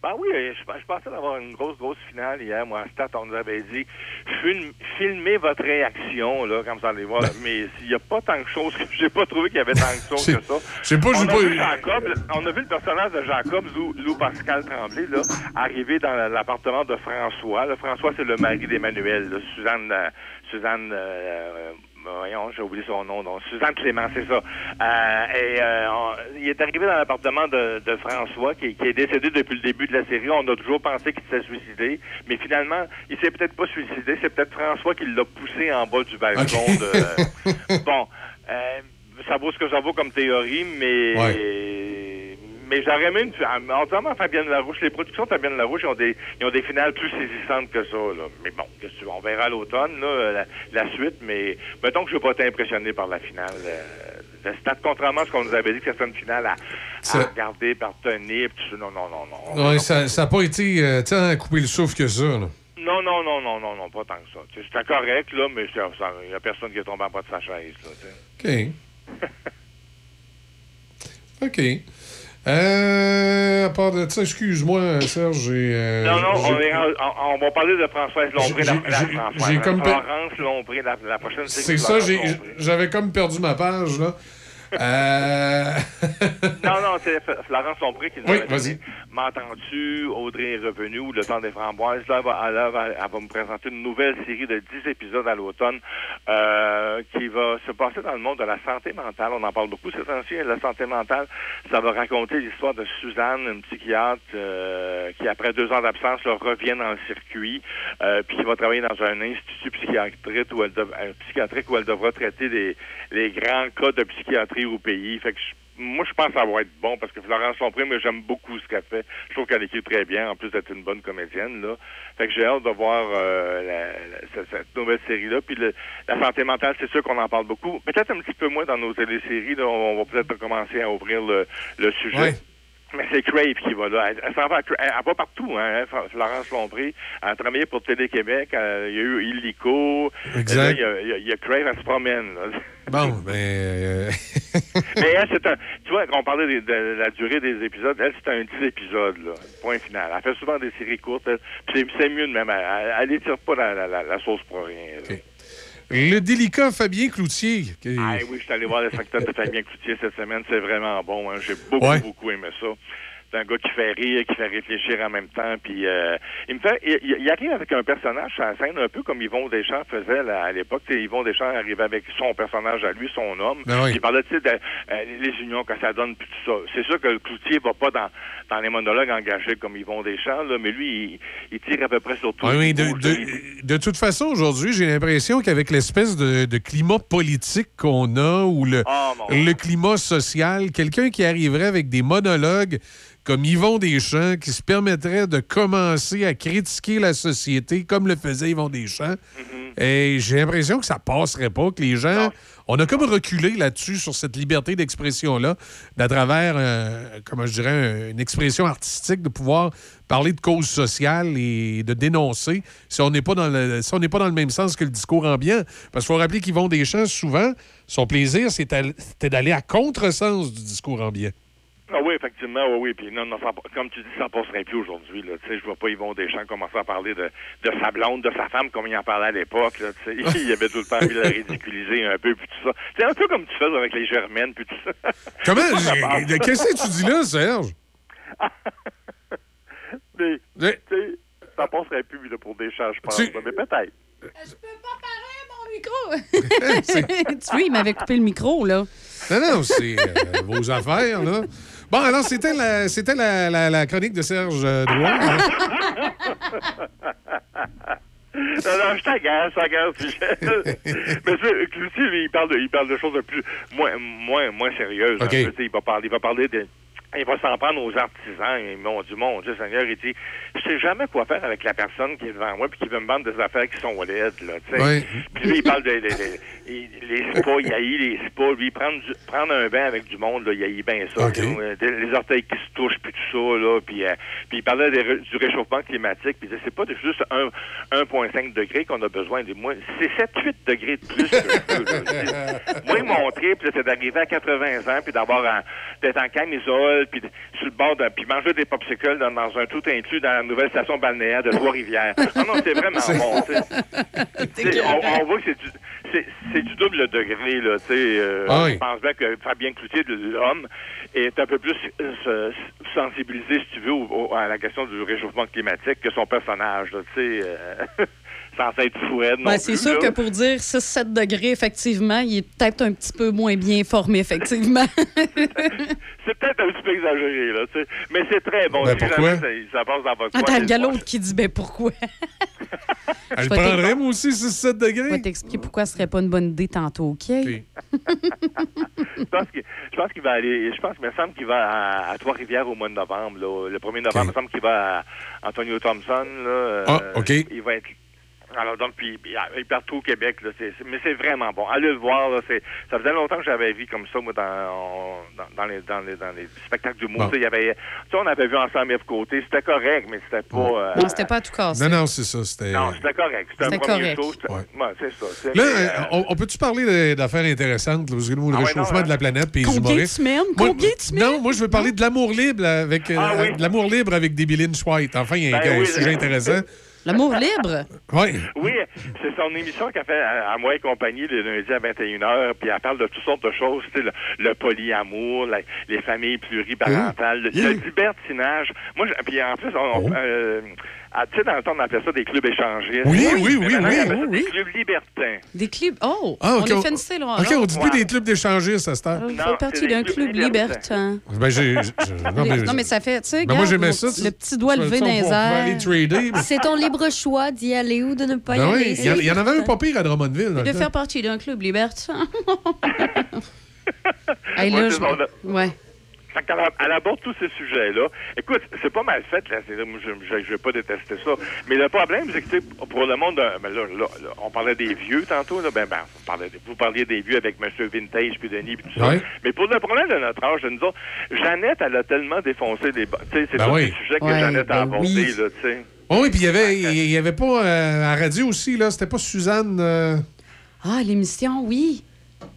Ben oui, euh, je, je pensais d'avoir une grosse, grosse finale hier. Moi, à Stat, on nous avait dit film- filmez votre réaction, là, quand vous allez voir. Mais s'il n'y a pas tant de choses, [laughs] j'ai pas trouvé qu'il y avait tant de choses que ça. je pas, je on, a pas- vu Jacob, on a vu le personnage de Jacob, Lou, Lou Pascal Tremblay, là, arriver dans l'appartement de François. Là, François, c'est le mari d'Emmanuel. Suzanne, euh, Suzanne, euh, voyons, j'ai oublié son nom, donc Suzanne Clément, c'est ça. Euh, et euh, on- il est arrivé dans l'appartement de, de François, qui, qui est décédé depuis le début de la série. On a toujours pensé qu'il s'était suicidé, mais finalement, il s'est peut-être pas suicidé. C'est peut-être François qui l'a poussé en bas du balcon. De... [laughs] bon, euh, ça vaut ce que ça vaut comme théorie, mais mais j'aurais aimé une entièrement Fabienne Larouche. Les productions de Fabienne Larouche ils ont des ils ont des finales plus saisissantes que ça. Là. Mais bon, que on verra à l'automne là, la, la suite, mais mettons que je n'ai pas été impressionné par la finale. euh, de Stade, contrairement à ce qu'on nous avait dit que c'était une finale à, à Ça- regarder, par tenir, puis tout ça. non, non, non, non. Ouais, ça n'a pas été euh, tant à couper le souffle que ça. là. Non, non, non, non, non, non, pas tant que ça. C'était correct, là, mais il n'y a personne qui est tombé en bas de sa chaise. Là. OK. [laughs] OK. Euh, à part de ça, excuse-moi, Serge, j'ai... euh, Non, non, on, est, on, on va parler de Françoise Lompré, la, la, Françoise, j'ai comme pe- Florence Lompré, la, la prochaine C'est ça, j'ai- j'avais comme perdu ma page, là. Euh... [laughs] Non, non, c'est Florence Lompré qui nous Oui, vas-y. M'entends-tu, Audrey est revenue, ou Le temps des framboises? Là, elle va, elle va- elle va me présenter une nouvelle série de 10 épisodes à l'automne euh, qui va se passer dans le monde de la santé mentale. On en parle beaucoup ces temps-ci. La santé mentale, ça va raconter l'histoire de Suzanne, une psychiatre euh, qui, après deux ans d'absence, là, revient dans le circuit, euh, puis qui va travailler dans un institut psychiatrique où elle, euh, psychiatrique où elle devra traiter les, les grands cas de psychiatrie au pays. Fait que je- moi, je pense que ça va être bon parce que Florence Lompré, mais j'aime beaucoup ce qu'elle fait. Je trouve qu'elle écrit très bien, en plus d'être une bonne comédienne. Là. Fait que j'ai hâte de voir euh, la- la- cette, cette nouvelle série-là. Puis le- la santé mentale, c'est sûr qu'on en parle beaucoup. Peut-être un petit peu moins dans nos téléséries. Là, on va peut-être commencer à ouvrir le, le sujet. Ouais. Mais c'est Crave qui va là. Elle, elle s'en va, elle, elle va partout, hein. F- Florence Lompré. Elle a travaillé pour Télé-Québec. Il y a eu Illico. Exact. Là, Il y, a- il y a- il y a Crave, elle se promène. là. Bon, ben. euh, [laughs] Mais elle, c'est un. Tu vois, quand on parlait des- de, la durée des épisodes, elle, c'est un 10 épisodes, là. Point final. Elle fait souvent des séries courtes. c'est- mieux de même. Elle, elle, elle étire pas la, la, la, la sauce pour rien. le délicat Fabien Cloutier. Ah oui, je suis allé voir le spectacle de Fabien Cloutier cette semaine. C'est vraiment bon. hein. J'ai beaucoup, Ouais. beaucoup aimé ça. C'est un gars qui fait rire, qui fait réfléchir en même temps. Puis euh, il me fait, il, il- il arrive avec un personnage sur la scène un peu comme Yvon Deschamps faisait là, à l'époque. Yvon Deschamps arrivait avec son personnage à lui, son homme. Ben oui. Il parlait de euh, les unions que ça donne puis tout ça. C'est sûr que le Cloutier va pas dans, dans les monologues engagés comme Yvon Deschamps, là, mais lui, il, il tire à peu près sur tout. Mais Il de, de- toute façon, aujourd'hui, j'ai l'impression qu'avec l'espèce de, de climat politique qu'on a ou le, Ah, le climat social, quelqu'un qui arriverait avec des monologues comme Yvon Deschamps, qui se permettrait de commencer à critiquer la société comme le faisait Yvon Deschamps, Mm-hmm. et j'ai l'impression que ça passerait pas, que les gens... On a comme reculé là-dessus, sur cette liberté d'expression-là, d'à travers, euh, comment je dirais, une expression artistique, de pouvoir parler de causes sociales et de dénoncer si on n'est pas dans le si on n'est pas dans le même sens que le discours ambiant. Parce qu'il faut rappeler qu'Yvon Deschamps, souvent, son plaisir, c'était c'était d'aller à contresens du discours ambiant. Ah oui, effectivement, oui, oui. Puis non, non, ça, comme tu dis, ça passerait plus aujourd'hui. Là. Tu sais, je vois pas Yvon Deschamps commencer à parler de, de sa blonde, de sa femme, comme il en parlait à l'époque. Là, tu sais. [laughs] il avait tout le temps envie de la ridiculiser un peu, puis tout ça. C'est un peu comme tu fais avec les germaines, puis tout ça. Comment? [laughs] Je pas, Qu'est-ce que tu dis là, Serge? [laughs] Mais, Mais- tu sais, ça passerait plus là, pour Deschamps, je pense. Tu- Mais peut-être. tu vois, il m'avait coupé le micro, là. Non, non, c'est euh, vos affaires, là. Bon, alors, c'était la, c'était la, la- la chronique de Serge euh, Drouin. hein? Non, non, je t'agace, je t'agace, Michel. [laughs] Mais Cloutier, il parle de, il parle de choses un peu moins, moins, moins sérieuses. OK. un peu, tu sais, il va parler, il va parler de, il va s'en prendre aux artisans. Et mon Dieu, mon Dieu, Seigneur, il dit, je sais jamais quoi faire avec la personne qui est devant moi puis qui veut me vendre des affaires qui sont laides, là, tu sais. Puis lui, il parle de, de- de- il- les spas, il haït les spas. Lui, prendre, du- prendre un bain avec du monde, là, il haït bien ça. Là. Euh, les orteils qui se touchent, puis tout ça, là. Puis, euh, puis il parlait du réchauffement climatique, puis il disait, c'est pas juste un- 1,5 degré qu'on a besoin. Moi, c'est 7-8 degrés de plus que je [laughs] Moi, mon trip, c'est d'arriver à 80 ans, puis d'avoir d'être en camisole, puis sur le bord puis manger des popsicles dans, dans un tout inclus dans la nouvelle station balnéaire de Trois-Rivières. Non, [laughs] non, c'est vraiment bon, on, on voit que c'est du, c'est, c'est du double degré, là, tu sais. euh, Ah oui. Je pense bien que Fabien Cloutier, l'homme, est un peu plus euh, se- sensibilisé, si tu veux, au- au- à la question du réchauffement climatique que son personnage, là, tu sais. euh, [laughs] sans être fouette non Ben, c'est sûr là. que pour dire 6-7 degrés, effectivement, il est peut-être un petit peu moins bien formé, effectivement. [laughs] C'est peut-être un petit peu exagéré, là, tu sais. Mais c'est très bon. Ben, Si pourquoi? jamais ça, ça passe dans votre Attends, coin, le gars l'autre qui dit ben pourquoi? [laughs] Elle Je vais prendrait, t'ex- moi aussi, 6-7 Je vais degrés. t'expliquer pourquoi ce serait pas une bonne idée tantôt, OK? je pense que- je pense qu'il va aller. Je pense qu'il me semble qu'il va à, à Trois-Rivières au mois de novembre. Là. Le 1er novembre, il me semble qu'il va à Antonio Thompson. Là, Ah, OK. Il va être. Alors donc, puis partout au Québec, là, c'est- c'est- mais c'est vraiment bon. Allez le voir, là, c'est, ça faisait longtemps que j'avais vu comme ça, moi, dans, dans, dans les, dans, les, dans les spectacles d'humour. Bon. Tu sais, il y avait, tu sais, on avait vu ensemble F côté, c'était correct, mais c'était pas. euh, Non, c'était pas à tout casser. Non, non, c'est ça. C'était. non, c'était correct. C'était un premier correct. show. c'était- Ouais. ouais, c'est ça. C'est- Là, euh, on, on peut-tu parler de- d'affaires intéressantes, là, parce que nous, le Ah réchauffement non, de la planète puis les Combien m'aimes? Moi- Combien m'aimes? Non, moi, je veux parler de l'amour libre avec euh, Ah oui. de l'amour libre avec Debbie Lynch White. Enfin, il y a un, Ben un oui, sujet intéressant. [laughs] L'amour libre? Oui. Oui, c'est son émission qu'elle fait à, à moi et compagnie le lundi à 21h, puis elle parle de toutes sortes de choses, tu sais, le, le polyamour, la- les familles pluriparentales, le, le libertinage. Moi, je- puis en plus, on, Oh. euh, ah, tu sais, dans le temps, on appelait ça des clubs échangistes. Oui, oui, oui, oui, des clubs libertins. Des clubs. Oh! Ah, ok, on est fancy, là. OK, on dit plus Ouais. des clubs d'échangistes à cette heure. Partie d'un club libertin. Ben, j'ai. non, mais, Non, mais ça fait, tu sais, Ben, moi, j'aimais ça. le petit doigt levé dans les airs. C'est ton libre choix d'y aller ou de ne pas y Ben aller. il y, en- avait un pas pire à Drummondville. De faire partie d'un club libertin. [laughs] hey, là, je... Ouais. Fait qu'elle a- elle aborde tous ces sujets-là. Écoute, c'est pas mal fait, là. Je, je, je vais pas détester ça. Mais le problème, c'est que, tu sais, pour le monde, euh, ben là, là, là, on parlait des vieux tantôt, là. Ben, ben, vous, parliez des vieux avec M. Vintage puis Denis puis tout ça. Ouais. Mais pour le problème de notre âge, de nous autres, Jeannette, elle a tellement défoncé des. bo- Tu sais, c'est Ben tous oui. les sujets que Ouais, Jeannette a ben abordés, oui. là, tu sais. Oh oui, puis il y avait, il y avait pas euh, à la radio aussi, là. C'était pas Suzanne. euh, Ah, l'émission, oui.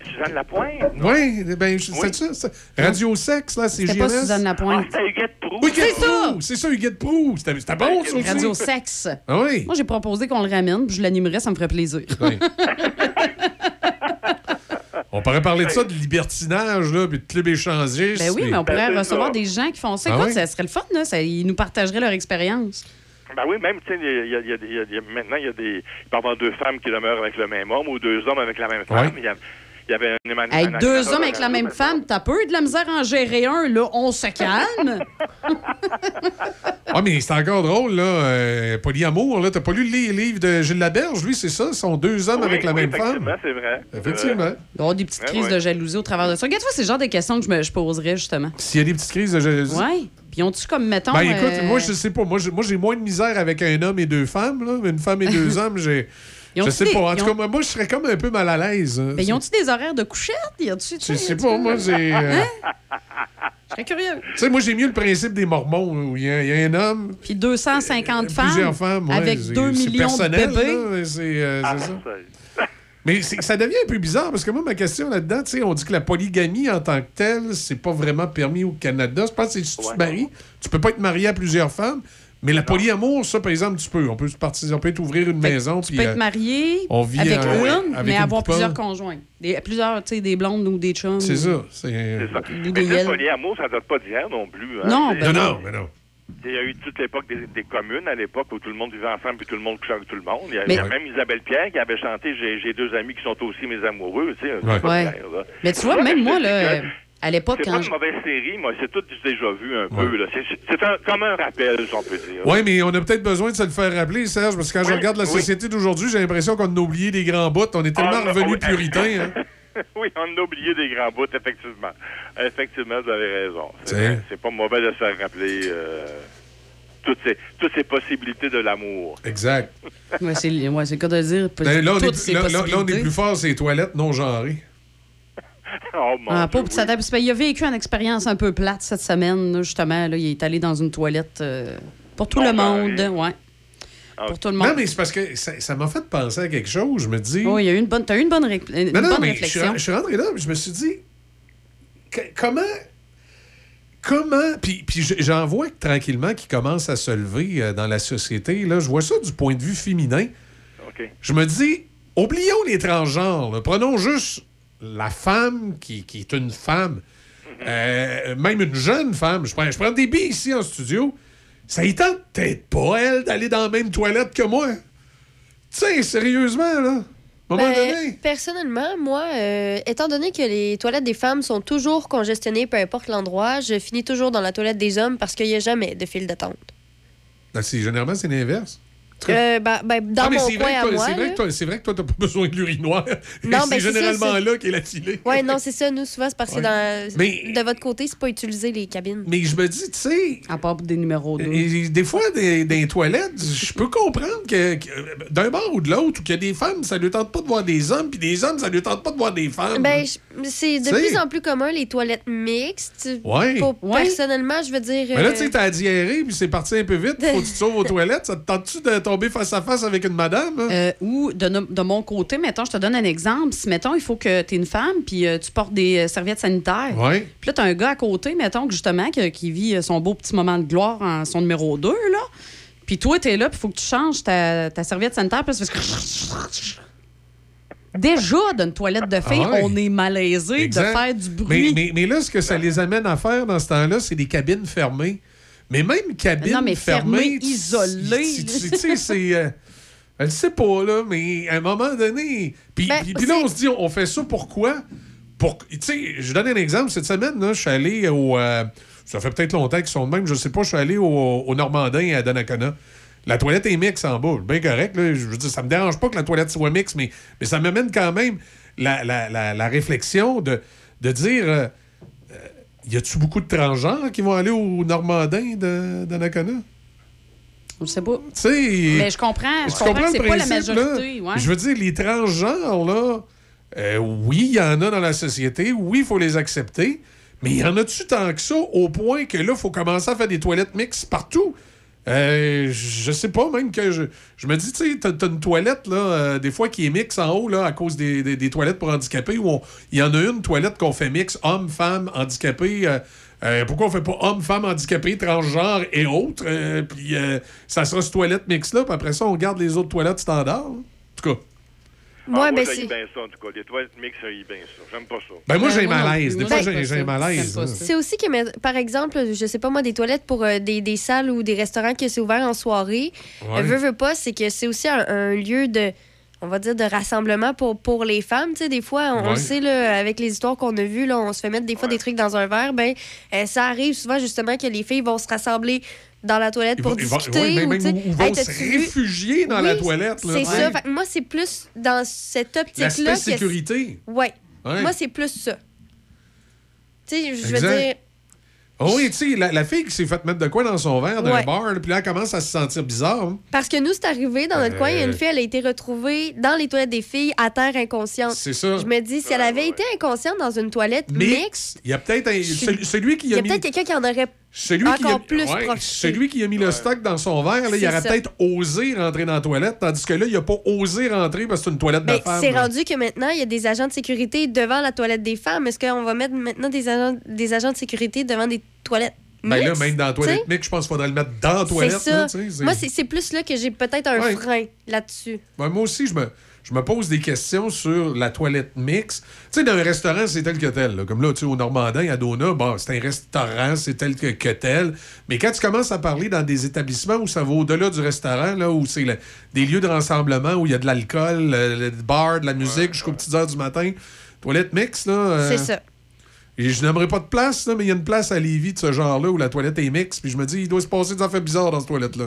Suzanne Lapointe? Oui, ben, c'est ça. c'est- Radio Sexe, là, c'est JMS. Suzanne Lapointe. Ah, c'était Huguette Proulx. Oui, Huguette C'est ça! C'est ça, Huguette Proulx. C'était bon, ça aussi. Radio Sexe. Ah oui. Moi, j'ai proposé qu'on le ramène, puis je l'animerais, ça me ferait plaisir. [laughs] Oui. On pourrait parler de ça, de libertinage, là, puis de club échangiste. Ben oui, mais on pourrait Ben, c'est recevoir ça. des gens qui font ça. Ah Écoute, oui? ça serait le fun, là. Ça- ils nous partageraient leur expérience. Ben oui, même, tu sais, maintenant, il y a des. Il peut y avoir deux femmes qui demeurent avec le même homme ou deux hommes avec la même femme. Il y a- il y avait un éman- Hey, un deux hommes avec la même femme, t'as peu de la misère à en gérer un, là. On se calme. [laughs] Ah, mais c'est encore drôle, là. euh, polyamour, là. T'as pas lu les livres de Gilles Laberge? Lui, c'est ça? Ce sont deux hommes Oui, avec la oui, même femme? Effectivement, c'est vrai. Effectivement. Il y avoir des petites crises ouais. de jalousie au travers de ça. Regarde-toi, c'est le genre de questions que je, me, je poserais, justement. S'il y a des petites crises de jalousie. Ouais. Puis ont-tu comme, mettons. Ben écoute, euh, moi je sais pas. Moi j'ai moi, j'ai moins de misère avec un homme et deux femmes, là. Mais une femme et deux [laughs] hommes, j'ai. Je sais des- pas. En tout ont- cas, moi, moi, je serais comme un peu mal à l'aise. hein. Ben, ils ont-tu des horaires de couchette? Y a-tu, Je sais pas, moi, j'ai. euh, Hein? Je serais curieux. Tu sais, moi, j'ai mieux le principe des Mormons, où il y, a- il y a un homme, Puis 250 femmes. plusieurs femmes. ouais, avec c'est- 2 c'est millions de bébés. là, mais c'est euh, Ah, c'est ça. ça- Mais c'est- ça devient un peu bizarre parce que moi, ma question là-dedans, tu sais, on dit que la polygamie en tant que telle, c'est pas vraiment permis au Canada. Je pense que si tu te maries, tu peux pas être marié à plusieurs femmes. Mais la polyamour, ça, par exemple, tu peux. On peut on peut t'ouvrir une maison. Tu puis, peux euh, être marié on vit avec en- une, avec mais une avoir plusieurs conjoints. Des, plusieurs, tu sais, des blondes ou des chums. C'est ça. C'est C'est ça. Ou Mais le polyamour, ça date pas d'hier non plus. hein. Non, ben Non, non, mais non. Il y a eu toute l'époque des, des communes, à l'époque où tout le monde vivait ensemble puis tout le monde couchait avec tout le monde. Il y a, Mais- il y a même Isabelle Pierre qui avait chanté J'ai deux amis qui sont aussi mes amoureux. Tu sais, Ouais. Ouais. Mais tu vois, même moi, là, que à l'époque, C'est pas une mauvaise série, moi. C'est tout déjà vu un Ouais. peu. là. C'est- comme un rappel, si on peut dire. Oui, mais on a peut-être besoin de se le faire rappeler, Serge, parce que quand je regarde la oui. société d'aujourd'hui, j'ai l'impression qu'on a oublié des grands bouts. On est tellement Ah, revenus oui. puritains. Hein? [laughs] oui, on a oublié des grands bouts, effectivement. Effectivement, vous avez raison. C'est pas mauvais de se faire rappeler euh, toutes, ces, toutes ces possibilités de l'amour. Exact. Ouais, c'est le cas de dire. Ben, là, on toutes est, ces là, là- là, on est plus fort, c'est les toilettes non genrées. [laughs] Oh mon Ah, Dieu, oui. parce qu'il a vécu une expérience un peu plate cette semaine, là, justement. Là, il est allé dans une toilette euh, pour tout le monde. ben, Ouais. Ah, Pour tout le monde. Non, mais c'est parce que ça ça m'a fait penser à quelque chose. Je me dis. Oh, il y a eu une bonne, t'as eu une bonne, ré- une non, non, bonne mais je suis, réflexion. je suis rentré là, je me suis dit. que- comment. Comment. Puis, puis je- j'en vois que tranquillement qui commence à se lever euh, dans la société. Là, je vois ça du point de vue féminin. OK. Je me dis, oublions les transgenres. là. Prenons juste la femme qui, qui est une femme, euh, même une jeune femme. Je prends, je prends des billes ici en studio. Ça y tente peut-être pas, elle, d'aller dans la même toilette que moi. Tu sais, sérieusement, là. Ben, donné. personnellement, moi, euh, étant donné que les toilettes des femmes sont toujours congestionnées, peu importe l'endroit, je finis toujours dans la toilette des hommes parce qu'il n'y a jamais de file d'attente. Ben, généralement, c'est l'inverse. Euh, ben, ben, dans Ah, mon c'est coin vrai, que à toi- moi. c'est vrai que toi- t'as pas [laughs] besoin de l'urinoir. Non, c'est ben, ça, généralement là qu'est la filée. Ouais, non, c'est ça. Nous, souvent, c'est parce que Ouais. dans... Mais- de votre côté, c'est pas utiliser les cabines. Mais je me dis, tu sais. À part pour des numéros 2. Et des fois, des, des toilettes, je peux comprendre que, que d'un bord ou de l'autre, ou qu'il y a des femmes, ça ne tente pas de voir des hommes, puis des hommes, ça ne tente pas de voir des femmes. Ben, c'est de plus en plus commun, les toilettes mixtes. Ouais. Pour- Ouais. Personnellement, je veux dire... Mais là, euh, tu sais, t'as diarrhée, puis c'est parti un peu vite, faut que tu te sauves aux toilettes. Ça te tente-tu de tomber face à face avec une madame? hein? Euh, ou de, no- de mon côté, mettons, je te donne un exemple. Si, mettons, il faut que tu es une femme, puis euh, tu portes des euh, serviettes sanitaires. Ouais. Puis là, tu as un gars à côté, mettons, que justement, que- qui vit son beau petit moment de gloire en son numéro 2, là. Puis toi, tu es là, puis il faut que tu changes ta, ta serviette sanitaire, puis fait... Déjà, d'une toilette de filles, Ah ouais. on est malaisé Exact. de faire du Mais, bruit. mais, mais là, ce que ça les amène à faire dans ce temps-là, c'est des cabines fermées. Mais même Non, mais fermées... fermées, tu- sais, c'est... euh, elle le sait pas, là, mais à un moment donné... Puis, Ben, puis- là, on se dit, on fait ça pourquoi? Pour, tu sais, je donne un exemple. Cette semaine, là, je suis allé au... euh, ça fait peut-être longtemps qu'ils sont de même, je sais pas, je suis allé au, au Normandin à Donnacona. La toilette est mixte en bas. Bien correct. Là. Je veux dire, ça me dérange pas que la toilette soit mixte, mais, mais ça m'amène quand même la, la- la- la réflexion de, de dire. euh, euh, y a-tu beaucoup de transgenres qui vont aller au Normandin de, de Nakona? Je sais pas. Mais je comprends, je Tu comprends que c'est pas la majorité, ouais. Je veux dire, les transgenres, là, euh, oui, il y en a dans la société. Oui, il faut les accepter. Mais y en a-tu tant que ça au point que là, il faut commencer à faire des toilettes mixtes partout? Euh, je sais pas, même que je, je me dis, tu sais, t'as une toilette, là, euh, des fois qui est mix en haut, là, à cause des, des- des toilettes pour handicapés, où il y en a une toilette qu'on fait mix homme, femme, handicapé. euh, euh, pourquoi on fait pas homme, femme, handicapé, transgenre et autres? Puis ça sera ce toilette mix-là, puis après ça, on garde les autres toilettes standards. hein. En tout cas. Ah, Ouais, moi, ben, c'est- bien ça, en tout cas. Les toilettes mixtes, j'haïs bien ça. J'aime pas ça. Ben, moi, j'ai moi non malaise. Des Moi, fois, j'aime j'ai malaise. C'est aussi que, par exemple, je sais pas moi, des toilettes pour euh, des, des salles ou des restaurants qui sont ouverts en soirée, Ouais. euh, veux, veux pas, c'est que c'est aussi un, un lieu de, on va dire, de rassemblement pour, pour les femmes. Tu sais, des fois, on, on Ouais. le sait, là, avec les histoires qu'on a vues, là, on se fait mettre des fois des trucs dans un verre. Ben, euh, ça arrive souvent, justement, que les filles vont se rassembler dans la toilette pour vont- ils vont- discuter. se réfugier dans la Oui, toilette. C'est ça. Moi, c'est plus dans cette optique-là. Que- sécurité. Ouais. Moi, c'est plus ça. Tu sais, je veux dire. Oh oui, tu sais, la, la fille qui s'est fait mettre de quoi dans son verre d'un Ouais. bar, puis là, elle commence à se sentir bizarre. hein. Parce que nous, c'est arrivé dans notre Euh. coin, il y a une fille, elle a été retrouvée dans les toilettes des filles à terre inconsciente. C'est ça. Je me dis, si elle avait été inconsciente dans une toilette mixte, Mix. Il y a peut-être un- celui, qui il y a a mis. peut-être quelqu'un qui en aurait Celui qui, a, plus ouais, profité. celui qui a mis le stock dans son verre, là, il aurait peut-être osé rentrer dans la toilette, tandis que là, il n'a pas osé rentrer parce que c'est une toilette Ben, de femme. c'est rendu que maintenant, il y a des agents de sécurité devant la toilette des femmes. Est-ce qu'on va mettre maintenant des agents, des agents de sécurité devant des toilettes Ben là, même dans la toilette mix, je pense qu'il faudrait le mettre dans la toilette. Là, ça. Moi, c'est plus là que j'ai peut-être un Ouais. frein là-dessus. Ouais, moi aussi, je me, je me pose des questions sur la toilette mix. Tu sais, dans un restaurant, c'est tel que tel. là. Comme là, tu sais, au Normandin, à Dona, bon, c'est un restaurant, c'est tel que, que tel. Mais quand tu commences à parler dans des établissements où ça va au-delà du restaurant, là, où c'est le- des lieux de rassemblement, où il y a de l'alcool, le, le bar, de la musique jusqu'aux petites heures du matin, toilette mix, là. euh, C'est ça. Et je n'aimerais pas de place, là, mais il y a une place à Lévis de ce genre-là où la toilette est mix. Puis je me dis, il doit se passer des affaires bizarres dans cette toilette-là.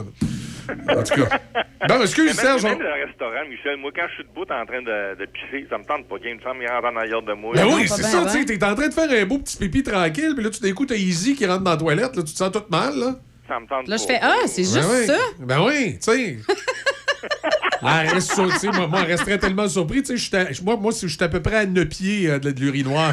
En tout cas. Bon, excuse, Mais Serge. Même on- dans le restaurant, Michel, moi, quand je suis debout en train de, de pisser, ça me tente pas qu'il y ait une femme qui rentre en arrière de moi. Ben oui, c'est ça, tu sais, t'es en train de faire un beau petit pipi tranquille, puis là, tout d'un coup, t'as Easy qui rentre dans la toilette, là, tu te sens tout mal, là. Ça me tente Là, je fais Ah, c'est juste Ben oui. ça. Ben oui, tu sais. [laughs] Ah, reste sur- tu sais, moi, moi, elle resterait tellement surpris, tu moi, moi, si j'étais à peu près à 9 pieds euh, de, de l'urinoir.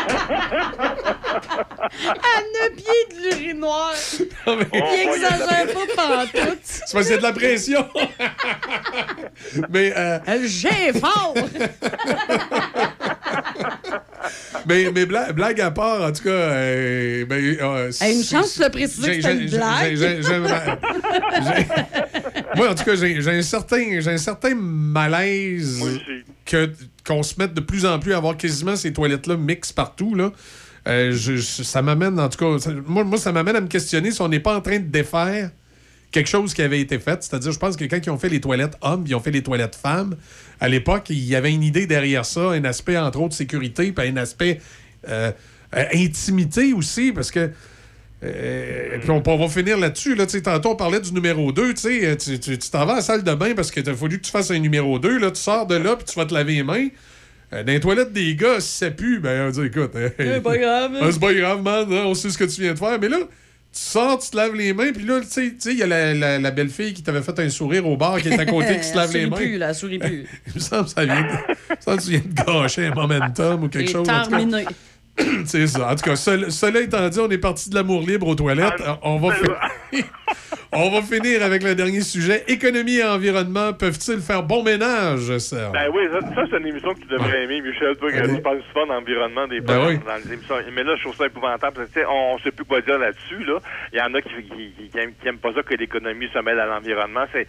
À neuf pieds de l'urinoir. Non, mais- Il exagère pas pantoute. [laughs] C'est parce y a de la pression. [laughs] mais, euh, J'ai fort. [laughs] mais, mais bla- blague à part, en tout cas. euh, ben, euh, une c'est- chance de préciser que c'était une blague. Moi, en tout cas, j'ai un certain, j'ai un certain malaise que qu'on se mette de plus en plus à avoir quasiment ces toilettes-là mixtes partout. Euh, ça m'amène, en tout cas, moi, ça m'amène à me questionner si on n'est pas en train de défaire quelque chose qui avait été fait. C'est-à-dire, je pense que quand ils ont fait les toilettes hommes, ils ont fait les toilettes femmes, à l'époque, il y avait une idée derrière ça, un aspect, entre autres, sécurité, puis un aspect euh, euh, intimité aussi, parce que. puis on, on va finir là-dessus. Là, tantôt, on parlait du numéro 2. Tu t'en vas à la salle de bain parce qu'il a fallu que tu fasses un numéro 2. Là, tu sors de là puis tu vas te laver les mains. Euh, dans les toilettes des gars, si ça pue, ben, on va dire, écoute. hein, C'est pas grave. [laughs] c'est pas grave, man. hein, on sait ce que tu viens de faire. Mais là, tu sors, tu te laves les mains, puis là, tu sais, tu sais, il y a la, la- la belle fille qui t'avait fait un sourire au bar qui est à côté qui se [laughs] lave les Elle mains. sourit plus, là, elle sourit plus. [laughs] Il me semble que ça vient de, il me semble que tu viens de gâcher un momentum ou quelque Et chose. terminé. [clears throat] C'est ça. En tout cas, ce- cela étant dit, on est parti de l'amour libre aux toilettes. Ah, on, va fi- on va finir avec le dernier sujet. Économie et environnement peuvent-ils faire bon ménage, Serge? Ben oui, ça, ça, c'est une émission que tu devrais aimer, Michel. Toi, que tu parles souvent d'environnement des Ben oui. dans les émissions. Mais là, je trouve ça épouvantable. Parce que, tu sais, on sait plus quoi dire là-dessus. Là. Il y en a qui, qui, qui, qui aiment, qui aiment pas ça que l'économie se mêle à l'environnement. C'est,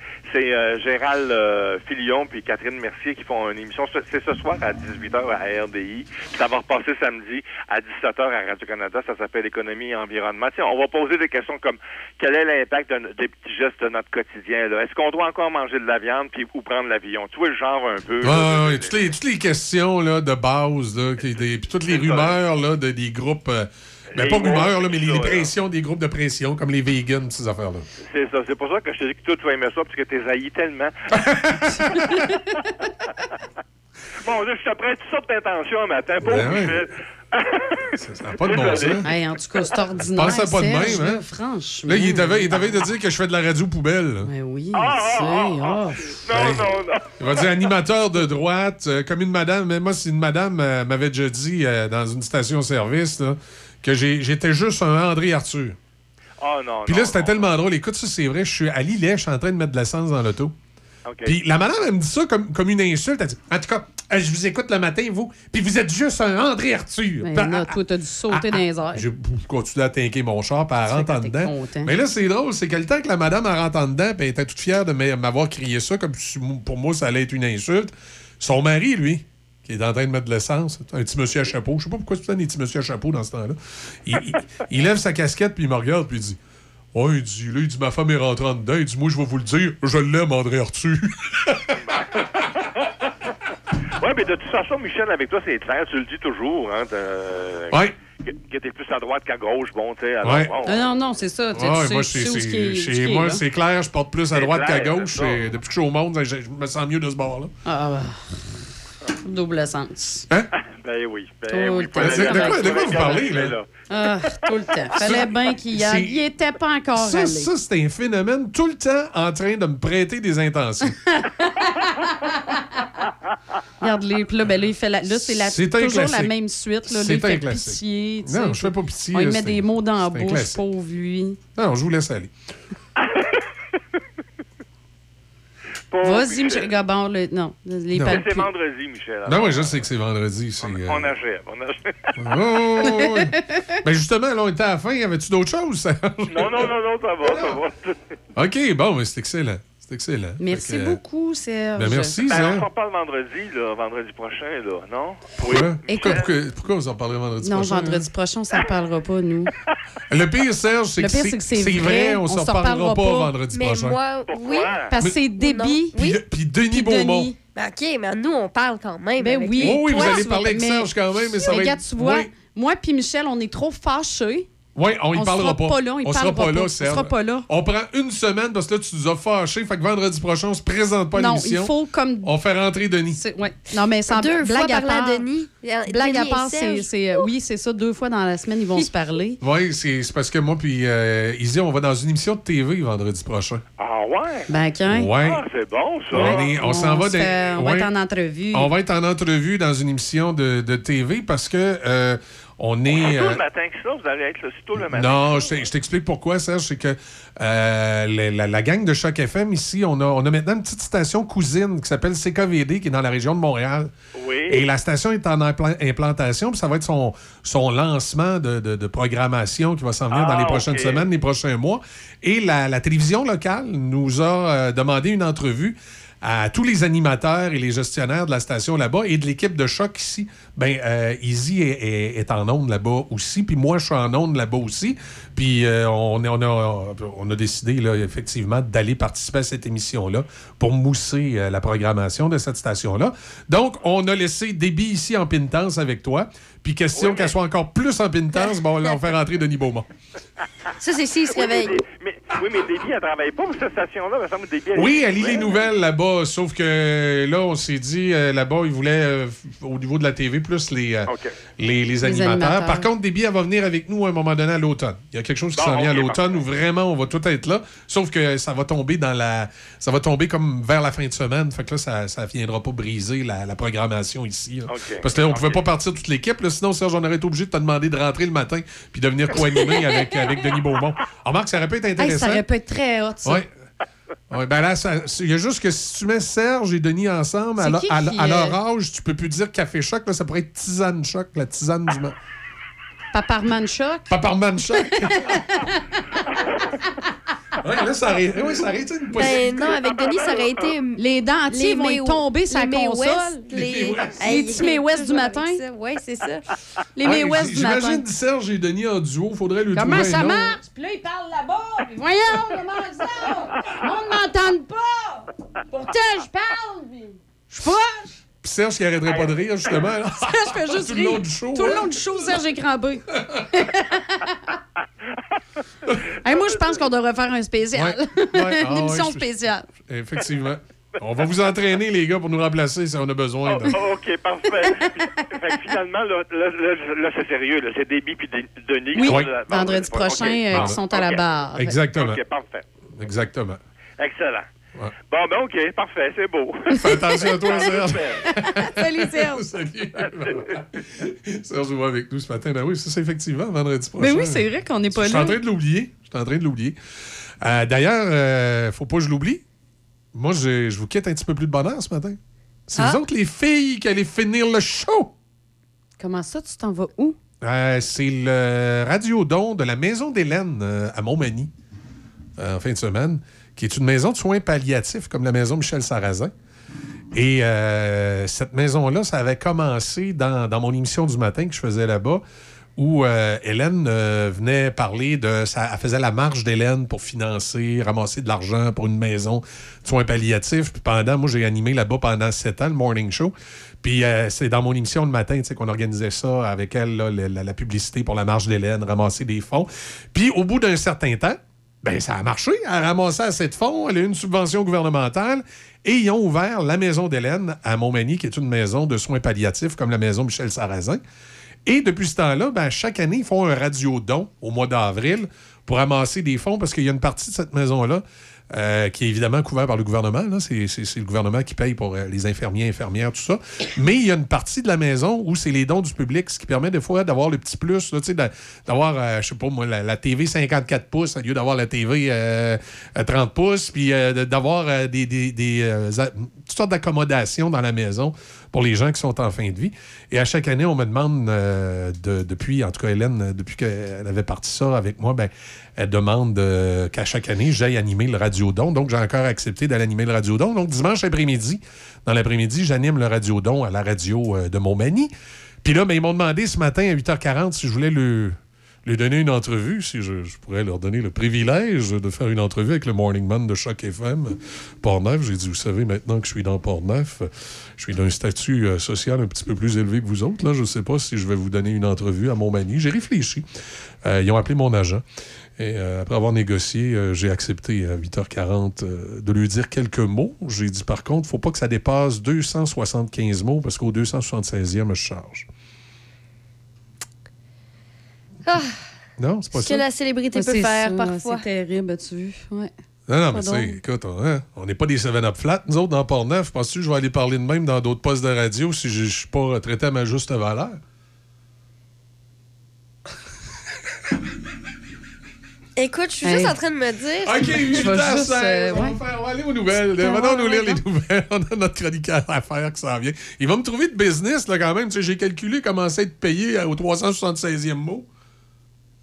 euh, Gérald euh, Filion puis Catherine Mercier qui font une émission. C'est ce soir à 18h à RDI. Ça va repasser samedi à 17h à Radio-Canada. Ça s'appelle Économie et environnement. Tu sais, on va poser des questions comme quel est l'impact de- des petits gestes de notre quotidien? Est-ce qu'on doit encore manger de la viande puis, ou prendre l'avion? Tu vois le genre un peu. Là, toutes, les, toutes les questions là, de base, là, qui- des- puis toutes les rumeurs là, de, des groupes. euh, Les pas rumeurs, là, mais les, ça, les là. pressions des groupes de pression, comme les vegans, ces affaires-là. C'est ça. C'est pour ça que je te dis que toi, tu vas aimer ça, parce que t'es haï tellement. [laughs] bon, là, je te prête toutes sortes d'intentions un matin. Ben oui. Ça n'a pas de bon sens. Hey, en tout cas, c'est Je ordinaire. pensais pas de même, là, hein? Franchement. Là, il est avait, il avait de dire que je fais de la radio poubelle. là. Ben oui, Ah, c'est. oh. Ben, Il va dire animateur de droite, euh, comme une madame. Mais moi, c'est une madame euh, m'avait déjà dit euh, dans une station-service que j'ai- j'étais juste un André Arthur. Oh non, Puis non, là, c'était tellement drôle. Écoute, ça, c'est vrai. Je suis à Lillet, je suis en train de mettre de l'essence dans l'auto. OK. Puis la madame, elle me dit ça comme, comme une insulte. Elle dit En tout cas, euh, je vous écoute le matin, vous, puis vous êtes juste un André Arthur. Ben Ben, là, toi, t'as dû sauter ah, dans les airs. J'ai continué à tinker mon char, rentre en dedans. Mais là, c'est drôle, c'est que le temps que la madame elle rentre en dedans, puis elle était toute fière de m'a- m'avoir crié ça, comme si pour moi, ça allait être une insulte. Son mari, lui, qui est en train de mettre de l'essence, un petit monsieur à chapeau, je sais pas pourquoi c'est des petits monsieur à chapeau dans ce temps-là, il, il- il lève sa casquette, puis il me regarde, puis il dit Oh, il dit, là, il dit, ma femme est rentrée en dedans. Il dit, moi, je vais vous le dire, je l'aime, André Arthur. Ouais, mais de toute façon, Michel, avec toi, c'est clair, tu le dis toujours, hein, Ouais. que, t'es plus à droite qu'à gauche, bon, tu sais, alors, Ouais. bon. Ah non, non, c'est ça. Tu, Ouais, tu sais, moi, chez moi, c'est clair, je porte plus à droite qu'à gauche. depuis que je suis au monde, je, je me sens mieux de ce bord-là. Ah, bah. Double sens. Hein? [laughs] Ben oui, ben Tout oui. le temps. pas De quoi- de quoi vous parlez, là? Ah, tout le temps. Fallait bien qu'il y aille. Il était pas encore Ça, allé. ça c'est un phénomène tout le temps en train de me prêter des intentions. [laughs] Regarde-les. Puis là, ben là, il fait la... là c'est la... Toujours la même suite. Là. C'est il fait un classique. pitié. Non, sais. je fais pas pitié, On lui met des mots dans la bouche, pauvre lui. non, je vous laisse aller. Vas-y, Michel Gabon. le- Non, les Non. C'est vendredi, Michel. alors. Non, oui, je sais que c'est vendredi. c'est, euh, On achève, on achève. [laughs] Oh. [laughs] Ben justement, là, on était à la fin. Y avait-tu d'autres choses? Serge? non, non, non, non, ça va, ça va. [laughs] OK, bon, mais c'est excellent. C'est excellent. Merci que, euh, beaucoup, Serge. Ben, merci, Ben, Serge. on s'en parle vendredi, là, vendredi prochain, là, non? Pourquoi? Écoute- Pourquoi, pourquoi, pourquoi vous en parlerez vendredi Non, prochain? vendredi prochain, on s'en parlera pas, nous. [laughs] Le pire, Serge, c'est que c'est vrai, vrai, on on s'en reparlera pas pas. vendredi Mais prochain. moi, oui. Parce que c'est non. débit. Puis, puis Denis Puis Beaumont. Denis. Ben, OK, mais nous, on parle quand même. Ben avec oui. Oh oui, vous Toi, allez tu parler avec Serge quand même, mais ça va regarde, être... tu vois, Oui. moi puis Michel, on est trop fâchés. Oui, on y On parlera sera pas. pas là, il on sera parlera pas pas. là, On Serge. sera pas là. On prend une semaine parce que là, tu nous as fâchés. Fait que vendredi prochain, on se présente pas à non, l'émission. il faut comme. On fait rentrer Denis. c'est- Ouais. Non, mais sans Deux fois blague à parler à part. Denis. Blague à Denis part, c'est. Euh, oui, c'est ça. Deux fois dans la semaine, ils vont se parler. [laughs] Oui, c'est c'est parce que moi puis euh, Izzy, on va dans une émission de TV vendredi prochain. Ah ouais? Ben, quand? Ouais. Ah, c'est bon, ça. On, est- on s'en va se dans- fait- on va être en entrevue. On va être en entrevue dans une émission de, de TV parce que euh, on est. C'est tôt euh, le matin que ça, vous allez être là, c'est tôt le matin. non, je t'explique pourquoi, Serge. C'est que euh, la, la- la gang de Choc FM ici, on a, on a maintenant une petite station cousine qui s'appelle CKVD, qui est dans la région de Montréal. Oui. Et la station est en impla- implantation, puis ça va être son, son lancement de, de- de programmation qui va s'en venir Ah, dans les prochaines ok. semaines, les prochains mois. Et la, la télévision locale nous a euh, demandé une entrevue à tous les animateurs et les gestionnaires de la station là-bas et de l'équipe de choc ici. Ben, euh, Izzy est, est- est en onde là-bas aussi, puis moi, je suis en onde là-bas aussi. Puis euh, on, on, a, on a décidé, là, effectivement, d'aller participer à cette émission-là pour mousser euh, la programmation de cette station-là. Donc, on a laissé Déby ici en pintance avec toi. Puis question qu'elle soit encore plus en pintance, [laughs] bon, on fait rentrer Denis Beaumont. Ça, c'est s'il se Oui, mais, réveille. mais- oui, mais Déby, elle travaille pas pour cette station-là. Il me Déby, elle Oui, est- elle lit les nouvelles là-bas, sauf que là, on s'est dit, euh, là-bas, ils voulaient, euh, au niveau de la TV, plus les, euh, les, les animateurs. animateurs. Par contre, Déby, elle va venir avec nous à un moment donné à l'automne. Il y a quelque chose qui Bon, s'en vient à l'automne où vraiment, on va tout être là, sauf que ça va tomber dans la... Ça va tomber comme vers la fin de semaine, fait que là, ça, ça viendra pas briser la, la programmation ici. là. Parce que là, on pouvait pas partir toute l'équipe, sinon, Serge, on aurait été obligé de te demander de rentrer le matin puis de venir co-animer avec, avec Denis Beaumont. Remarque, ça aurait pu être Hey, intéressant. ça aurait pu être très hot, ça. Oui. Ben là, il y a juste que si tu mets Serge et Denis ensemble, à, leur- qui à- qui, à leur âge, tu peux plus dire café choc, là, ça pourrait être tisane choc, la tisane du ma- Paparman Choc? Paparman choc. [laughs] ouais, là, ça aurait, ouais, ça aurait été une Ben non, avec Denis, ça aurait été. Les dentiers vont May- y tomber sur la les May console. West, Les Les, petits May West du matin. Oui, c'est ça. [laughs] Les Ouais, May West du matin. J'imagine Serge et Denis en duo, faudrait lui Comment trouver ça un nom. marche? Puis là, ils parlent là-bas. Voyons, [laughs] comment ça? Le monde m'entend pas. Pourtant, je parle. puis Je suis proche. Puis Serge qui arrêterait pas de rire, justement. je fais [laughs] juste Tout le long du show. Tout le hein. long du show, Serge est crampé. Hey, moi, je pense qu'on devrait faire un spécial. Ouais. [laughs] Ouais. Ah, Une émission ouais, spéciale. Effectivement. On va vous entraîner, les gars, pour nous remplacer si on a besoin. Oh, oh, OK, parfait. Puis, [laughs] fait que finalement, là, là, là, là, c'est sérieux. là. C'est Déby puis Denis. Oui, qui sont là- vendredi prochain, euh, qui sont à la OK. barre. Exactement. OK, parfait. Exactement. Excellent. Ouais. Bon, ben OK, parfait, c'est beau. Fais attention à toi, [laughs] Serge. Salut, Serge. [laughs] Salut. Serge joue avec nous ce matin. Ben oui, ça, c'est effectivement vendredi prochain. Mais oui, c'est vrai qu'on n'est pas Je suis là. en train de l'oublier. Je suis en train de l'oublier. Euh, D'ailleurs, euh, faut pas que je l'oublie. Moi, je, je vous quitte un petit peu plus de bonheur ce matin. C'est Ah. vous autres, les filles, qui allez finir le show. Comment ça, tu t'en vas où? Euh, c'est le radio-don de la Maison d'Hélène euh, à Montmagny, euh, en fin de semaine, qui est une maison de soins palliatifs, comme la maison Michel Sarrazin. Et euh, cette maison-là, ça avait commencé dans, dans mon émission du matin que je faisais là-bas, où euh, Hélène euh, venait parler de... Ça, elle faisait la marche d'Hélène pour financer, ramasser de l'argent pour une maison de soins palliatifs. Puis pendant, moi, j'ai animé là-bas pendant sept ans, le morning show. Puis c'est dans mon émission le matin, qu'on organisait ça avec elle, là, la, la publicité pour la marche d'Hélène, ramasser des fonds. Puis au bout d'un certain temps, ben ça a marché. Elle a ramassé assez de fonds, elle a eu une subvention gouvernementale et ils ont ouvert la maison d'Hélène à Montmagny, qui est une maison de soins palliatifs comme la maison Michel Sarrazin. Et depuis ce temps-là, ben, chaque année, ils font un radio-don au mois d'avril pour amasser des fonds parce qu'il y a une partie de cette maison-là euh, qui est évidemment couverte par le gouvernement. C'est le gouvernement qui paye pour euh, les infirmiers, infirmières, tout ça. Mais il y a une partie de la maison où c'est les dons du public, ce qui permet des fois d'avoir le petit plus, d'avoir, euh, je sais pas moi, la, TV 54 pouces au lieu d'avoir la TV euh, euh, 30 pouces, puis d'avoir des, toutes sortes d'accommodations dans la maison pour les gens qui sont en fin de vie. Et à chaque année, on me demande, euh, de- depuis, en tout cas Hélène, depuis qu'elle avait parti ça avec moi, ben, elle demande euh, qu'à chaque année, j'aille animer le Radio-Don. Donc, j'ai encore accepté d'aller animer le Radio-Don. Donc, dimanche après-midi, dans l'après-midi, j'anime le Radio-Don à la radio euh, de Montmagny. Puis là, ben, ils m'ont demandé ce matin à 8h40 si je voulais le lui donner une entrevue, si je, pourrais leur donner le privilège de faire une entrevue avec le Morning Man de Choc FM, Port-Neuf. J'ai dit, vous savez, maintenant que je suis dans Port-Neuf, je suis d'un statut euh, social un petit peu plus élevé que vous autres. Là, je ne sais pas si je vais vous donner une entrevue à Montmagny. J'ai réfléchi. Euh, ils ont appelé mon agent. Et euh, après avoir négocié, j'ai accepté à 8h40 euh, de lui dire quelques mots. J'ai dit, par contre, faut pas que ça dépasse 275 mots parce qu'au 276e, je charge. Ah, Non, c'est pas ce ça. que la célébrité Ouais, peut faire ça, parfois. C'est terrible, as-tu vu? Ouais. Non, non, mais tu sais, écoute, on hein, on n'est pas des 7-Up flat, nous autres, dans Port-Neuf. Penses-tu que je vais aller parler de même dans d'autres postes de radio si je ne suis pas traité à ma juste valeur? Écoute, je suis Hey. juste en train de me dire. OK, Je 8 vais h juste, euh, on, ouais. va faire- on va aller aux nouvelles. Putain, Venons nous lire les nouvelles. [laughs] On a notre chroniqueur à faire qui s'en vient. Il va me trouver de business, là, quand même. Tu sais, J'ai calculé comment c'est être payé au 376e mot.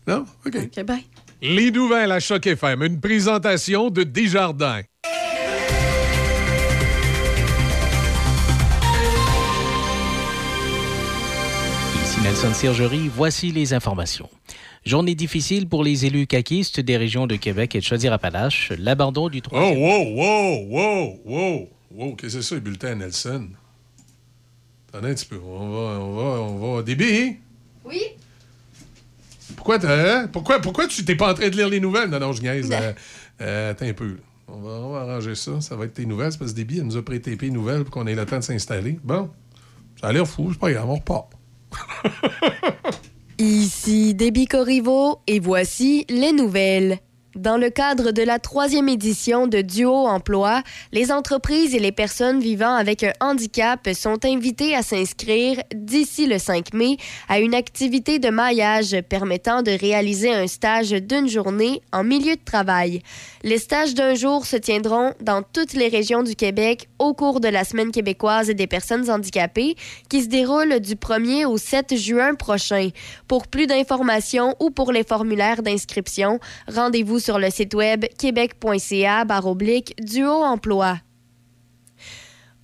Non? OK. OK, bye. Les nouvelles à Choc FM. Une présentation de Desjardins. Ici Nelson Sergerie, voici les informations. Journée difficile pour les élus caquistes des régions de Québec et de Chaudière-Appalaches. L'abandon du Oh, troisième... wow, wow, wow, wow, wow. Qu'est-ce que c'est ça, le bulletin à Nelson? Attendez un petit peu. On va, on va, on va. Débit? Oui? Pourquoi, t'as- hein? pourquoi, pourquoi tu t'es pas en train de lire les nouvelles? Non, non, je niaise. [laughs] Euh, euh, attends un peu. là. On va, on va arranger ça. Ça va être tes nouvelles. C'est parce que Déby, elle nous a prêté tes nouvelles pour qu'on ait le temps de s'installer. Bon. Ça a l'air fou. C'est pas grave. On repart. [laughs] Ici Déby Corriveau et voici les nouvelles. Dans le cadre de la troisième édition de Duo Emploi, les entreprises et les personnes vivant avec un handicap sont invitées à s'inscrire d'ici le 5 mai à une activité de maillage permettant de réaliser un stage d'une journée en milieu de travail. Les stages d'un jour se tiendront dans toutes les régions du Québec au cours de la Semaine québécoise des personnes handicapées qui se déroule du 1er au 7 juin prochain. Pour plus d'informations ou pour les formulaires d'inscription, rendez-vous sur le site web québec.ca duo emploi.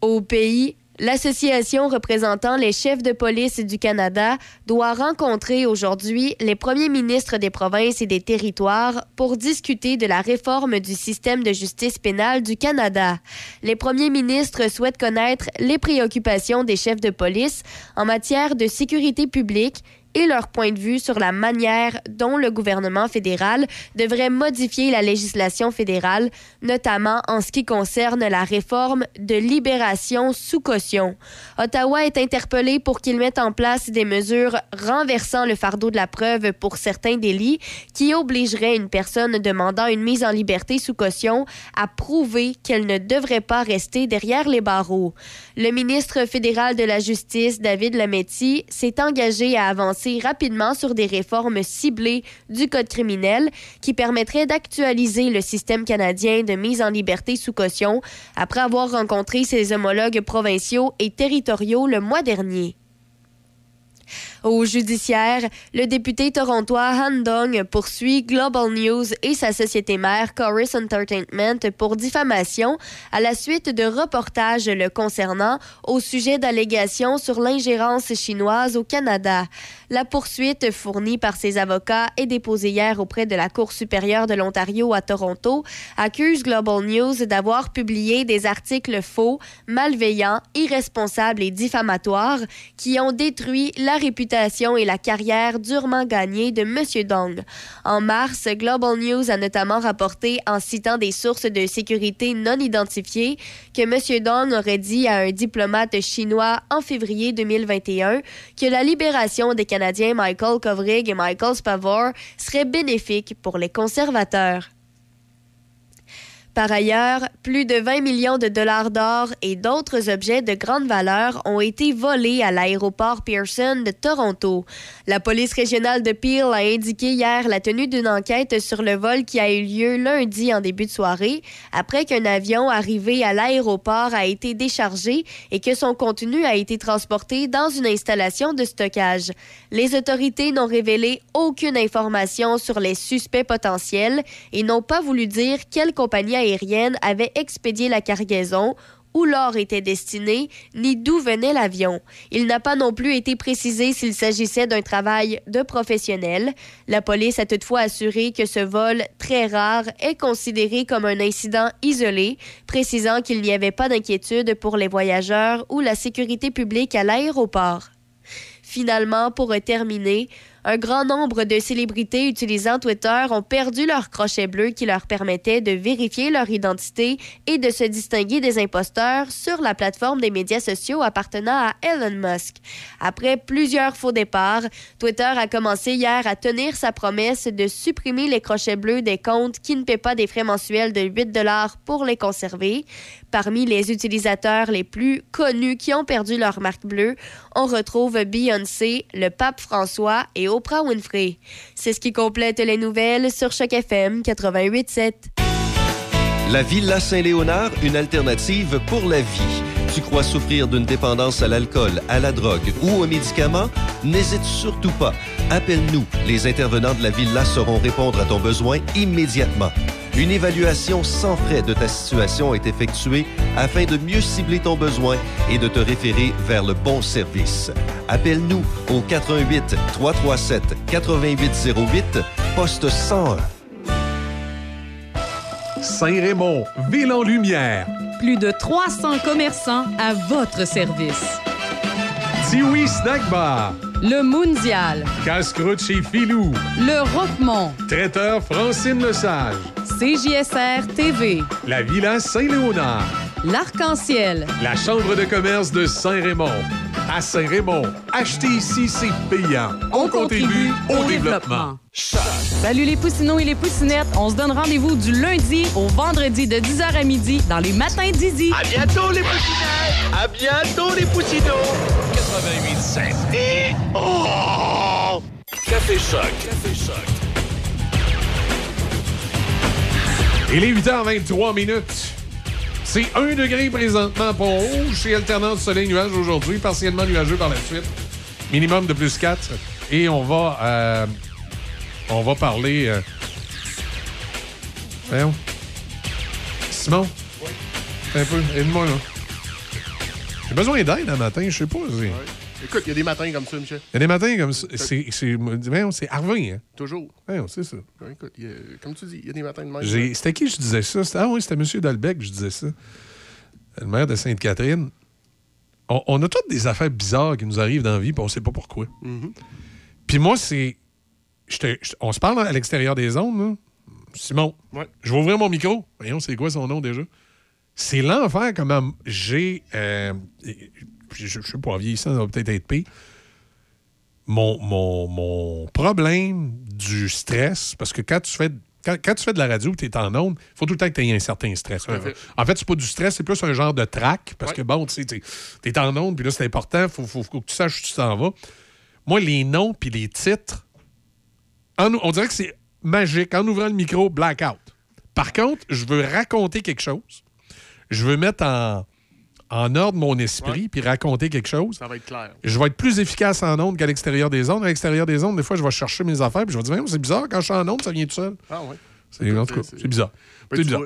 Au pays, L'Association représentant les chefs de police du Canada doit rencontrer aujourd'hui les premiers ministres des provinces et des territoires pour discuter de la réforme du système de justice pénale du Canada. Les premiers ministres souhaitent connaître les préoccupations des chefs de police en matière de sécurité publique et leur point de vue sur la manière dont le gouvernement fédéral devrait modifier la législation fédérale, notamment en ce qui concerne la réforme de libération sous caution. Ottawa est interpellé pour qu'il mette en place des mesures renversant le fardeau de la preuve pour certains délits qui obligeraient une personne demandant une mise en liberté sous caution à prouver qu'elle ne devrait pas rester derrière les barreaux. Le ministre fédéral de la Justice, David Lametti, s'est engagé à avancer rapidement sur des réformes ciblées du Code criminel qui permettraient d'actualiser le système canadien de mise en liberté sous caution après avoir rencontré ses homologues provinciaux et territoriaux le mois dernier. Au judiciaire, le député torontois Han Dong poursuit Global News et sa société mère Chorus Entertainment pour diffamation à la suite de reportages le concernant au sujet d'allégations sur l'ingérence chinoise au Canada. La poursuite fournie par ses avocats et déposée hier auprès de la Cour supérieure de l'Ontario à Toronto accuse Global News d'avoir publié des articles faux, malveillants, irresponsables et diffamatoires qui ont détruit la réputation et la carrière durement gagnée de M. Dong. En mars, Global News a notamment rapporté, en citant des sources de sécurité non identifiées, que M. Dong aurait dit à un diplomate chinois en février 2021 que la libération des Canadiens Michael Kovrig et Michael Spavor serait bénéfique pour les conservateurs. Par ailleurs, plus de 20 millions de dollars d'or et d'autres objets de grande valeur ont été volés à l'aéroport Pearson de Toronto. La police régionale de Peel a indiqué hier la tenue d'une enquête sur le vol qui a eu lieu lundi en début de soirée, après qu'un avion arrivé à l'aéroport a été déchargé et que son contenu a été transporté dans une installation de stockage. Les autorités n'ont révélé aucune information sur les suspects potentiels et n'ont pas voulu dire quelle compagnie aérienne avait expédié la cargaison où l'or était destiné, ni d'où venait l'avion. Il n'a pas non plus été précisé s'il s'agissait d'un travail de professionnel. La police a toutefois assuré que ce vol, très rare, est considéré comme un incident isolé, précisant qu'il n'y avait pas d'inquiétude pour les voyageurs ou la sécurité publique à l'aéroport. Finalement, pour terminer, un grand nombre de célébrités utilisant Twitter ont perdu leur crochet bleu qui leur permettait de vérifier leur identité et de se distinguer des imposteurs sur la plateforme des médias sociaux appartenant à Elon Musk. Après plusieurs faux départs, Twitter a commencé hier à tenir sa promesse de supprimer les crochets bleus des comptes qui ne paient pas des frais mensuels de 8 dollars pour les conserver. Parmi les utilisateurs les plus connus qui ont perdu leur marque bleue, on retrouve Beyoncé, le pape François et Oprah Winfrey. C'est ce qui complète les nouvelles sur Choc FM 88.7. La Villa Saint-Léonard, une alternative pour la vie. Tu crois souffrir d'une dépendance à l'alcool, à la drogue ou aux médicaments? N'hésite surtout pas. Appelle-nous. Les intervenants de la Villa sauront répondre à ton besoin immédiatement. Une évaluation sans frais de ta situation est effectuée afin de mieux cibler ton besoin et de te référer vers le bon service. Appelle-nous au 88 337 8808 poste 101. Saint-Raymond, ville en lumière. Plus de 300 commerçants à votre service. Tiwi Snack Bar. Le Mondial. Casse-croûte chez Filou. Le Roquemont. Traiteur Francine Lesage. CJSR TV. La Villa Saint-Léonard. L'Arc-en-Ciel. La Chambre de commerce de Saint-Raymond. À Saint-Raymond, acheter ici, c'est payant. On, contribue au développement. Salut les poussinots et les poussinettes. On se donne rendez-vous du lundi au vendredi de 10h à midi dans les matins d'Izzy. À bientôt les poussinettes! À bientôt les poussinots! 88.7. Et... Oh! Café Choc. Café Choc. Il est 8h23 minutes. C'est 1 degré présentement à Pont-Rouge. C'est alternance soleil-nuage aujourd'hui, partiellement nuageux par la suite. Minimum de plus 4. Et on va, euh, on va parler. Euh... Voyons. Simon? Un peu. Aide-moi, là. J'ai besoin d'aide un matin, je sais pas. Écoute, il y a des matins comme ça, Michel. Il y a des matins comme ça. C'est, c'est, c'est Harvey, hein? Toujours. Voyons, c'est ça. Ouais, écoute, il y a- comme tu dis, il y a des matins de même. J'ai- C'était qui je disais ça? C'était- ah oui, c'était M. Dalbec que je disais ça. Le maire de Sainte-Catherine. On, on a toutes des affaires bizarres qui nous arrivent dans la vie, puis on sait pas pourquoi. Mhm. Puis moi, c'est. on se parle à l'extérieur des ondes, là. Simon. Je vais ouvrir mon micro. Voyons, c'est quoi son nom déjà? C'est l'enfer comment j'ai. euh, je, je sais pas, vieillissant, ça va peut-être être pire. Mon, mon, mon problème du stress, parce que quand tu fais. Quand, quand tu fais de la radio, tu es en onde, il faut tout le temps que tu aies un certain stress. En fait, c'est pas du stress, c'est plus un genre de trac, parce que bon, tu sais, tu es en onde, puis là, c'est important, il faut, faut- faut que tu saches où tu t'en vas. Moi, les noms puis les titres, en on dirait que c'est magique. En ouvrant le micro, blackout. Par contre, je veux raconter quelque chose. Je veux mettre en, en ordre mon esprit puis raconter quelque chose. Ça va être clair. Je vais être plus efficace en onde qu'à l'extérieur des ondes. À l'extérieur des ondes, des fois, je vais chercher mes affaires puis je vais dire, c'est bizarre, quand je suis en onde, ça vient tout seul. Ah ouais. C'est, bizarre. Ben, c'est bizarre.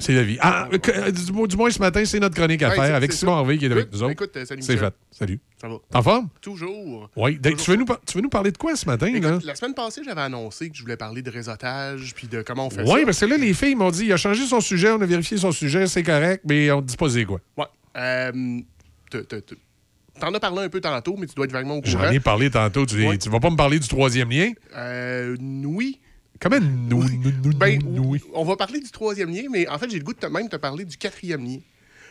C'est- la vie. Ah, que- du, du moins, ce matin, c'est notre chronique à Ouais, faire avec Simon ça. Harvey qui est avec nous autres. écoute, salut, c'est fait. Salut. Ça va. En forme? Toujours. Oui. Tu veux, nous, par- tu veux nous parler de quoi ce matin? là? La semaine passée, j'avais annoncé que je voulais parler de réseautage puis de comment on fait ça. Oui, parce que là, les filles m'ont dit il a changé son sujet, on a vérifié son sujet, c'est correct, mais on ne dit pas c'est quoi. Ouais. Euh, te- te- te- T'en as parlé un peu tantôt, mais tu dois être vaguement au courant. J'en ai parlé tantôt. Tu, Ouais. tu vas pas me parler du troisième lien? Euh, oui. Comment nous, nous, nous, Ben, nous? On va parler du troisième lien, mais en fait, j'ai le goût de te- même te parler du quatrième lien.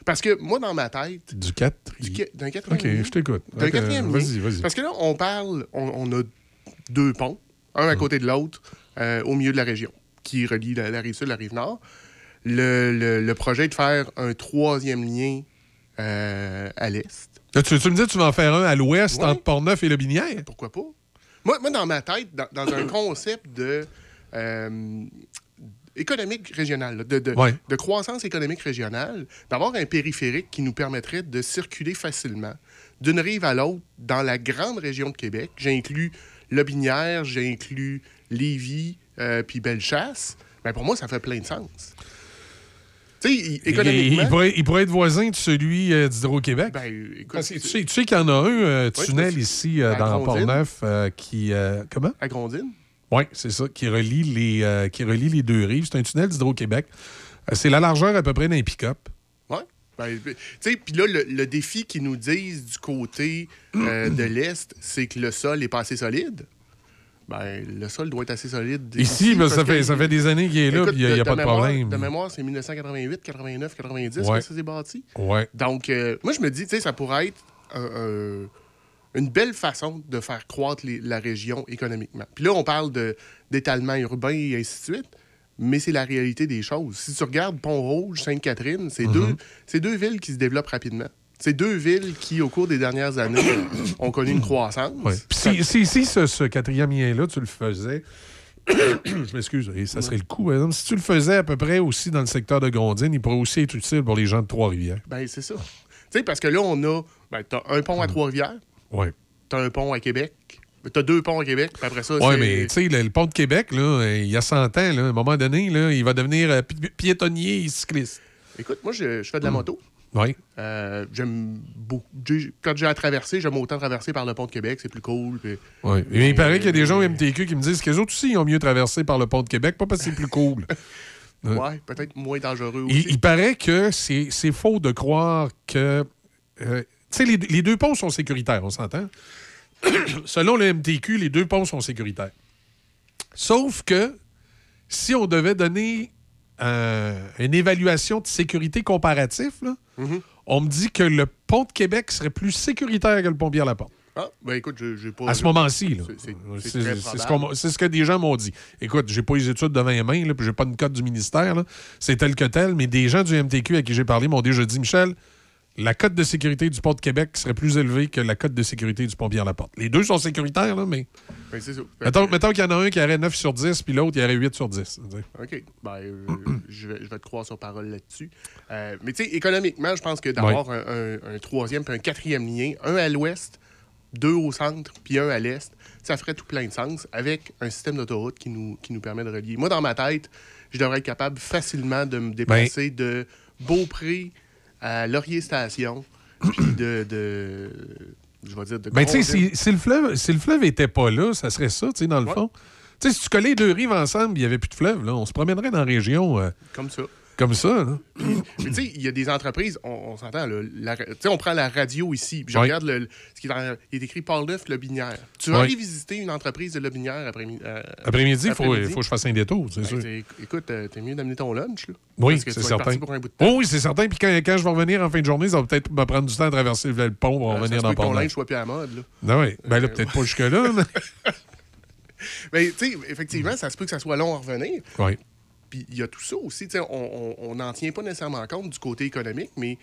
Parce que moi, dans ma tête, Du 4? du qua- d'un quatrième OK, lien. je t'écoute. D'un quatrième lien. Vas-y, vas-y. Parce que là, on parle, on, on a deux ponts, un à côté de l'autre, euh, au milieu de la région, qui relie la, la rive sud et la rive nord. Le, le- le projet est de faire un troisième lien euh, à l'est. Tu, tu me dis que tu vas en faire un à l'ouest Ouais. entre Port-Neuf et Le Binière? Pourquoi pas? Moi, moi dans ma tête, dans, dans un [coughs] concept de euh, économique régional, là, de, de- Ouais. de croissance économique régionale, d'avoir un périphérique qui nous permettrait de circuler facilement d'une rive à l'autre dans la grande région de Québec. J'inclus Lobinière, j'inclus Lévis, euh, puis Bellechasse. Ben pour moi, ça fait plein de sens. Tu sais, il- Il, pourrait, il pourrait être voisin de celui euh, d'Hydro-Québec. Ben, écoute, Parce que tu, sais, tu sais qu'il y en a un euh, tunnel ici euh, dans. Port-Neuf qui. comment? à Grondine. Oui, c'est ça, qui relie les, euh, qui relie les deux rives. C'est un tunnel d'Hydro-Québec. Euh, c'est la largeur à peu près d'un pick-up. Ouais. Ben, tu sais, puis là, le, le défi qu'ils nous disent du côté euh, [clears throat] de l'Est, c'est que le sol est pas assez solide. Ben, le sol doit être assez solide. Ici, ben, ça, fait, que- ça fait des années qu'il est là, Écoute, puis il n'y a, de- pas de de mémoire- problème. De mémoire, c'est 1988, 89, 90 Ouais. que ça s'est bâti. Ouais. Donc, euh, moi, je me dis, tu sais, ça pourrait être un- un- une belle façon de faire croître les- la région économiquement. Puis là, on parle d'étalement urbain et ainsi de suite, mais c'est la réalité des choses. Si tu regardes Pont-Rouge, Sainte-Catherine, c'est Mhm. deux, c'est deux villes qui se développent rapidement. C'est deux villes qui, au cours des dernières années, ont connu une croissance. Ouais. Si, si, si ce, ce quatrième lien-là, tu le faisais. [coughs] je m'excuse, et ça serait le coup. par exemple. Si tu le faisais à peu près aussi dans le secteur de Gondine, il pourrait aussi être utile pour les gens de Trois-Rivières. Ben, c'est ça. Tu sais, parce que là, on a. Ben, t'as un pont à Trois-Rivières, Oui. t'as un pont à Québec, t'as deux ponts à Québec, puis après ça, Oui, mais tu sais, le, le pont de Québec, là, il y a 100 ans, là, à un moment donné, là, il va devenir euh, pi- piétonnier et cycliste. Écoute, moi, je, je fais de la moto. Oui. Euh, j'aime beaucoup. Quand j'ai à traverser, j'aime autant traverser par le pont de Québec, c'est plus cool. puis- Ouais. Mais il paraît qu'il y a des gens au MTQ qui me disent qu'eux autres aussi, ils ont mieux traversé par le pont de Québec, pas parce que c'est plus cool. [laughs] Euh, Ouais, peut-être moins dangereux Il, aussi. il paraît que c'est faux de croire que. euh, sais, les, les deux ponts sont sécuritaires, on s'entend? [coughs] Selon le MTQ, les deux ponts sont sécuritaires. Sauf que si on devait donner euh, une évaluation de sécurité comparatif, là, Mhm. on me dit que le pont de Québec serait plus sécuritaire que le pont Pierre-Laporte. Ah, ben écoute, j'ai pas. À ce moment-ci, là. C'est- ce, que des gens m'ont dit. Écoute, j'ai pas les études devant les mains, là, puis j'ai pas une cote du ministère. C'est tel que tel, mais des gens du MTQ à qui j'ai parlé m'ont déjà dit, Michel, la cote de sécurité du pont de Québec serait plus élevée que la cote de sécurité du pont Pierre-Laporte. Les deux sont sécuritaires, là, mais. Ben, c'est ça. Mettons, mettons qu'il y en a un qui aurait 9 sur 10, puis l'autre, il aurait 8 sur 10. tu sais. OK. Ben, euh, [clears throat] je, vais, je vais te croire sur parole là-dessus. Euh, mais tu sais, économiquement, je pense que d'avoir un, un- un troisième puis un quatrième lien, un à l'ouest, deux au centre, puis un à l'est, ça ferait tout plein de sens avec un système d'autoroute qui nous, qui nous permet de relier. Moi, dans ma tête, je devrais être capable facilement de me déplacer de Beaupré à Laurier Station, puis de, de. Je vais dire de. Ben, tu sais, si, si le fleuve, si le fleuve était pas là, ça serait ça, tu sais, dans le Ouais. fond. Tu sais, si tu collais les deux rives ensemble, il n'y avait plus de fleuve, là, on se promènerait dans la région. euh, Comme ça. Comme ça, tu sais, il y a des entreprises, on, on s'entend, tu sais, on prend la radio ici, puis je regarde le, ce qui est, dans- il est écrit Paul Neuf Lobinière. Tu vas aller visiter une entreprise de Lobinière après, euh, Après-midi, il faut, après-midi? faut que je fasse un détour, c'est Ben, sûr. écoute, euh, t'es mieux d'amener ton lunch, là. Oui, Parce que c'est tu certain. pour un bout de temps. Oh oui, c'est certain. Puis quand, quand je vais revenir en fin de journée, ça va peut-être me prendre du temps à traverser le, pont pour Euh, ça revenir dans peut que ton Port-Neuf. soit plus à la mode, là. Ben oui. Ben là, peut-être pas jusque-là, mais... [laughs] Mais tu sais, effectivement, ça se peut que ça soit long à revenir. Oui. Puis il y a tout ça aussi. On n'en tient pas nécessairement compte du côté économique, mais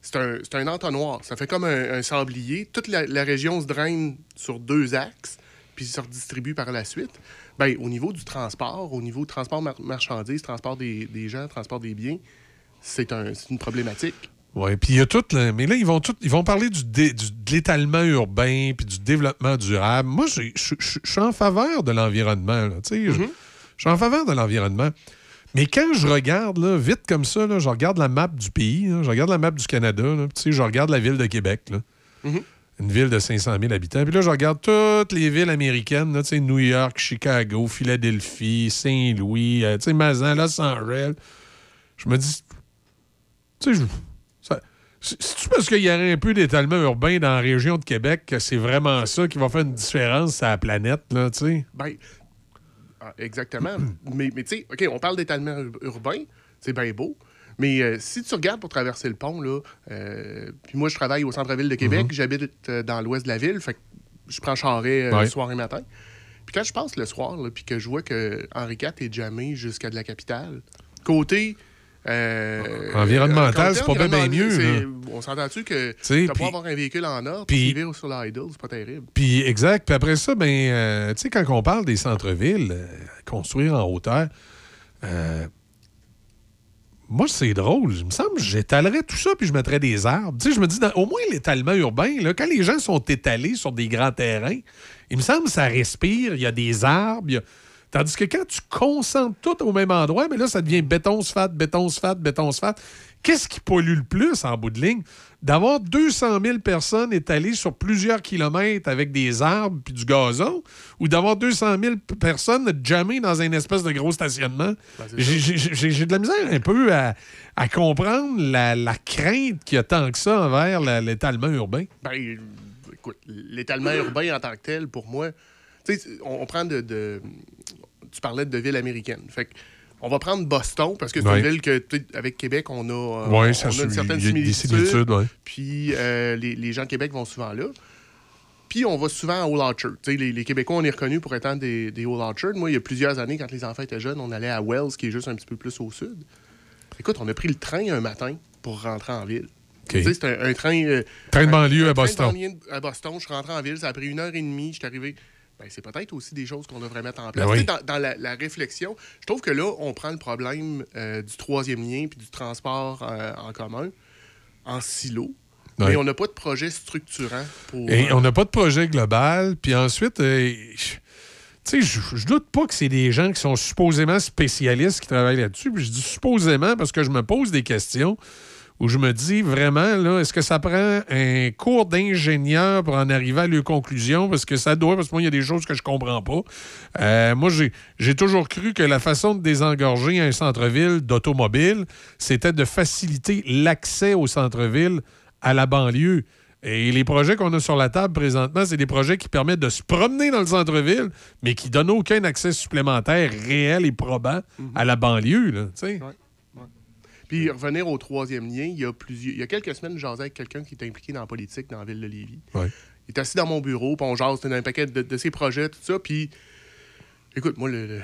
c'est un, un entonnoir. Ça fait comme un, un sablier. Toute la, la région se draine sur deux axes, puis se redistribue par la suite. Ben, au niveau du transport, au niveau du transport mar- marchandises, transport des, des gens, transport des biens, c'est un, une problématique. Oui, puis il y a tout. là, mais là, ils vont, tout, ils vont parler du, dé- du- de l'étalement urbain puis du développement durable. Moi, je suis en faveur de l'environnement. je suis en faveur de l'environnement. Mais quand je regarde, là, vite comme ça, là, je regarde la map du pays, là, je regarde la map du Canada, je regarde la ville de Québec. là. Une ville de 500 000 habitants. Puis là, je regarde toutes les villes américaines, là, New York, Chicago, Philadelphie, Saint-Louis, euh, Mazan, Los Angeles. Je me dis, tu sais, c'est-tu parce qu'il y aurait un peu d'étalement urbain dans la région de Québec que c'est vraiment ça qui va faire une différence à la planète, là, tu sais? Ben, ah, exactement. [clears throat] mais mais tu sais, OK, on parle d'étalement ur- urbain, c'est bien beau. Mais euh, si tu regardes pour traverser le pont, là, euh, puis moi, je travaille au centre-ville de Québec, j'habite euh, dans l'ouest de la ville, fait que je prends Charret euh, Ouais. le soir et matin. Puis quand je passe le soir, là, puis que je vois que Henri IV est jamais jusqu'à de la capitale, côté. Euh, Environnemental, côté c'est pas bien, mieux. On s'entend-tu que puis- pas avoir un véhicule en ordre, puis- vivre sur l'idle, c'est pas terrible. Puis exact. Puis après ça, ben, euh, tu sais, quand on parle des centres-villes, euh, construire en hauteur, euh, moi, c'est drôle. Il me semble que j'étalerais tout ça puis je mettrais des arbres. Tu sais, je me dis, dans- au moins l'étalement urbain, là, quand les gens sont étalés sur des grands terrains, il me semble que ça respire, il y a des arbres. il y a- Tandis que quand tu concentres tout au même endroit, mais là, ça devient béton, sphate, béton, sphate, béton, sphate. Qu'est-ce qui pollue le plus en bout de ligne? D'avoir 200 000 personnes étalées sur plusieurs kilomètres avec des arbres puis du gazon ou d'avoir 200 000 p- personnes jamais dans un espèce de gros stationnement? J'ai- J'ai de la misère un peu à, à comprendre la, la crainte qu'il y a tant que ça envers l'étalement urbain. Ben, écoute, l'étalement urbain en tant que tel, pour moi, tu sais, on, on prend de, de- Tu parlais de villes américaines. Fait que on va prendre Boston, parce que c'est Ouais. une ville que, avec Québec, on a, euh, Ouais, on ça, a une certaine similitude. ouais. Puis euh, les, les gens de Québec vont souvent là. Puis on va souvent à Old Orchard. Les, les Québécois, on est reconnus pour être des, des Old Orchard. Moi, il y a plusieurs années, quand les enfants étaient jeunes, on allait à Wells, qui est juste un petit peu plus au sud. Écoute, on a pris le train un matin pour rentrer en ville. Sais, C'était un, un train. euh, Train de banlieue un à train de Boston. banlieue à Boston. Je suis rentré en ville, ça a pris une heure et demie. Je suis arrivé. Ben, c'est peut-être aussi des choses qu'on devrait mettre en place. Ben oui. Sais, Dans, dans la, la réflexion, je trouve que là, on prend le problème euh, du troisième lien puis du transport euh, en commun en silo. Ouais. Mais on n'a pas de projet structurant pour. Et euh, on n'a pas de projet global. Puis ensuite, je- tu sais, je doute pas que c'est des gens qui sont supposément spécialistes qui travaillent là-dessus. Puis je dis supposément parce que je me pose des questions où je me dis vraiment, là, est-ce que ça prend un cours d'ingénieur pour en arriver à leurs conclusions? Parce que ça doit, parce que moi, il y a des choses que je comprends pas. Euh, moi, j'ai toujours cru que la façon de désengorger un centre-ville d'automobile, c'était de faciliter l'accès au centre-ville à la banlieue. Et les projets qu'on a sur la table présentement, c'est des projets qui permettent de se promener dans le centre-ville, mais qui donnent aucun accès supplémentaire réel et probant à la banlieue. Là. Puis revenir au troisième lien, il y a plusieurs. Il y a quelques semaines, je jasais avec quelqu'un qui est impliqué dans la politique dans la ville de Lévis. Ouais. Il est assis dans mon bureau, puis on jase dans un paquet de, de ses projets, tout ça. Puis, écoute, moi, le,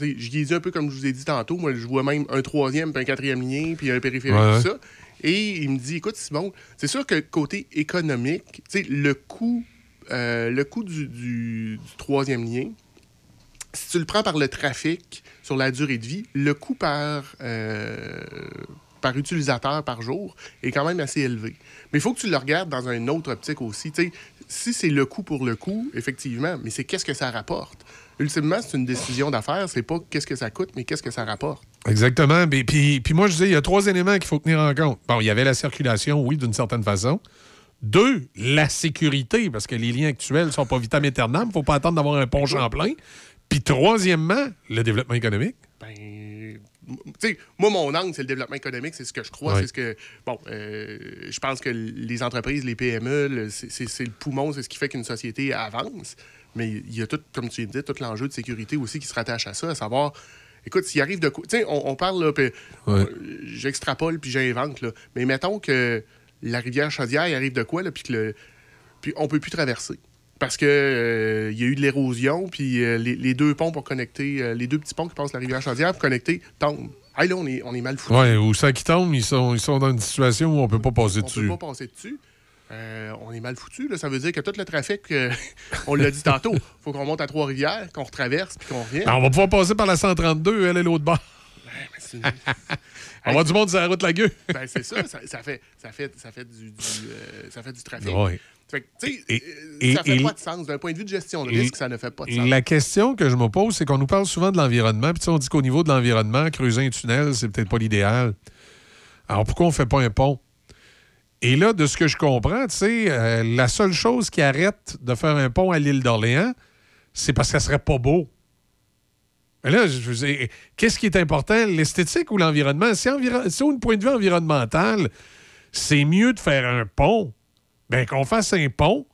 je dit un peu comme je vous ai dit tantôt. Moi, je vois même un troisième, puis un quatrième lien, puis un périphérique, Ouais, tout ouais. ça. Et il me dit, écoute, Simon, c'est sûr que côté économique, tu sais, le coût, euh, le coût du, du- du troisième lien, si tu le prends par le trafic sur la durée de vie, le coût par, euh, par utilisateur par jour est quand même assez élevé. Mais il faut que tu le regardes dans une autre optique aussi. Si c'est le coût pour le coût, effectivement, mais c'est qu'est-ce que ça rapporte? Ultimement, c'est une décision d'affaires. C'est pas qu'est-ce que ça coûte, mais qu'est-ce que ça rapporte. Exactement. Mais Puis, puis moi, je disais, il y a trois éléments qu'il faut tenir en compte. Bon, il y avait la circulation, oui, d'une certaine façon. Deux, la sécurité, parce que les liens actuels ne sont pas vitam aeternam. Il ne faut pas attendre d'avoir un pont Champlain. Puis troisièmement, le développement économique. Ben, tu sais, moi, mon angle, c'est le développement économique, c'est ce que je crois, Ouais. c'est ce que, bon, euh, je pense que les entreprises, les PME, le- c'est le poumon, c'est ce qui fait qu'une société avance. Mais il y a tout, comme tu disais, tout l'enjeu de sécurité aussi qui se rattache à ça, à savoir, écoute, s'il arrive de quoi, tu sais, on, on parle, là, puis, j'extrapole puis j'invente, là, mais mettons que la rivière Chaudière, il arrive de quoi, là, puis que le, puis on peut plus traverser. Parce que euh, il y a eu de l'érosion, puis euh, les, les deux ponts pour connecter, euh, les deux petits ponts qui passent la rivière Chaudière pour connecter tombent. Hey, là, on est, on est mal foutu. Ouais, ou ça qui tombe, ils sont, ils sont dans une situation où on peut pas passer on dessus. peut pas passer dessus. Euh, on est mal foutu. Là. Ça veut dire que tout le trafic, [laughs] on l'a dit tantôt, faut qu'on monte à Trois-Rivières, qu'on retraverse, puis qu'on revienne. Ah, on va pouvoir passer par la 132, elle est l'autre bord. [laughs] on va avoir du monde sur la route la gueule. Ben, c'est ça, ça, ça fait, ça, fait, ça, fait du, du, ça fait du trafic. Ouais. Fait que, Et- euh, et- ça fait et- pas de sens. D'un point de vue de gestion de risque, ça ne fait pas de sens. La question que je me pose, c'est qu'on nous parle souvent de l'environnement. Puis on dit qu'au niveau de l'environnement, creuser un tunnel, c'est peut-être pas l'idéal. Alors pourquoi on fait pas un pont? Et là, de ce que je comprends, euh, la seule chose qui arrête de faire un pont à l'île d'Orléans, c'est parce que ça serait pas beau. Mais là, je veux dire, qu'est-ce qui est important, l'esthétique ou l'environnement? Si, enviro- si au point de vue environnemental, c'est mieux de faire un pont, ben qu'on fasse un pont,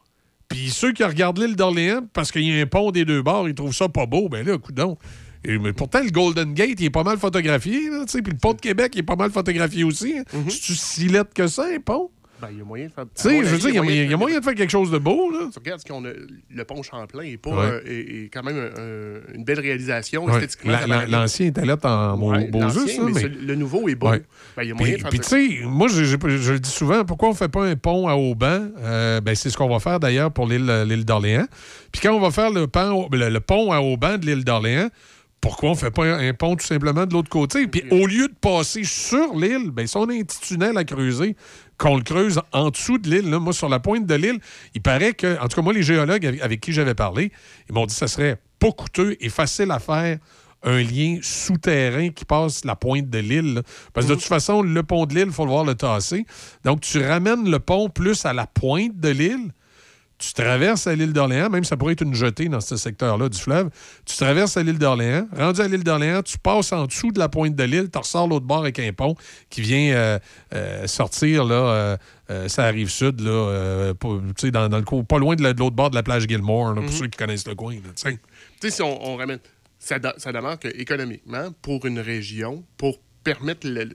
puis ceux qui regardent l'île d'Orléans, parce qu'il y a un pont des deux bords, ils trouvent ça pas beau, ben là, coudonc. Et, mais pourtant, le Golden Gate, il est pas mal photographié, là, tu sais, puis le pont de Québec, il est pas mal photographié aussi. hein. C'est-tu si laid que ça, un pont? Ben, il y a moyen de faire. Tu sais, je veux dire, il y a moyen- il y a moyen de faire quelque chose de beau, là. Tu regardes ce qu'on a, le pont Champlain est, pas, Ouais. euh, est, est quand même un- un- une belle réalisation Ouais. esthétiquement. La- la-. L'ancien était là en beau- Ouais, l'ancien, là, mais le nouveau est beau. Ben, il y a moyen Puis, de faire puis, tu sais, moi, je, je- je le dis souvent, pourquoi on ne fait pas un pont à Auban? Euh, ben, c'est ce qu'on va faire d'ailleurs pour l'île d'Orléans. Puis quand on va faire le pont, le, le pont à Auban de l'île d'Orléans, pourquoi on ne fait pas un, un pont tout simplement de l'autre côté? Puis au lieu de passer sur l'île, ben, si on a un petit tunnel à creuser, qu'on le creuse en dessous de l'île, moi, sur la pointe de l'île, il paraît que, en tout cas, moi, les géologues avec, avec qui j'avais parlé, ils m'ont dit que ça serait pas coûteux et facile à faire un lien souterrain qui passe la pointe de l'île. Parce que de toute façon, le pont de l'île, il faut le voir le tasser. Donc, tu ramènes le pont plus à la pointe de l'île. Tu traverses à l'île d'Orléans, même ça pourrait être une jetée dans ce secteur-là du fleuve. Tu traverses à l'île d'Orléans. Rendu à l'île d'Orléans, tu passes en dessous de la pointe de l'île, tu ressors l'autre bord avec un pont qui vient euh, euh, sortir, là, euh, ça arrive sud, là, dans, dans le coin, pas loin de la- de l'autre bord de la plage Gilmore, là, pour Mhm. ceux qui connaissent le coin. tu sais. Si on, on ramène. Ça, de- ça demande que, économiquement, pour une région, pour permettre. Le,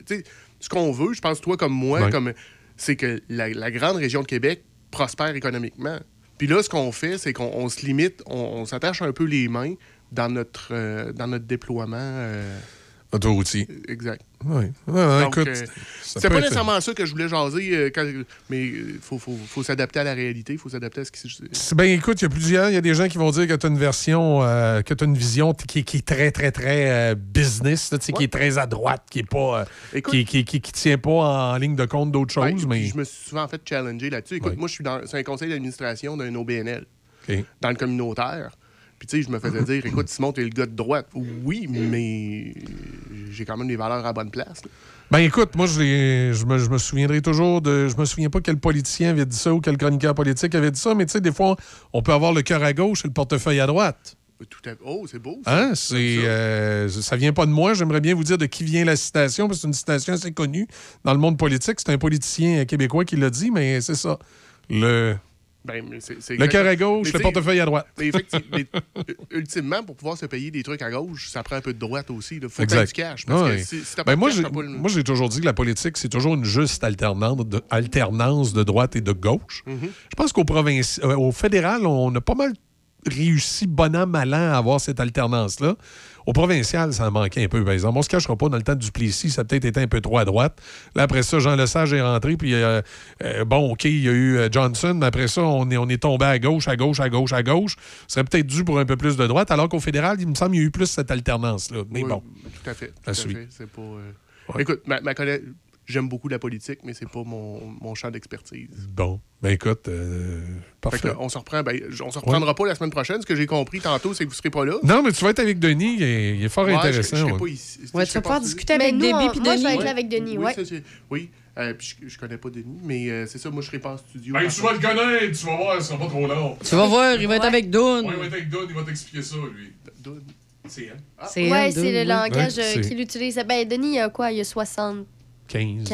ce qu'on veut, je pense, toi comme moi, Ouais. comme c'est que la, la grande région de Québec prospère économiquement. Puis là, ce qu'on fait, c'est qu'on on se limite, on, s'attache un peu les mains dans notre, euh, déploiement. euh, Autoroutier. Exact. Oui. Ouais, écoute, euh, c'est pas être- nécessairement ça que je voulais jaser, euh, quand- mais il faut, faut, faut s'adapter à la réalité, il faut s'adapter à ce qui se. Ben écoute, il y a plusieurs. Il y a des gens qui vont dire que tu as une version, euh, que tu une vision qui, est- qui est très, très, très euh, business, là, tu sais, qui est très à droite, qui est pas. euh, Écoute- qui, qui, qui, qui tient pas en ligne de compte d'autres Ouais, choses. mais... Je me suis souvent fait challenger là-dessus. Écoute, Ouais. moi, je suis dans un conseil d'administration d'un OBNL, dans le communautaire. Puis, tu sais, je me faisais dire, écoute, Simon, t'es le gars de droite. Oui, mais j'ai quand même des valeurs à bonne place. là. Ben écoute, moi je, me, je me souviendrai toujours de. Je me souviens pas quel politicien avait dit ça ou quel chroniqueur politique avait dit ça, mais tu sais, des fois, on peut avoir le cœur à gauche et le portefeuille à droite. Tout à... Oh, c'est beau. ça. Hein? C'est, euh, ça vient pas de moi. J'aimerais bien vous dire de qui vient la citation, parce que c'est une citation assez connue dans le monde politique. C'est un politicien québécois qui l'a dit, mais c'est ça. Le, Ben, le cœur à gauche, le portefeuille à droite. Mais euh, ultimement, pour pouvoir se payer des trucs à gauche, ça prend un peu de droite aussi. Il faut que du cash. Parce Ouais. que si, si t'as Ben pas moi, j'ai, le- toujours dit que la politique, c'est toujours une juste alternance de, alternance de droite et de gauche. Mhm. Je pense qu'au euh, au fédéral, on a pas mal réussi, bon an, mal an, à avoir cette alternance-là. Au provincial, ça en manquait un peu, par exemple. On se cachera pas, dans le temps du Duplessis, ça a peut-être été un peu trop à droite. Là, après ça, Jean Lesage est rentré, puis euh, euh, bon, OK, il y a eu euh, Johnson, mais après ça, on est, on est tombé à gauche, à gauche, à gauche, à gauche. Ce serait peut-être dû pour un peu plus de droite, alors qu'au fédéral, il me semble qu'il y a eu plus cette alternance-là. Mais Oui, bon. Tout à fait. Tout À fait. Écoute, ma, ma collègue- j'aime beaucoup la politique, mais c'est pas mon, mon champ d'expertise. Bon, ben écoute, euh, Fait parfait. que, on se reprend. Ben, on se reprendra pas la semaine prochaine. Ce que j'ai compris tantôt, c'est que vous serez pas là. Non, mais tu vas être avec Denis, il est, il est fort Ouais, je- intéressant. je serai ouais. pas ici. Ouais, Je tu vas pouvoir discuter avec puis moi, je vais Denis. être là avec Denis, Oui, ouais. ça, c'est- oui. Euh, puis je, je connais pas Denis, mais euh, c'est ça, moi je serai pas en studio. Ben, tu vas le connaître, tu vas voir, ce sera pas trop long. Tu vas voir, il va être avec. Ouais, il va être avec Don, il va t'expliquer ça, lui. Doud. C'est ouais, elle, c'est deux, le oui. langage Ouais, euh, c'est- qu'il utilise. Ben, Denis, il y a quoi? Il y a 75. 15.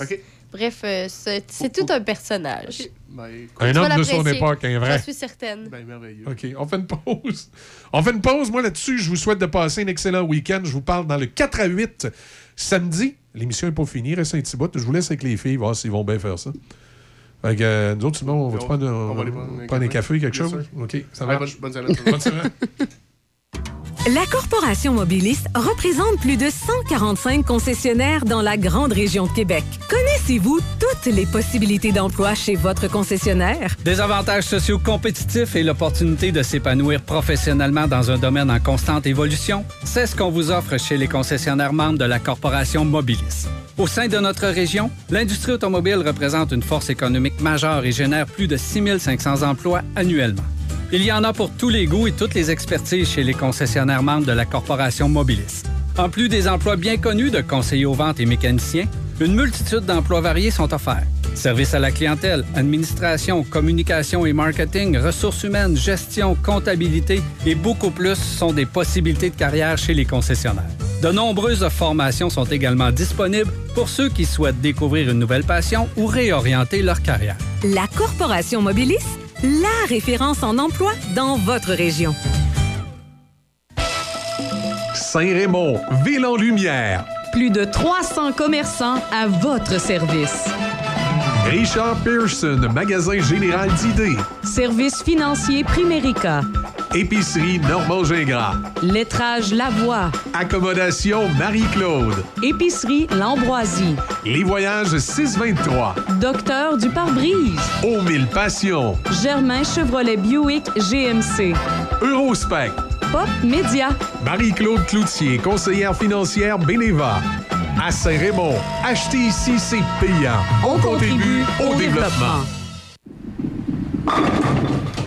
OK. Bref, euh, c'est c'est tout un personnage. Ben, écoute, Un Tu vas homme de son l'apprécier. époque, un vrai? J'en suis certaine. Ben, merveilleux. OK, on fait une pause. On fait une pause. Moi, là-dessus, je vous souhaite de passer un excellent week-end. Je vous parle dans le 4 à 8 samedi. L'émission n'est pas finie. Reste un petit bout. Je vous laisse avec les filles, voir s'ils vont bien faire ça. Fait que, euh, nous autres, sinon, on va On- prendre, un- on va aller prendre un prendre un café. café, quelque Bien chose? sûr. OK, ça Ouais, va. bonne- bonne semaine. Bonne semaine. [laughs] La Corporation Mobiliste représente plus de 145 concessionnaires dans la grande région de Québec. Connaissez-vous toutes les possibilités d'emploi chez votre concessionnaire? Des avantages sociaux compétitifs et l'opportunité de s'épanouir professionnellement dans un domaine en constante évolution, c'est ce qu'on vous offre chez les concessionnaires membres de la Corporation Mobilis. Au sein de notre région, l'industrie automobile représente une force économique majeure et génère plus de 6500 emplois annuellement. Il y en a pour tous les goûts et toutes les expertises chez les concessionnaires membres de la Corporation Mobilis. En plus des emplois bien connus de conseillers aux ventes et mécaniciens, une multitude d'emplois variés sont offerts. Services à la clientèle, administration, communication et marketing, ressources humaines, gestion, comptabilité et beaucoup plus sont des possibilités de carrière chez les concessionnaires. De nombreuses formations sont également disponibles pour ceux qui souhaitent découvrir une nouvelle passion ou réorienter leur carrière. La Corporation Mobiliste, la référence en emploi dans votre région. Saint-Raymond, ville en lumière. Plus de 300 commerçants à votre service. Richard Pearson, magasin général d'idées. Service financier Primérica. Épicerie Normand Gingras. Lettrage Lavoie. Accommodation Marie-Claude. Épicerie L'Ambroisie. Les voyages 623. Docteur du pare-brise. Aux mille passions. Germain Chevrolet Buick GMC. Eurospec. Pop Média. Marie-Claude Cloutier, conseillère financière Beneva. À Saint-Raymond, acheter ici, c'est payant. On contribue au développement.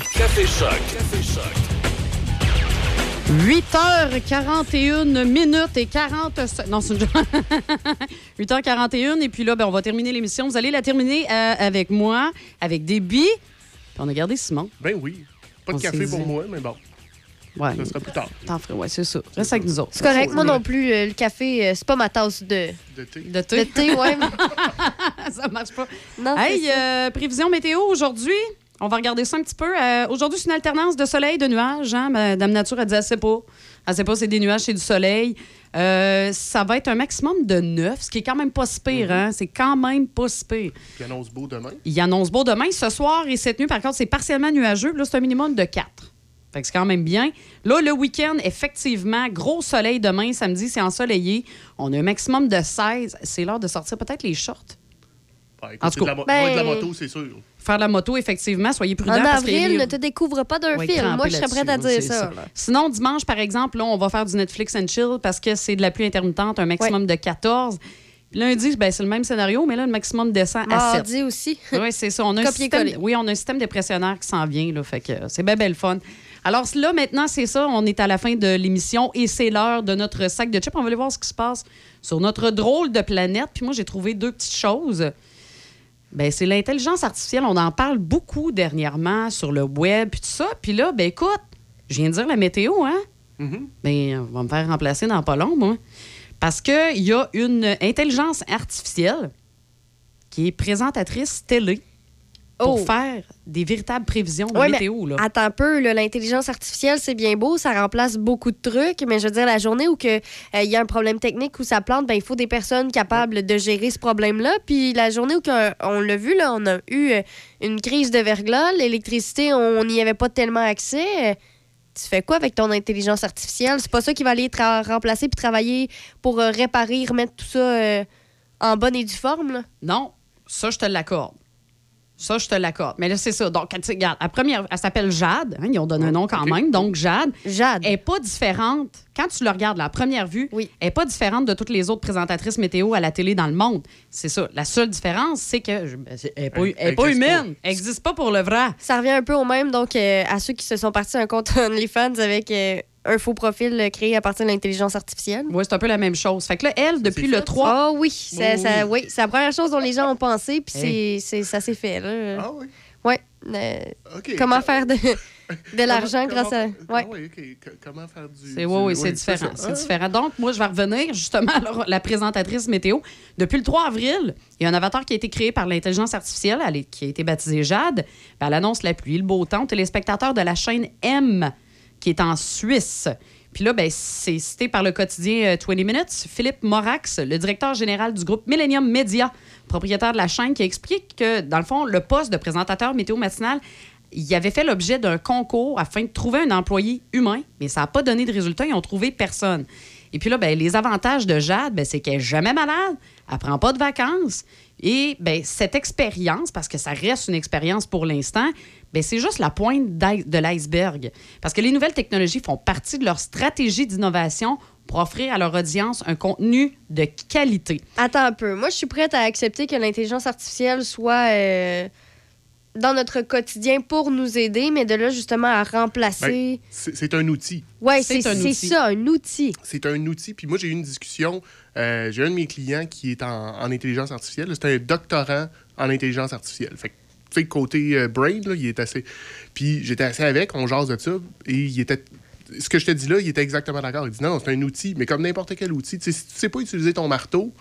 Café Choc. Café Choc. 8h41 minutes et 40 se- Non, c'est une... 8h41 [laughs] et puis là, ben, on va terminer l'émission. Vous allez la terminer euh, avec moi, avec Déby. Puis on a gardé Simon. Ben oui. Pas de On café pour dit. moi, mais bon. Ouais. Ça sera plus tard. T'en ferais, ouais, c'est ça. Reste avec nous autres. C'est correct. Moi non plus, euh, le café, euh, c'est pas ma tasse de. De thé. De thé. De thé, ouais. [laughs] ça marche pas. Non, Hey, euh, prévision météo aujourd'hui? On va regarder ça un petit peu. Euh, aujourd'hui, c'est une alternance de soleil, de nuages. Hein? Madame Nature a dit, elle sait pas. Elle sait pas, c'est des nuages, c'est du soleil. Euh, ça va être un maximum de 9, ce qui est quand même pas si pire. Mm-hmm. hein? C'est quand même pas si pire. Puis annonce beau demain. Il annonce beau demain. Ce soir et cette nuit, par contre, c'est partiellement nuageux. Là, c'est un minimum de 4. Fait que c'est quand même bien. Là, le week-end, effectivement, gros soleil demain, samedi, c'est ensoleillé. On a un maximum de 16. C'est l'heure de sortir peut-être les shorts. Écoute, En tout de la, cas, mo- ouais, de la ben- moto, c'est sûr. Faire la moto, effectivement, soyez prudents. En parce avril, les- ne te découvre pas d'un Ouais, film. Moi, je serais prête à dire ça. Sinon, dimanche, par exemple, là, on va faire du Netflix and chill parce que c'est de la pluie intermittente, un maximum de 14. Puis Lundi, ben, c'est le même scénario, mais là, le maximum descend à 7. Mardi aussi. [laughs] Oui, c'est ça. On a un système, oui, on a un système dépressionnaire qui s'en vient, là, fait que c'est bien belle fun. Alors là, maintenant, c'est ça. On est à la fin de l'émission et c'est l'heure de notre sac de chips. On va aller voir ce qui se passe sur notre drôle de planète. Puis moi, j'ai trouvé deux petites choses. Ben, c'est l'intelligence artificielle. On en parle beaucoup dernièrement sur le web, puis tout ça. Puis là, ben écoute, je viens de dire la météo, hein? Mhm. Ben, on va me faire remplacer dans pas long, moi. Parce qu'il y a une intelligence artificielle qui est présentatrice télé. Pour Oh. faire des véritables prévisions de Ouais, mais météo. Là. Attends un peu, l'intelligence artificielle, c'est bien beau, ça remplace beaucoup de trucs, mais je veux dire, la journée où euh, il y a un problème technique où ça plante, ben, il faut des personnes capables de gérer ce problème-là. Puis la journée où on l'a vu, là, on a eu euh, une crise de verglas, l'électricité, on n'y avait pas tellement accès. Tu fais quoi avec ton intelligence artificielle? C'est pas ça qui va aller remplacer puis travailler pour euh, réparer, remettre tout ça euh, en bonne et due forme, là? Non, ça, je te l'accorde. Ça, je te l'accorde. Mais là, c'est ça. Donc, regarde, la première, elle s'appelle Jade. hein, ils ont donné un nom quand même. Donc, Jade. Jade. est pas différente. Quand tu le regardes, la première vue, elle est pas différente de toutes les autres présentatrices météo à la télé dans le monde. C'est ça. La seule différence, c'est que je- ben, c'est- elle n'est pas, Elle- elle est pas elle existe humaine. Elle n'existe pas pour le vrai. Ça revient un peu au même, donc, euh, à ceux qui se sont partis un compte [laughs] OnlyFans avec euh, un faux profil euh, créé à partir de l'intelligence artificielle. Oui, c'est un peu la même chose. Fait que là, elle, depuis le 3. Ah oui, ça- Oui, ça- oui. oui, c'est la première chose dont les gens ont pensé, puis c'est- Hey. c'est- ça s'est fait. Là. Ah oui? Ouais. euh. Comment faire de, [laughs] de l'argent grâce à. comment- Ouais. Ah oui, Comment faire du. C'est du- oui, oui, c'est différent. C'est Ah. différent. Donc, moi, je vais revenir justement [laughs] à la, la présentatrice météo. Depuis le 3 avril, il y a un avatar qui a été créé par l'intelligence artificielle, elle est- qui a été baptisée Jade. Ben, elle annonce la pluie, le beau temps. aux téléspectateurs de la chaîne M, qui est en Suisse. Puis là, ben, c'est cité par le quotidien euh, 20 Minutes. Philippe Morax, le directeur général du groupe Millennium Media, propriétaire de la chaîne, qui explique que, dans le fond, le poste de présentateur météo matinal il avait fait l'objet d'un concours afin de trouver un employé humain, mais ça n'a pas donné de résultat. Ils ont trouvé personne. Et puis là, ben, les avantages de Jade, ben, c'est qu'elle n'est jamais malade, elle prend pas de vacances. Et ben, cette expérience, parce que ça reste une expérience pour l'instant, ben, c'est juste la pointe de l'iceberg. Parce que les nouvelles technologies font partie de leur stratégie d'innovation pour offrir à leur audience un contenu de qualité. Attends un peu. Moi, je suis prête à accepter que l'intelligence artificielle soit euh, dans notre quotidien pour nous aider, mais de là, justement, à remplacer. Ben, c'est c'est un outil. ouais, c'est c'est ça, un outil. C'est un outil. Puis moi, j'ai eu une discussion. euh, j'ai un de mes clients qui est en, en intelligence artificielle. C'est un doctorant en intelligence artificielle. Fait que, sais, côté euh, brain, là, il est assez. Puis j'étais assez avec, on jase de ça. Et il était. Ce que je te dis là, il était exactement d'accord. Il dit non, c'est un outil, mais comme n'importe quel outil. Tu sais, si tu sais pas utiliser ton marteau,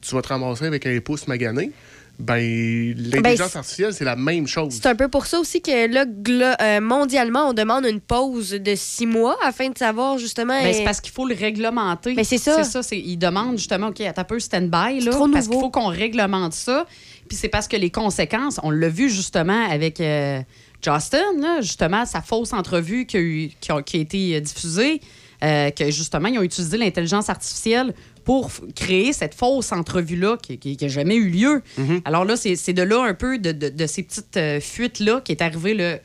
tu vas te ramasser avec un pouce magané. Ben, l'intelligence c'est- artificielle, c'est la même chose. C'est un peu pour ça aussi que là, glo- euh, mondialement, on demande une pause de six mois afin de savoir justement. Ben, c'est euh, parce qu'il faut le réglementer. Ben, c'est ça. C'est ça. Ils demandent justement, OK, attends un peu stand-by, là, trop parce qu'il faut qu'on réglemente ça. Puis c'est parce que les conséquences, on l'a vu justement avec euh, Justin, là, justement, sa fausse entrevue qui a, eu- qui a- qui a été euh, diffusée, euh, que justement, ils ont utilisé l'intelligence artificielle pour créer cette fausse entrevue-là qui n'a jamais eu lieu. Alors là, c'est c'est de là un peu de, de- de ces petites euh, fuites-là qui est arrivé le,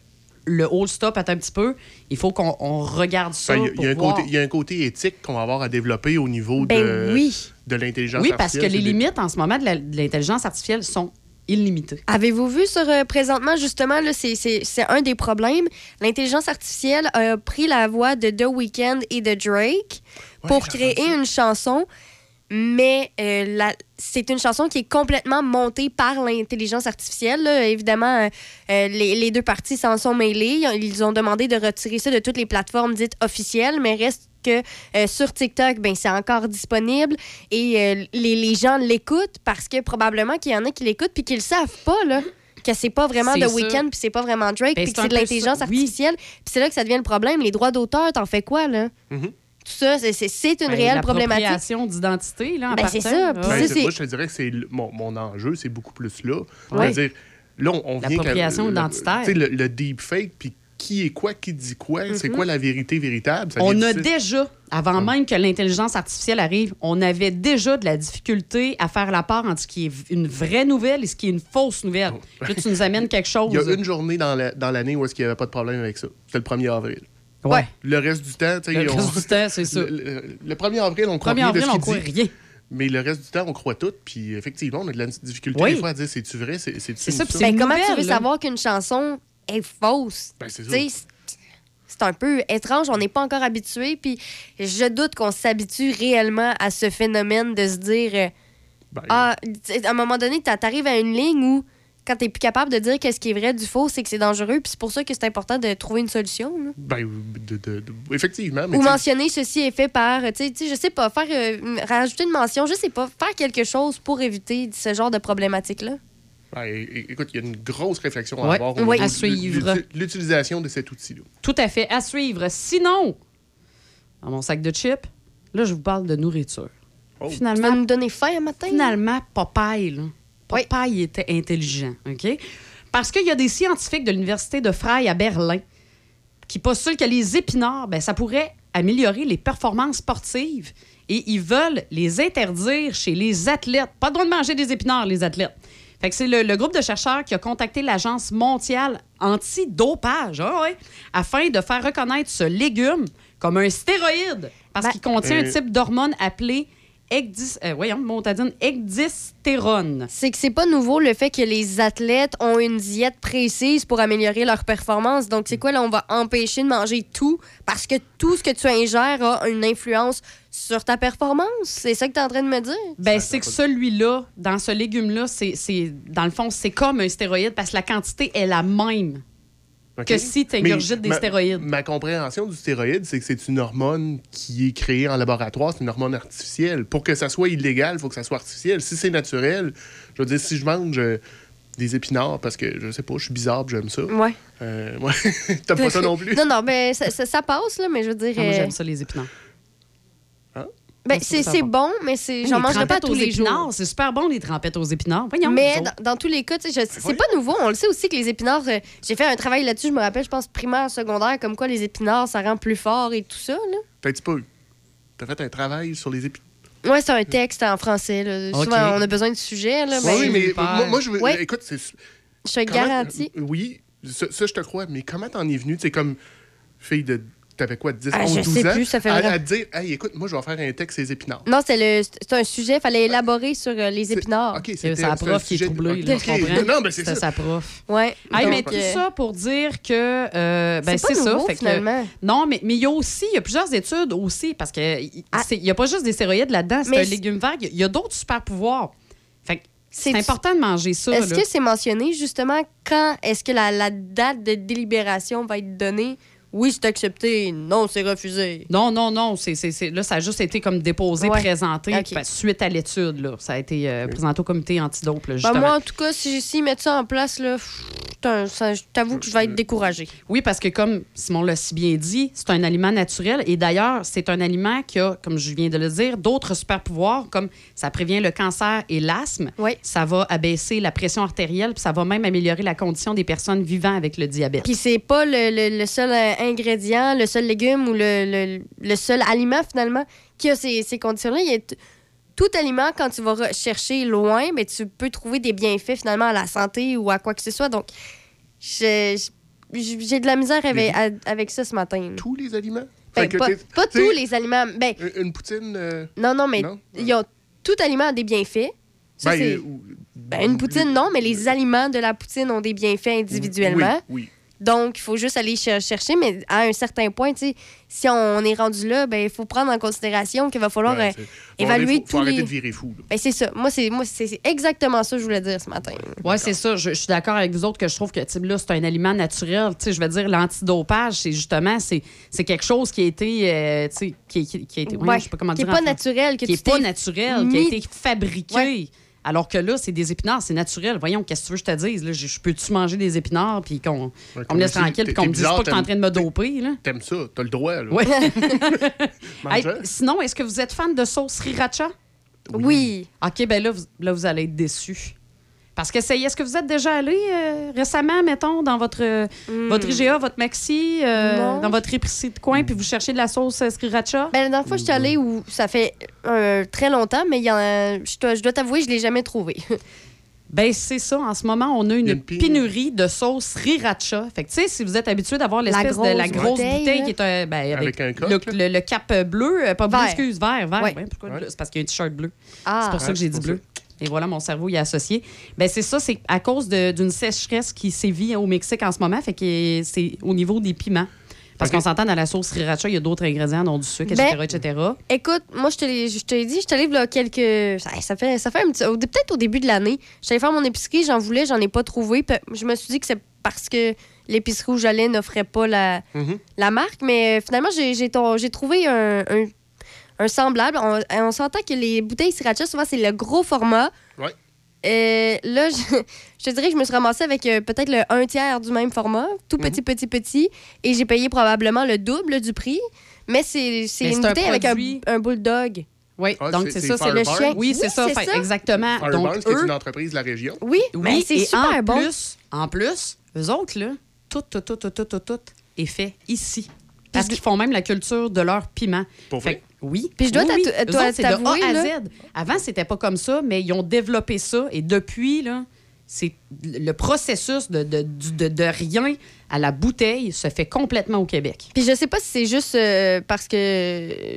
le hold stop attends un petit peu. Il faut qu'on on regarde ça. Ben, il y a- il y, a un voir. côté- il y a un côté éthique qu'on va avoir à développer au niveau Ben de, oui. de l'intelligence Oui, parce que artificielle. les des- limites en ce moment de l'intelligence artificielle sont illimitées. Avez-vous vu sur euh, présentement, justement, là, c'est, c'est- c'est un des problèmes. L'intelligence artificielle a pris la voix de The Weeknd et de Drake pour créer une chanson, mais euh, la- c'est une chanson qui est complètement montée par l'intelligence artificielle. là. Évidemment, euh, euh, les, les deux parties s'en sont mêlées. Ils ont demandé de retirer ça de toutes les plateformes dites officielles, mais reste que euh, sur TikTok, ben, c'est encore disponible et euh, les, les gens l'écoutent parce que probablement qu'il y en a qui l'écoutent puis qu'ils le savent pas, là. Que c'est pas vraiment The. Weeknd puis c'est pas vraiment Drake Ben, puis que c'est de l'intelligence ça, oui. artificielle. Puis c'est là que ça devient le problème. Les droits d'auteur, t'en fais quoi, là? Mhm. Tout ça, c'est- c'est c'est une Ben, réelle problématique. l'appropriation d'identité, là, en Ben, c'est ça. Puis Ben, ça, c'est- moi, je te dirais que c'est le- mon, mon enjeu, c'est beaucoup plus là. Ouais. C'est-à-dire, là, on, on vient. L'appropriation identitaire. Tu sais, le, le deepfake, puis qui est quoi, qui dit quoi, c'est Mhm. quoi la vérité véritable. ça On a déjà, avant même que l'intelligence artificielle arrive, on avait déjà de la difficulté à faire la part entre ce qui est une vraie nouvelle et ce qui est une fausse nouvelle. Là, tu nous amènes quelque chose. [laughs] Il y a une journée dans la- dans l'année où est-ce qu'il n'y avait pas de problème avec ça. C'était le 1er avril. Ouais. Le reste du temps, tu sais, Le on- reste du temps, c'est [laughs] ça. Le, le- le 1er avril, on croit 1er rien de avril, ce on croit dit. rien. Mais le reste du temps, on croit tout. Puis effectivement, on a de la difficulté Oui. des fois à dire c'est-tu vrai, c'est c'est Ben, comment tu veux savoir qu'une chanson est fausse? Ben, c'est ça. Tu un peu étrange, on n'est pas encore habitué, puis je doute qu'on s'habitue réellement à ce phénomène de se dire Ben, Ah, tu à un moment donné, t'a- t'arrives à une ligne où quand t'es plus capable de dire qu'est-ce qui est vrai du faux, c'est que c'est dangereux, puis c'est pour ça que c'est important de trouver une solution. là. Ben, de- de- de- effectivement. mais Ou tu mentionner ceci est fait par, tu sais, tu sais, je sais pas, faire euh, rajouter une mention, je sais pas, faire quelque chose pour éviter ce genre de problématique-là. É- écoute, il y a une grosse réflexion à Ouais. avoir Oui. À suivre. l'uti- l'utilisation de cet outil-là. Tout à fait. À suivre. Sinon, dans mon sac de chips, là, je vous parle de nourriture. Oh. Finalement, Tu vas nous donner faim un matin? Finalement, Popeye, là, Popeye était intelligent, OK? Parce qu'il y a des scientifiques de l'Université de Frey à Berlin qui postulent que les épinards, ben, ça pourrait améliorer les performances sportives et ils veulent les interdire chez les athlètes. Pas le droit de manger des épinards, les athlètes. Fait que c'est le, le groupe de chercheurs qui a contacté l'Agence mondiale anti-dopage ah ouais, afin de faire reconnaître ce légume comme un stéroïde parce qu'il contient un Euh. type d'hormone appelé ecdis, euh, voyons, montadine, ecdystérone. C'est que c'est pas nouveau le fait que les athlètes ont une diète précise pour améliorer leur performance. Donc, c'est quoi, là, on va empêcher de manger tout parce que tout ce que tu ingères a une influence sur ta performance? C'est ça que tu es en train de me dire? Ben, c'est que celui-là, dans ce légume-là, c'est, c'est- dans le fond, c'est comme un stéroïde parce que la quantité est la même Que si tu Mais ingurgites des ma- stéroïdes. Ma compréhension du stéroïde, c'est que c'est une hormone qui est créée en laboratoire, c'est une hormone artificielle. Pour que ça soit illégal, il faut que ça soit artificiel. Si c'est naturel, je veux dire, si je mange euh, des épinards parce que, je sais pas, je suis bizarre j'aime ça. Ouais. Euh, ouais. [laughs] T'as pas ça non plus? [laughs] Non, non, ben, ça, ça- ça passe, là, mais je veux dire. Ah, moi, euh, j'aime ça, les épinards. Ben, c'est c'est va. bon, mais c'est Oui, j'en mangerai pas tous les épinards, jours. C'est super bon, les trempettes aux épinards. Voyons, Mais dans, tous les cas, tu c'est pas nouveau. On le sait aussi que les épinards. euh, J'ai fait un travail là-dessus, je me rappelle, je pense, primaire, secondaire, comme quoi les épinards, ça rend plus fort et tout ça. Là. Un petit peu. T'as fait un travail sur les épinards. Ouais, c'est un texte en français. Là. Souvent, on a besoin de sujets. Là, Oui, ben, oui, mais moi, moi, je veux. Ouais, Écoute, c'est. je te garantis. Oui, ça, ça, je te crois, mais comment t'en es venu? Tu sais, comme fille de. T'avais quoi, 10, Ah, 11, je 12 sais ans? plus, ça fait à, vraiment- à dire, hey, écoute, moi, je vais faire un texte sur les épinards. Non, c'est un sujet, il fallait élaborer sur euh, les épinards. OK, C'est sa prof qui est troublée, là, tu comprends? Non, mais c'est ça. sa prof. Ouais. Hey, donc, mais tout euh, ça pour dire que euh, ben, C'est ça. fait que- finalement. non, mais mais il y a aussi, il y a plusieurs études aussi, parce que il il n'y a pas juste des stéroïdes là-dedans, c'est Ah. Mais un légume vert. Il y a- d'autres super pouvoirs. Fait que c'est important de manger ça. Est-ce que c'est mentionné justement quand est-ce que la, la date de délibération va être donnée? Oui, c'est accepté. Non, c'est refusé. Non, non, non. c'est c'est- c'est- là, ça a juste été comme déposé, Ouais. présenté ben, suite à l'étude. là. Ça a été euh, présenté au comité antidope, là, Ben, justement. moi, en tout cas, si, s'ils mettent ça en place, là, pff, putain, ça- je t'avoue que je vais être découragée. Oui, parce que comme Simon l'a si bien dit, c'est un aliment naturel. Et d'ailleurs, c'est un aliment qui a, comme je viens de le dire, d'autres super pouvoirs, comme ça prévient le cancer et l'asthme. Ça va abaisser la pression artérielle, puis ça va même améliorer la condition des personnes vivant avec le diabète. Puis c'est pas le, le- le seul euh, ingrédient, le seul légume ou le, le- le seul aliment finalement qui a ces, ces conditions-là. Il y a tout aliment, quand tu vas rechercher loin, mais tu peux trouver des bienfaits finalement à la santé ou à quoi que ce soit. Donc, j'ai de la misère avec, avec ça ce matin. Tous les aliments? Ben, pas pas tous les aliments. Ben, Une, une poutine. euh, non, non, mais Non? il y a- tout aliment a des bienfaits. Ça, Ben, euh, Ben, une poutine, non, mais les aliments de la poutine ont des bienfaits individuellement. Oui, oui. Donc, il faut juste aller cher- chercher, mais à un certain point, si on est rendu là, ben il faut prendre en considération qu'il va falloir Ouais, euh, évaluer faut, tous faut arrêter les... de virer fou. Ben, c'est ça. Moi, c'est moi c'est c'est exactement ça que je voulais dire ce matin. Oui, c'est ça. Je, je suis d'accord avec vous autres que je trouve que là, c'est un aliment naturel. Tu sais, je veux dire, l'antidopage, c'est justement, c'est, c'est quelque chose qui a été, euh, tu sais, qui, qui- qui a été, voyons, Ouais, je sais pas comment qui est dire en pas naturel, que qui tu est pas naturel, qui a été fabriqué. Alors que là, c'est des épinards, c'est naturel. Voyons, qu'est-ce que tu veux que je te dise? Là, je, je peux-tu manger des épinards puis qu'on on me laisse tranquille puis qu'on me dise pas que t'es en train de me doper? Là? T'aimes ça, t'as le droit. Là. Ouais. [laughs] [laughs] Hey, Mange-le. sinon, est-ce que vous êtes fan de sauce sriracha? Oui. OK, ben là, vous, là, vous allez être déçus. Parce que c'est, est-ce que vous êtes déjà allé euh, récemment, mettons, dans votre, euh, votre IGA, votre Maxi, euh, Hmm. Dans votre épicerie de coin, puis vous cherchez de la sauce euh, sriracha? Ben, la dernière fois, je suis allée où ça fait euh, très longtemps, mais il y en a- je dois, t'avouer, je l'ai jamais trouvé. [laughs] Ben, c'est ça. En ce moment, on a une, pénurie de sauce sriracha. Fait que, tu sais, si vous êtes habitué d'avoir La l'espèce de la grosse bouteille, qui est un, ben, avec, Avec un coq, le, le- le cap bleu, pas bleu, Vert. excuse, vert, vert. Ouais. Ouais, pourquoi bleu? C'est parce qu'il y a un t-shirt bleu. Ah. c'est pour ça Ouais, que j'ai dit pour bleu. Et voilà, mon cerveau y est associé. Ben, c'est ça, c'est à cause de- d'une sécheresse qui sévit au Mexique en ce moment. Fait que c'est au niveau des piments. Parce qu'on s'entend dans la sauce sriracha, il y a d'autres ingrédients, dont du sucre, Ben, etc., etc. Écoute, moi, je te l'ai je te l'ai dit, je te livre là, quelques. Ça, ça fait, ça fait un petit. Peut-être au début de l'année. J'allais faire mon épicerie, j'en voulais, j'en ai pas trouvé. Puis Je me suis dit que c'est parce que l'épicerie où j'allais n'offrait pas la, Mhm. la marque. Mais euh, finalement, j'ai j'ai ton- j'ai trouvé un, un, un semblable. On, on s'entend que les bouteilles sriracha, souvent, c'est le gros format. Euh, là, je, [laughs] je te dirais que je me suis ramassée avec euh, peut-être le un tiers du même format, tout petit, petit, petit, et j'ai payé probablement le double du prix. Mais c'est c'est une c'est un bouteille avec un, un bulldog. Oui, Ah, donc c'est- c'est c'est ça, c'est le chien. Oui, c'est Oui, ça, c'est fait- ça. exactement. Firebarns, Donc, qui est eux, une entreprise de la région. Oui, mais oui, c'est super en bon. plus, en plus, eux autres, là, tout, tout, tout, tout, tout, tout, tout est fait ici. Parce qu'ils font même la culture de leur piment. Pour Fait vrai? que oui. Puis je dois oui, c'est de A à là- Z. Avant, c'était pas comme ça, mais ils ont développé ça. Et depuis, là, c'est le processus de, de, de- de rien à la bouteille se fait complètement au Québec. Puis je sais pas si c'est juste euh, parce que,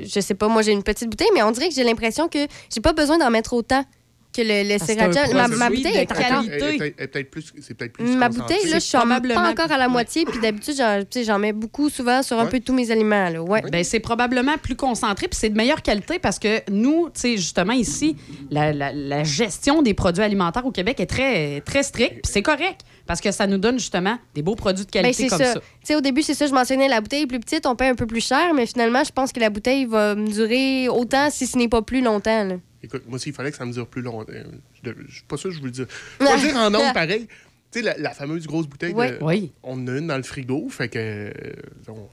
je sais pas, moi j'ai une petite bouteille, mais on dirait que j'ai l'impression que j'ai pas besoin d'en mettre autant que le, le sriracha. Ma, bouteille est encore... peut-être- plus, c'est peut-être plus Ma bouteille, là, je suis pas encore à la moitié, puis d'habitude, j'en tu sais, j'en mets beaucoup souvent sur un Ouais. peu tous mes aliments. Là. Ouais. Ben, c'est probablement plus concentré, puis c'est de meilleure qualité parce que nous, tu sais, justement, ici, la, la- la gestion des produits alimentaires au Québec est très, très stricte, puis c'est correct parce que ça nous donne justement des beaux produits de Ben, qualité c'est comme ça. ça. Tu sais, au début, c'est ça, je mentionnais, la bouteille est plus petite, on paye un peu plus cher, mais finalement, je pense que la bouteille va me durer autant, si ce n'est pas plus longtemps. là. Écoute, moi, s'il fallait que ça me dure plus longtemps, euh, je je suis pas sûr que je veux le dire. Je vais dire en nombre pareil. Tu sais, la, la fameuse grosse bouteille, Oui. de- Oui. on en a une dans le frigo, fait que euh,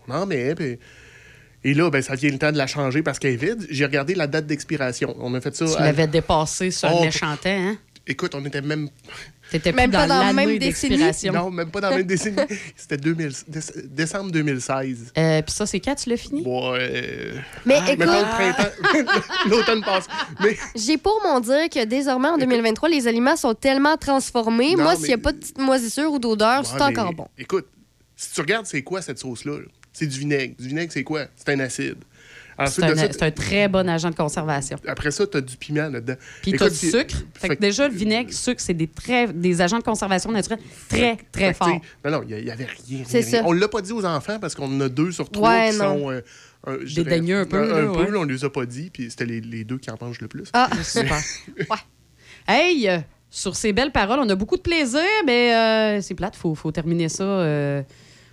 on en met, Et là, ben, ça vient le temps de la changer parce qu'elle est vide. J'ai regardé la date d'expiration. On a fait ça. Tu à- l'avais dépassé sur Oh, un méchant temps, hein? Écoute, on était même. T'étais plus Même dans pas dans la même décennie? Non, même pas dans la même décennie. [laughs] C'était 2000 déce- décembre 2016. Euh, Puis ça, c'est quand tu l'as fini? Bon, euh, Mais écoute. [laughs] L'automne passe. Mais j'ai pour mon dire que désormais, en 2023, les aliments sont tellement transformés. Non, Moi, mais- s'il n'y a pas de petite moisissure ou d'odeur, Ouais, c'est mais encore bon. Écoute, si tu regardes, c'est quoi cette sauce-là? là? C'est du vinaigre. Du vinaigre, c'est quoi? C'est un acide. C'est un, ça, c'est un très bon agent de conservation. après ça, tu as du piment là-dedans. Puis tu as du sucre. Fait que déjà, le vinaigre, sucre, c'est des, très, des agents de conservation naturels très, très forts. Non, non, il n'y avait rien. Rien, ça. On ne l'a pas dit aux enfants parce qu'on en a deux sur trois Ouais, qui non. sont. euh, un- Dédaigneux un peu, Un, là, peu, ouais. on ne les a pas dit, puis c'était les, les deux qui en mangent le plus. Ah, [laughs] Super. Hey, euh, sur ces belles paroles, on a beaucoup de plaisir, mais euh, c'est plate, faut, faut terminer ça.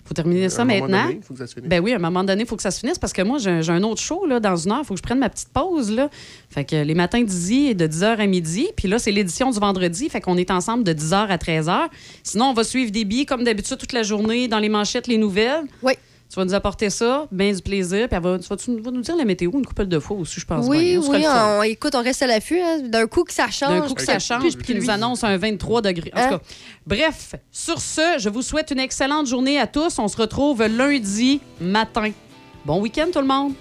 Faut terminer ça À un moment maintenant. donné, il faut que ça se finisse. Ben oui, à un moment donné, il faut que ça se finisse parce que moi, j'ai j'ai un autre show là, dans une heure. Il faut que je prenne ma petite pause. Là. Fait que les matins d'Izzy, de 10h à midi. Puis là, c'est l'édition du vendredi. Fait qu'on est ensemble de 10h à 13h. Sinon, on va suivre des billets comme d'habitude toute la journée dans les manchettes, les nouvelles. Oui. Tu vas nous apporter ça, bien du plaisir. Puis elle va, tu vas, tu vas nous dire la météo une couple de fois aussi, je pense. Oui, bien. On sera oui, on, écoute, on reste à l'affût. hein. D'un coup que ça change. D'un coup que ça change, puis qu'il nous annonce un 23 degrés. En Hein? tout cas, bref, sur ce, je vous souhaite une excellente journée à tous. On se retrouve lundi matin. Bon week-end, tout le monde.